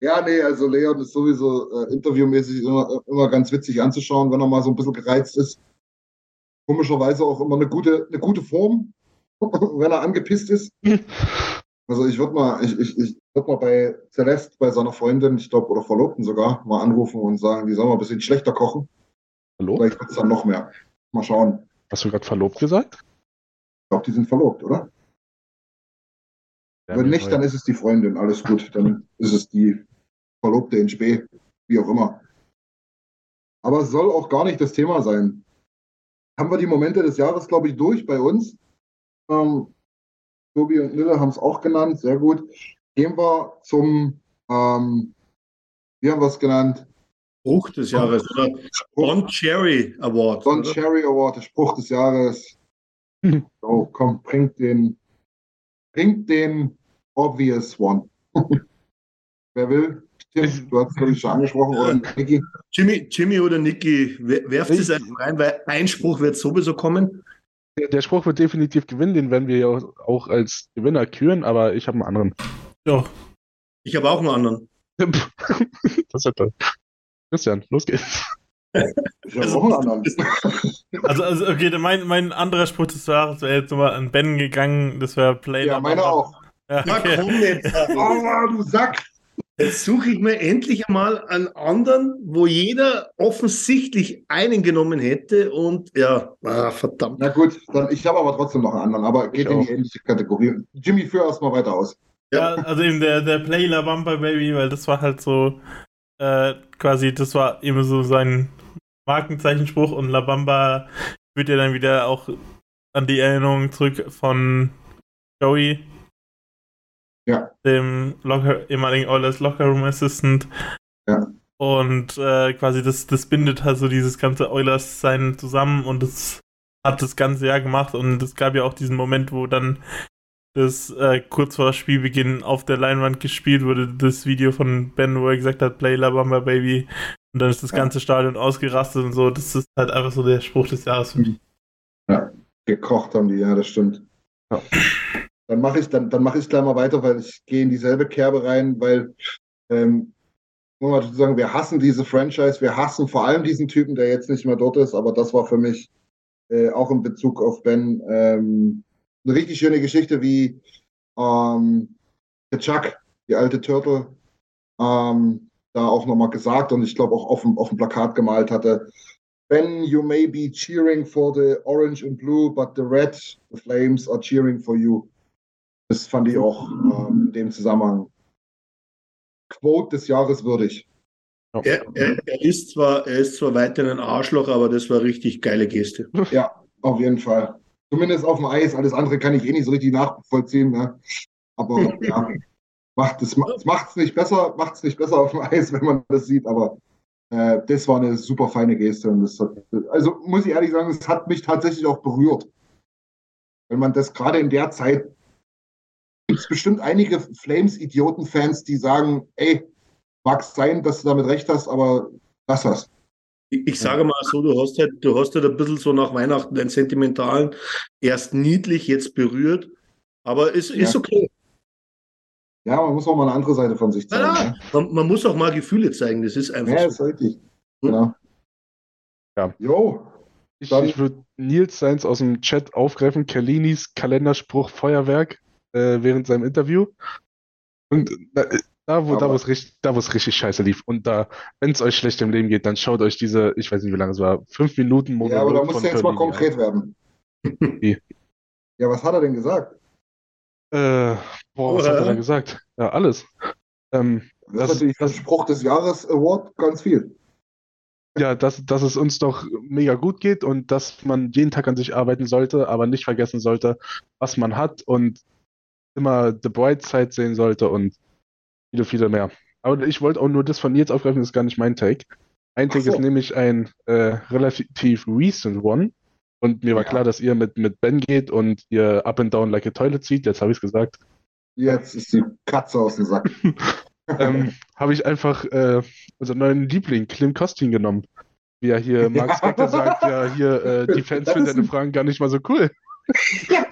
ja, nee, also Leon ist sowieso äh, interviewmäßig immer, immer ganz witzig anzuschauen, wenn er mal so ein bisschen gereizt ist. Komischerweise auch immer eine gute, eine gute Form, [LAUGHS] wenn er angepisst ist. [LAUGHS] Also ich würde mal, ich, ich, ich würd mal bei Celeste, bei seiner Freundin, ich glaube, oder Verlobten sogar, mal anrufen und sagen, die soll mal ein bisschen schlechter kochen. Hallo? Vielleicht wird es dann noch mehr. Mal schauen. Hast du gerade verlobt gesagt? Ich glaube, die sind verlobt, oder? Wenn nicht, dann ist es die Freundin, alles gut. Dann ist es die Verlobte in Spee, wie auch immer. Aber es soll auch gar nicht das Thema sein. Haben wir die Momente des Jahres, glaube ich, durch bei uns. Ähm, Tobi und Nille haben es auch genannt, sehr gut. Gehen wir zum, ähm, wie haben wir es genannt? Spruch des Jahres, oder? Don Cherry Award. Oder? Cherry Award, der Spruch des Jahres. So, komm, bringt den, bringt den obvious one. [LAUGHS] Wer will? Tim, du hast es, glaube ich, schon angesprochen, oder Niki? Jimmy, Jimmy oder Nicky, wer- werft es einfach rein, weil ein Spruch wird sowieso kommen. Der, der Spruch wird definitiv gewinnen, den werden wir ja auch als Gewinner küren, aber ich habe einen anderen. Ja. Ich habe auch einen anderen. [LAUGHS] das ist ja toll. Christian, los geht's. Ich habe auch einen anderen. Also, also okay, mein, mein anderer Spruch des Jahres wäre jetzt nochmal an Ben gegangen. Das wäre Play. Ja, meiner auch. Ja, Na okay. komm jetzt. [LAUGHS] Oh, du Sack! Jetzt suche ich mir endlich einmal einen anderen, wo jeder offensichtlich einen genommen hätte und ja, ah, verdammt. Na gut, dann, ich habe aber trotzdem noch einen anderen, aber geht Ich in die ähnliche Kategorie. Jimmy, führ erstmal weiter aus. Ja, also eben der, der Play La Bamba Baby, weil das war halt so äh, quasi, das war eben so sein Markenzeichenspruch und La Bamba wird ja dann wieder auch an die Erinnerung zurück von Joey, Ja. dem Locker, ehemaligen Oilers Locker Room Assistant. Ja. Und äh, quasi das, das bindet halt so dieses ganze Oilers sein zusammen und das hat das ganze Jahr gemacht und es gab ja auch diesen Moment, wo dann das äh, kurz vor Spielbeginn auf der Leinwand gespielt wurde, das Video von Ben, wo er gesagt hat, Play La Bamba Baby. Und dann ist das Ja. ganze Stadion ausgerastet und so. Das ist halt einfach so der Spruch des Jahres für mich. Gekocht haben die, ja, das stimmt. Ja. Dann mache ich, dann, dann mach ich gleich mal weiter, weil ich gehe in dieselbe Kerbe rein, weil ähm, muss man dazu sagen, wir hassen diese Franchise, wir hassen vor allem diesen Typen, der jetzt nicht mehr dort ist, aber das war für mich äh, auch in Bezug auf Ben ähm, eine richtig schöne Geschichte, wie ähm, der Chuck, die alte Turtle, ähm, da auch nochmal gesagt und ich glaube auch auf dem, auf dem Plakat gemalt hatte. Ben, you may be cheering for the orange and blue, but the red, the flames are cheering for you. Das fand ich auch ähm, in dem Zusammenhang Quote des Jahres würdig. Er, er, er, ist zwar, er ist zwar weiterhin ein Arschloch, aber das war richtig geile Geste. Ja, auf jeden Fall. Zumindest auf dem Eis. Alles andere kann ich eh nicht so richtig nachvollziehen. Ne? Aber ja, [LAUGHS] macht es macht es nicht besser, macht es nicht besser auf dem Eis, [LAUGHS] wenn man das sieht. Aber äh, das war eine super feine Geste. Und das hat, also muss ich ehrlich sagen, es hat mich tatsächlich auch berührt. Wenn man das gerade in der Zeit gibt es bestimmt einige Flames-Idioten-Fans, die sagen, ey, mag sein, dass du damit recht hast, aber lass das. Ich, sage mal so, du hast halt, du hast halt ein bisschen so nach Weihnachten den sentimentalen, erst niedlich, jetzt berührt, aber ist, ist Ja. okay. Ja, man muss auch mal eine andere Seite von sich zeigen. Ja, ne? man, man muss auch mal Gefühle zeigen, das ist einfach Ja, so. ist richtig. Genau. Ja. Jo, Ich, ich würde Nils seins aus dem Chat aufgreifen, Kerlinis Kalenderspruch Feuerwerk äh, während seinem Interview. Und da, da wo da Aber- wo es richtig, da wo es richtig scheiße lief. Und da, wenn es euch schlecht im Leben geht, dann schaut euch diese, ich weiß nicht, wie lange es war, fünf Minuten Monolog ja, aber da von musst du jetzt mal konkret werden. Wie? Ja, was hat er denn gesagt? Äh, boah, was hat er Äh. gesagt? Ja, alles. Ähm, Das, Das- ist natürlich das- das Spruch des Jahres Award ganz viel. ja, dass, dass es uns doch mega gut geht und dass man jeden Tag an sich arbeiten sollte, aber nicht vergessen sollte, was man hat und immer The Bright Side sehen sollte und viele, viele mehr. Aber ich wollte auch nur das von Nils aufgreifen, das ist gar nicht mein Take. Ein Take so. ist nämlich ein äh, relativ recent one. Und mir war ja. klar, dass ihr mit, mit Ben geht und ihr Up and Down Like a Toilet zieht. Jetzt habe ich es gesagt. Jetzt ist die Katze aus dem Sack. [LAUGHS] ähm, habe ich einfach äh, unseren neuen Liebling, Klim Kostin, genommen. Wie er hier, [LAUGHS] Mark Spector sagt, ja, hier, äh, [LAUGHS] die Fans finden deine Fragen gar nicht mal so cool. ja,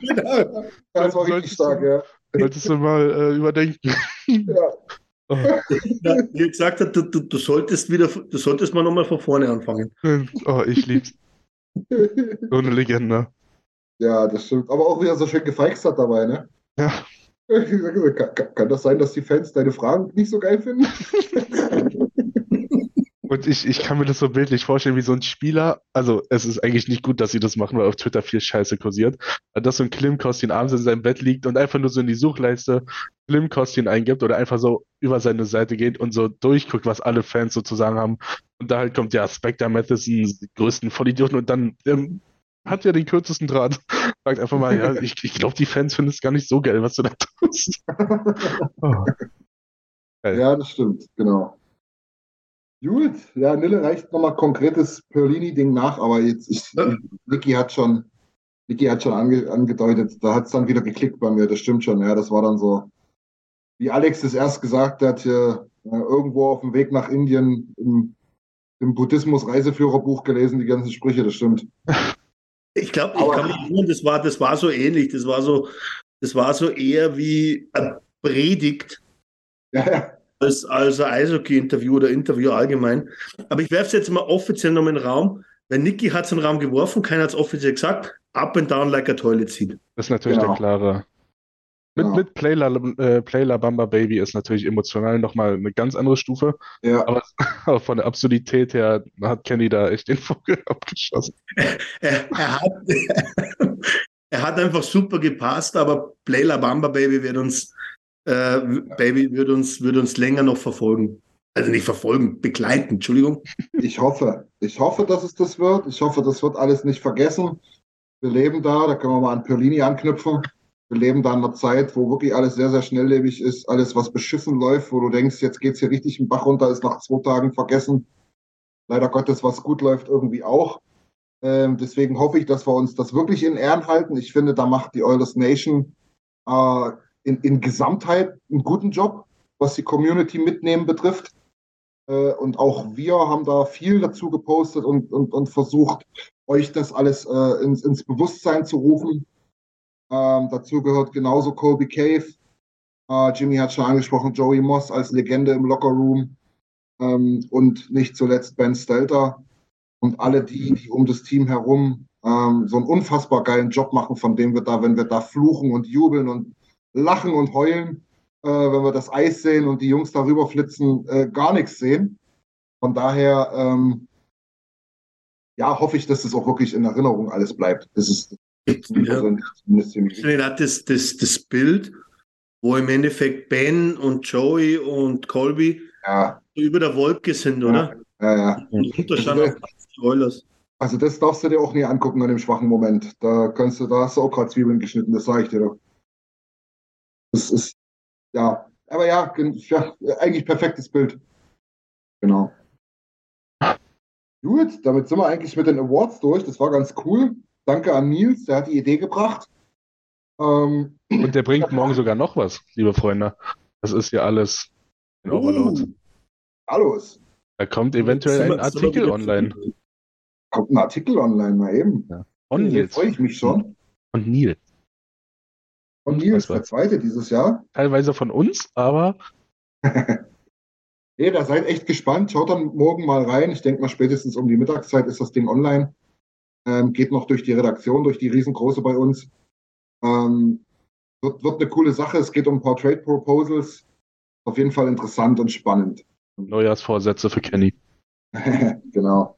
genau. Das war richtig stark, ja. Solltest du mal äh, überdenken. ja. [LAUGHS] Oh. Wie er gesagt hat, du, du, du, solltest wieder, du solltest mal nochmal von vorne anfangen. Oh, ich lieb's. [LAUGHS] so eine Legende. Ja, das stimmt. Aber auch wieder so schön gefeixt hat dabei, ne? Ja. [LAUGHS] Kann, kann, das sein, dass die Fans deine Fragen nicht so geil finden? Und ich, ich kann mir das so bildlich vorstellen, wie so ein Spieler, also es ist eigentlich nicht gut, dass sie das machen, weil auf Twitter viel Scheiße kursiert, dass so ein Klim-Kostin abends in seinem Bett liegt und einfach nur so in die Suchleiste Klim-Kostin eingibt oder einfach so über seine Seite geht und so durchguckt, was alle Fans sozusagen haben. Und da halt kommt ja Spectre Matheson, größten Vollidioten und dann ähm, hat ja den kürzesten Draht. [LAUGHS] Sagt einfach mal, ja, ich, ich glaube, die Fans finden es gar nicht so geil, was du da tust. oh. [LAUGHS] Ja, das stimmt, genau. Gut, ja, Nille reicht nochmal konkretes Perlini-Ding nach, aber jetzt, ich, ja. Niki hat schon, Niki hat schon ange, angedeutet, da hat es dann wieder geklickt bei mir, das stimmt schon, ja, das war dann so, wie Alex es erst gesagt hat, hier, äh, irgendwo auf dem Weg nach Indien im, im Buddhismus-Reiseführerbuch gelesen, die ganzen Sprüche, das stimmt. Ich glaube, ich kann mich erinnern, das war, das war so ähnlich. Das war so, das war so eher wie ein Predigt ja, als, als Eishockey-Interview oder Interview allgemein. Aber ich werfe es jetzt mal offiziell noch in den Raum. Weil Niki hat es in den Raum geworfen, keiner hat es offiziell gesagt. Up and down like a toilet seat. Das ist natürlich genau. der klare. Mit, ja. mit Playla, äh, Playla Bamba Baby ist natürlich emotional nochmal eine ganz andere Stufe. Ja. Aber, [LAUGHS] aber, von der Absurdität her hat Kenny da echt den Vogel [LAUGHS] abgeschossen. er, er, hat, [LAUGHS] er hat einfach super gepasst, aber Playla Bamba Baby wird uns, äh, Baby wird uns, wird uns länger noch verfolgen. Also nicht verfolgen, begleiten, Entschuldigung. Ich hoffe. Ich hoffe, dass es das wird. Ich hoffe, das wird alles nicht vergessen. Wir leben da, da können wir mal an Perlini anknüpfen wir leben da in einer Zeit, wo wirklich alles sehr, sehr schnelllebig ist, alles, was beschissen läuft, wo du denkst, jetzt geht's hier richtig im Bach runter, ist nach zwei Tagen vergessen. Leider Gottes, was gut läuft, irgendwie auch. Ähm, deswegen hoffe ich, dass wir uns das wirklich in Ehren halten. Ich finde, da macht die Oilers Nation äh, in, in Gesamtheit einen guten Job, was die Community mitnehmen betrifft. Äh, und auch wir haben da viel dazu gepostet und, und, und versucht, euch das alles äh, ins, ins Bewusstsein zu rufen ähm, dazu gehört genauso Colby Cave. Äh, Jimmy hat schon angesprochen, Joey Moss als Legende im Lockerroom. Ähm, und nicht zuletzt Ben Stelter und alle die, die um das Team herum ähm, so einen unfassbar geilen Job machen, von dem wir da, wenn wir da fluchen und jubeln und lachen und heulen, äh, wenn wir das Eis sehen und die Jungs darüber flitzen, äh, gar nichts sehen. Von daher, ähm, ja, hoffe ich, dass das auch wirklich in Erinnerung alles bleibt. Das ist ja. hat das, das, das Bild, wo im Endeffekt Ben und Joey und Colby ja. über der Wolke sind, oder? Ja, ja. Und also, Oilers. Also das darfst du dir auch nie angucken an dem schwachen Moment. Da kannst du, da hast du auch gerade Zwiebeln geschnitten, das sage ich dir doch. Das ist, ja, aber ja, ja, eigentlich perfektes Bild. Genau. Gut, damit sind wir eigentlich mit den Awards durch. Das war ganz cool. Danke an Nils, der hat die Idee gebracht. Ähm, Und der bringt morgen sogar noch was, liebe Freunde. Das ist ja alles in uh, Overload. Alles. Da kommt eventuell ein Artikel online. Kommt ein Artikel online, mal eben. Ja. Von Nils. freue ich mich schon. Von Nils. Von Nils, der zweite dieses Jahr. Teilweise von uns, aber. [LAUGHS] nee, da seid echt gespannt. Schaut dann morgen mal rein. Ich denke mal, spätestens um die Mittagszeit ist das Ding online ähm, geht noch durch die Redaktion, durch die riesengroße bei uns. Ähm, wird, wird eine coole Sache. Es geht um ein paar Trade Proposals. Auf jeden Fall interessant und spannend. [LAUGHS] Neujahrsvorsätze für Kenny. genau.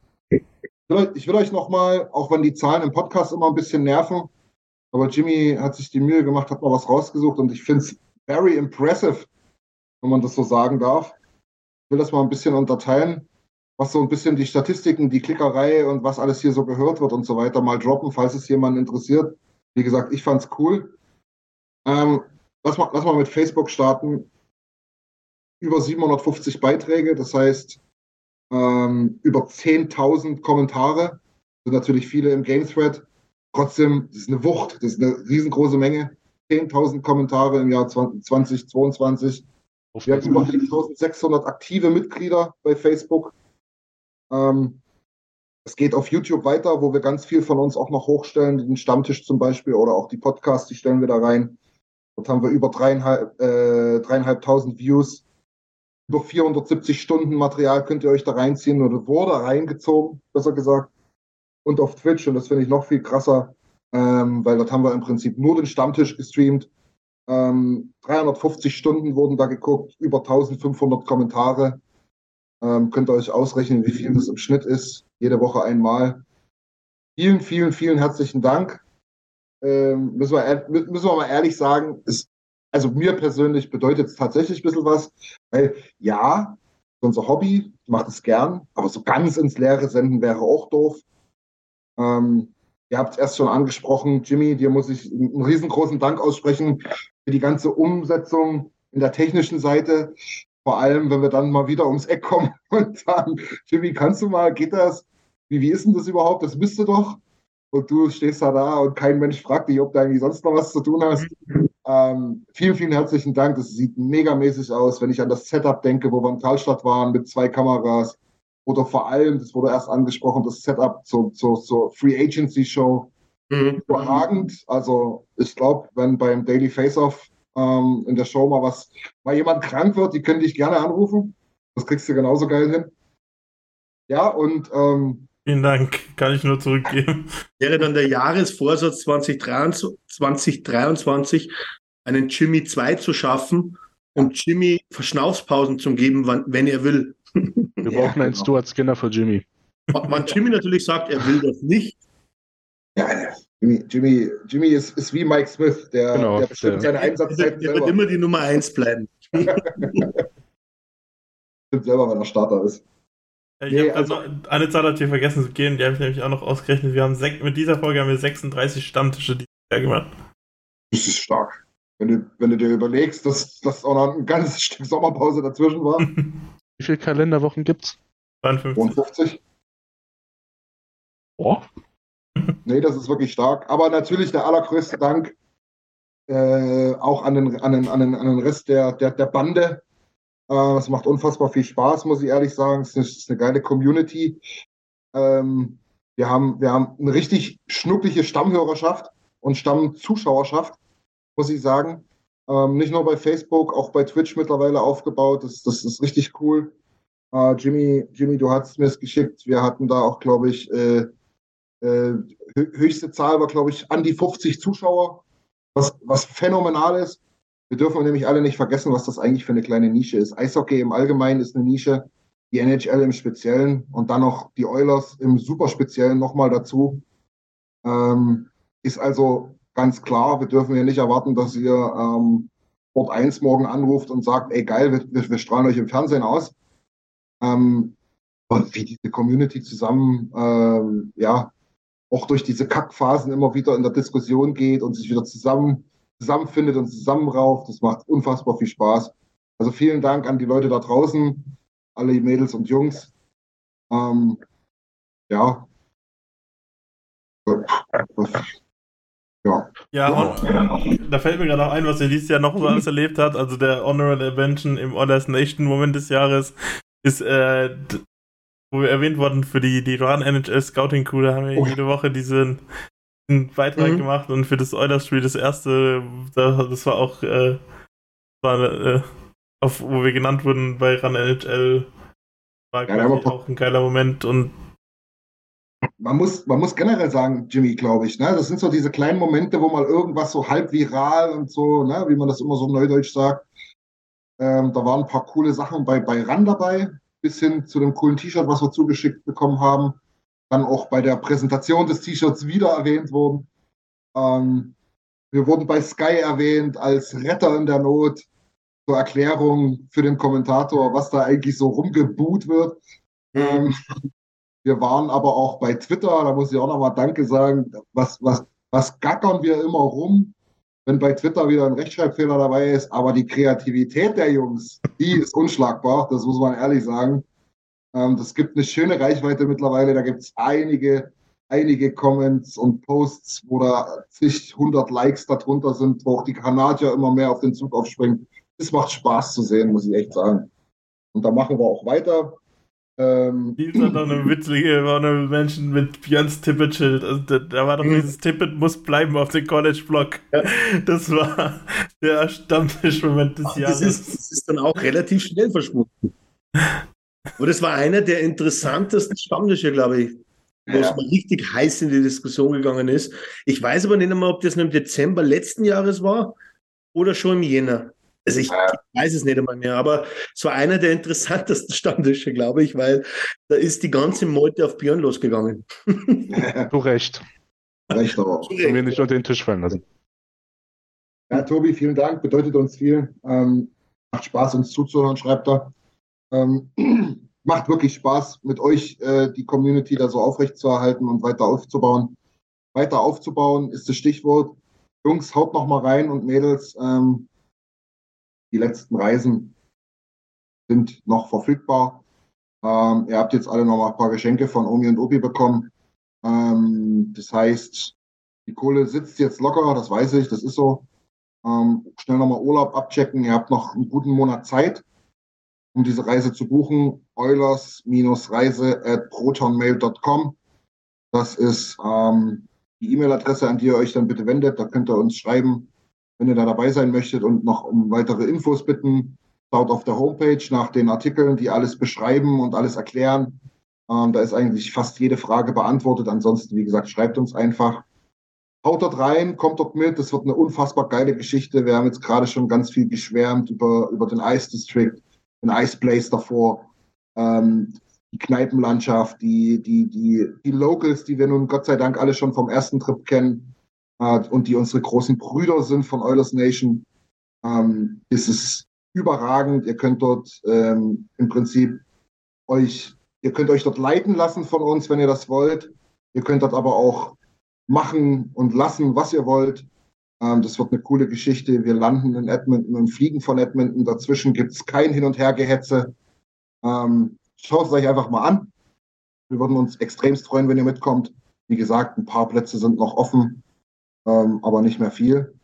Ich will euch nochmal, auch wenn die Zahlen im Podcast immer ein bisschen nerven, aber Jimmy hat sich die Mühe gemacht, hat mal was rausgesucht und ich finde es very impressive, wenn man das so sagen darf. Ich will das mal ein bisschen unterteilen. was so ein bisschen die Statistiken, die Klickerei und was alles hier so gehört wird und so weiter mal droppen, falls es jemanden interessiert. Wie gesagt, ich fand's cool. Ähm, lass, mal, lass mal mit Facebook starten. Über 750 Beiträge, das heißt ähm, über 10.000 Kommentare. Sind natürlich viele im Game Thread. Trotzdem, das ist eine Wucht, das ist eine riesengroße Menge. 10.000 Kommentare im Jahr 2022. Wir haben über 1600 aktive Mitglieder bei Facebook. Ähm, es geht auf YouTube weiter, wo wir ganz viel von uns auch noch hochstellen, den Stammtisch zum Beispiel oder auch die Podcasts, die stellen wir da rein. Dort haben wir über dreieinhalb, äh, dreieinhalbtausend Views. Über 470 Stunden Material könnt ihr euch da reinziehen oder wurde reingezogen, besser gesagt. Und auf Twitch, und das finde ich noch viel krasser, ähm, weil dort haben wir im Prinzip nur den Stammtisch gestreamt. Ähm, 350 Stunden wurden da geguckt, über 1500 Kommentare. Ähm, könnt ihr euch ausrechnen, wie viel das im Schnitt ist. Jede Woche einmal. Vielen, vielen, vielen herzlichen Dank. Ähm, müssen, wir, müssen wir mal ehrlich sagen, ist, also mir persönlich bedeutet es tatsächlich ein bisschen was, weil ja, unser Hobby, macht es gern, aber so ganz ins Leere senden wäre auch doof. Ähm, ihr habt es erst schon angesprochen, Jimmy, dir muss ich einen riesengroßen Dank aussprechen für die ganze Umsetzung in der technischen Seite. Vor allem, wenn wir dann mal wieder ums Eck kommen [LAUGHS] und sagen, Jimmy, kannst du mal, geht das? Wie, wie ist denn das überhaupt? Das du doch. Und du stehst da da und kein Mensch fragt dich, ob du eigentlich sonst noch was zu tun hast. Ähm, vielen, vielen herzlichen Dank. Das sieht megamäßig aus, wenn ich an das Setup denke, wo wir in Karlstadt waren mit zwei Kameras. Oder vor allem, das wurde erst angesprochen, das Setup zur, zur, zur Free Agency Show. Mhm. Überragend. Also ich glaube, wenn beim Daily Face-Off ähm, in der Show mal was, mal jemand krank wird, die können dich gerne anrufen. Das kriegst du genauso geil hin. Ja, und ähm, Vielen Dank, kann ich nur zurückgeben. Wäre dann der Jahresvorsatz 2023, 2023 einen Jimmy 2 zu schaffen und Jimmy Verschnaufspausen zu geben, wann, wenn er will. Wir [LAUGHS] brauchen einen genau. Stuart Skinner für Jimmy. Wann Jimmy natürlich sagt, er will das nicht. Ja, Jimmy, Jimmy, Jimmy ist, ist wie Mike Smith, der, genau, der bestimmt seine Einsatzzeiten Der wird immer die Nummer 1 bleiben. [LAUGHS] bestimmt selber, wenn er Starter ist. Ich nee, habe also, eine Zahl hat hier vergessen zu gehen, die habe ich nämlich auch noch ausgerechnet. Wir haben mit dieser Folge haben wir 36 Stammtische dieses Jahr gemacht. Das ist stark. Wenn du, wenn du dir überlegst, dass das auch noch ein ganzes Stück Sommerpause dazwischen war. [LAUGHS] Wie viele Kalenderwochen gibt's? 52. 52. Oh. nee, das ist wirklich stark. Aber natürlich der allergrößte Dank äh, auch an den, an, den, an, den, an den Rest der, der, der Bande. Äh, es macht unfassbar viel Spaß, muss ich ehrlich sagen. Es ist eine geile Community. Ähm, wir, haben, wir haben eine richtig schnuckliche Stammhörerschaft und Stammzuschauerschaft, muss ich sagen. Ähm, nicht nur bei Facebook, auch bei Twitch mittlerweile aufgebaut. Das, das ist richtig cool. Äh, Jimmy, Jimmy, du hast mir es geschickt. Wir hatten da auch, glaube ich, äh, äh, höchste Zahl war, glaube ich, an die 50 Zuschauer, was, was phänomenal ist. Wir dürfen nämlich alle nicht vergessen, was das eigentlich für eine kleine Nische ist. Eishockey im Allgemeinen ist eine Nische, die NHL im Speziellen und dann noch die Oilers im Superspeziellen nochmal dazu. Ähm, ist also ganz klar, wir dürfen hier nicht erwarten, dass ihr ähm, Sport 1 morgen anruft und sagt, ey geil, wir, wir strahlen euch im Fernsehen aus. Ähm, und wie diese Community zusammen, ähm, ja, auch durch diese Kackphasen immer wieder in der Diskussion geht und sich wieder zusammen, zusammenfindet und zusammenrauft. Das macht unfassbar viel Spaß. Also vielen Dank an die Leute da draußen, alle Mädels und Jungs. Ähm, ja. Ja. Ja, und da fällt mir gerade auch ein, was er dieses Jahr noch so alles erlebt hat. Also der Honorable Mention im Honors Nation Moment des Jahres ist äh, wo wir erwähnt wurden für die, die Run NHL Scouting Crew, da haben wir oh. jede Woche diesen, diesen Beitrag mhm. gemacht und für das Oilers Spiel das erste, das war auch, äh, war, äh, auf, wo wir genannt wurden bei Run NHL, war ja, auch ein geiler Moment und man muss, man muss generell sagen, Jimmy, glaube ich, ne? das sind so diese kleinen Momente, wo mal irgendwas so halb viral und so, ne? wie man das immer so neudeutsch sagt. Ähm, da waren ein paar coole Sachen bei, bei RAN dabei bis hin zu dem coolen T-Shirt, was wir zugeschickt bekommen haben. Dann auch bei der Präsentation des T-Shirts wieder erwähnt wurden. Ähm, wir wurden bei Sky erwähnt als Retter in der Not zur Erklärung für den Kommentator, was da eigentlich so rumgeboot wird. Ähm, wir waren aber auch bei Twitter, da muss ich auch nochmal Danke sagen. Was, was, was gackern wir immer rum, wenn bei Twitter wieder ein Rechtschreibfehler dabei ist? Aber die Kreativität der Jungs, die ist unschlagbar, das muss man ehrlich sagen. Ähm, das gibt eine schöne Reichweite mittlerweile. Da gibt es einige, einige Comments und Posts, wo da zig, hundert Likes darunter sind, wo auch die Kanadier immer mehr auf den Zug aufspringen. Es macht Spaß zu sehen, muss ich echt sagen. Und da machen wir auch weiter. Ähm, Die ist doch eine witzige, war eine Menschen mit Björns Tippet-Schild. Also da, da, war doch Mhm. dieses Tippet muss bleiben auf dem College-Block. Das war der Stammtisch-Moment des Ach, Jahres. das, ist, das ist dann auch relativ schnell verschwunden. Aber das war einer der interessantesten Stammtische, glaube ich, wo es Ja. mal richtig heiß in die Diskussion gegangen ist. Ich weiß aber nicht einmal, ob das nur im Dezember letzten Jahres war oder schon im Jänner. Also ich, ich weiß es nicht einmal mehr, aber es war einer der [LAUGHS] interessantesten Stammtische, glaube ich, weil da ist die ganze Meute auf Björn losgegangen. [LAUGHS] Zu Recht. Recht aber. Können wir nicht unter den Tisch fallen lassen. Ja, Tobi, vielen Dank, bedeutet uns viel. Ähm, macht Spaß, uns zuzuhören, schreibt er. Ähm, [CLEARS THROAT] macht wirklich Spaß, mit euch äh, die Community da so aufrechtzuerhalten und weiter aufzubauen. Weiter aufzubauen ist das Stichwort. Jungs, haut noch mal rein und Mädels, ähm, die letzten Reisen sind noch verfügbar. Ähm, ihr habt jetzt alle noch mal ein paar Geschenke von Omi und Opi bekommen. Ähm, das heißt, die Kohle sitzt jetzt locker, das weiß ich, das ist so. Ähm, schnell nochmal Urlaub abchecken. Ihr habt noch einen guten Monat Zeit, um diese Reise zu buchen. Eulers-reise at protonmail.com. Das ist ähm, die E-Mail-Adresse, an die ihr euch dann bitte wendet. Da könnt ihr uns schreiben, wenn ihr da dabei sein möchtet und noch um weitere Infos bitten. Schaut auf der Homepage nach den Artikeln, die alles beschreiben und alles erklären. Ähm, da ist eigentlich fast jede Frage beantwortet. Ansonsten, wie gesagt, schreibt uns einfach. Haut dort rein, kommt dort mit. Das wird eine unfassbar geile Geschichte. Wir haben jetzt gerade schon ganz viel geschwärmt über, über den Ice District, den Ice Place davor, ähm, die Kneipenlandschaft, die, die, die, die Locals, die wir nun Gott sei Dank alle schon vom ersten Trip kennen und die unsere großen Brüder sind von Oilers Nation. Ähm, es ist überragend. Ihr könnt dort ähm, im Prinzip euch, ihr könnt euch dort leiten lassen von uns, wenn ihr das wollt. Ihr könnt dort aber auch machen und lassen, was ihr wollt. Ähm, das wird eine coole Geschichte. Wir landen in Edmonton und fliegen von Edmonton. Dazwischen gibt es kein Hin- und Hergehetze. Ähm, schaut es euch einfach mal an. Wir würden uns extremst freuen, wenn ihr mitkommt. Wie gesagt, ein paar Plätze sind noch offen, ähm, aber nicht mehr viel.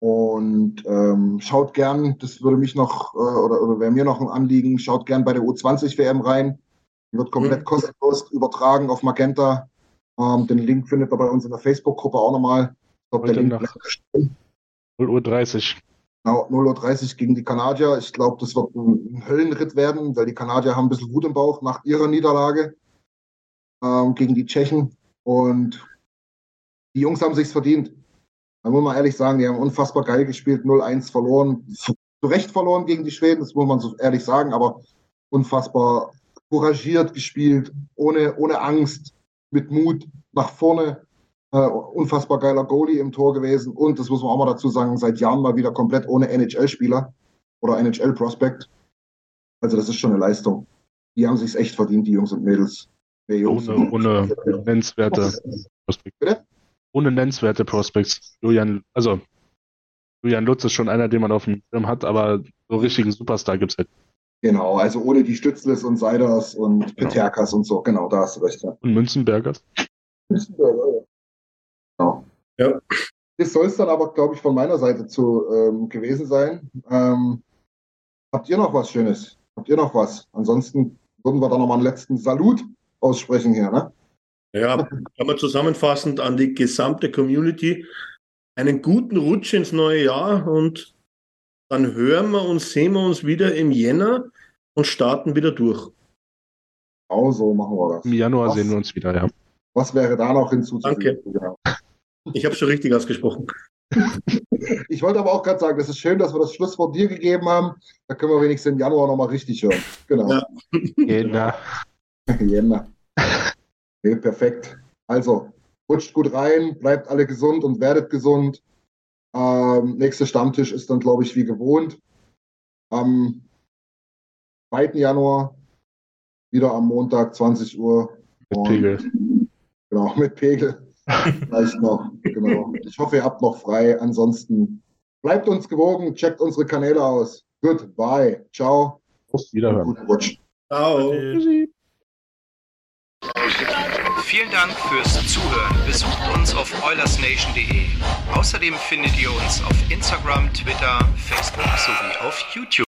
Und ähm, schaut gern, das würde mich noch, äh, oder, oder wäre mir noch ein Anliegen, schaut gern bei der U20 WM rein. Die wird komplett Mhm. kostenlos übertragen auf Magenta. Ähm, den Link findet ihr bei uns in der Facebook-Gruppe auch nochmal. Ich glaube, der Heute Link nach bleibt bestimmt. 0 Uhr 30. Genau, 0.30 Uhr gegen die Kanadier. Ich glaube, das wird ein ein Höllenritt werden, weil die Kanadier haben ein bisschen Wut im Bauch nach ihrer Niederlage ähm, gegen die Tschechen. Und die Jungs haben sich's verdient. Da muss man ehrlich sagen, die haben unfassbar geil gespielt, 0-1 verloren. Zu Recht verloren gegen die Schweden, das muss man so ehrlich sagen, aber unfassbar couragiert gespielt, ohne, ohne Angst, mit Mut nach vorne. Äh, unfassbar geiler Goalie im Tor gewesen und, das muss man auch mal dazu sagen, seit Jahren mal wieder komplett ohne NHL-Spieler oder NHL-Prospect. Also das ist schon eine Leistung. Die haben sich's echt verdient, die Jungs und Mädels. Jungs Ohne, ohne nennenswerte Prospects. Ohne nennenswerte Prospects. Julian, also Julian Lutz ist schon einer, den man auf dem Schirm hat, aber so richtigen Superstar gibt es halt. Genau, also ohne die Stützles und Seiders und Peterkas und so. Genau, da hast du recht. Ja. Und Münzenbergers. Genau. Ja. Das soll es dann aber, glaube ich, von meiner Seite zu ähm, gewesen sein. Ähm, habt ihr noch was Schönes? Habt ihr noch was? Ansonsten würden wir da nochmal einen letzten Salut aussprechen hier, ne? Ja, [LAUGHS] kann man zusammenfassend an die gesamte Community einen guten Rutsch ins neue Jahr und dann hören wir und sehen wir uns wieder im Jänner und starten wieder durch. Genau so machen wir das. Im Januar Was? sehen wir uns wieder, ja. Was wäre da noch hinzuzufügen? Danke. Genau. Ich habe schon richtig ausgesprochen. [LAUGHS] Ich wollte aber auch gerade sagen, es ist schön, dass wir das Schlusswort dir gegeben haben. Da können wir wenigstens im Januar nochmal richtig hören. Genau. Ja. Jena. Jänner. [LAUGHS] Nee, perfekt. Also, rutscht gut rein, bleibt alle gesund und werdet gesund. Ähm, nächster Stammtisch ist dann, glaube ich, wie gewohnt. Am 2. Januar wieder am Montag, 20 Uhr. Mit Pegel. Genau, mit Pegel. [LAUGHS] Vielleicht noch. Genau. Ich hoffe, ihr habt noch frei. Ansonsten bleibt uns gewogen, checkt unsere Kanäle aus. Goodbye. Ciao. Auf Wiederhören. Guten Rutsch. Ciao. Vielen Dank fürs Zuhören. Besucht uns auf oilersnation.de. Außerdem findet ihr uns auf Instagram, Twitter, Facebook sowie auf YouTube.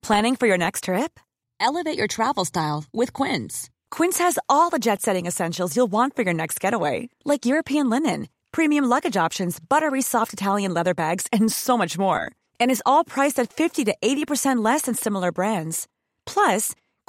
Planning for your next trip? Elevate your travel style with Quince. Quince has all the jet setting essentials you'll want for your next getaway, like European linen, premium luggage options, buttery soft Italian leather bags, and so much more. And is all priced at 50 to 80% less than similar brands. Plus,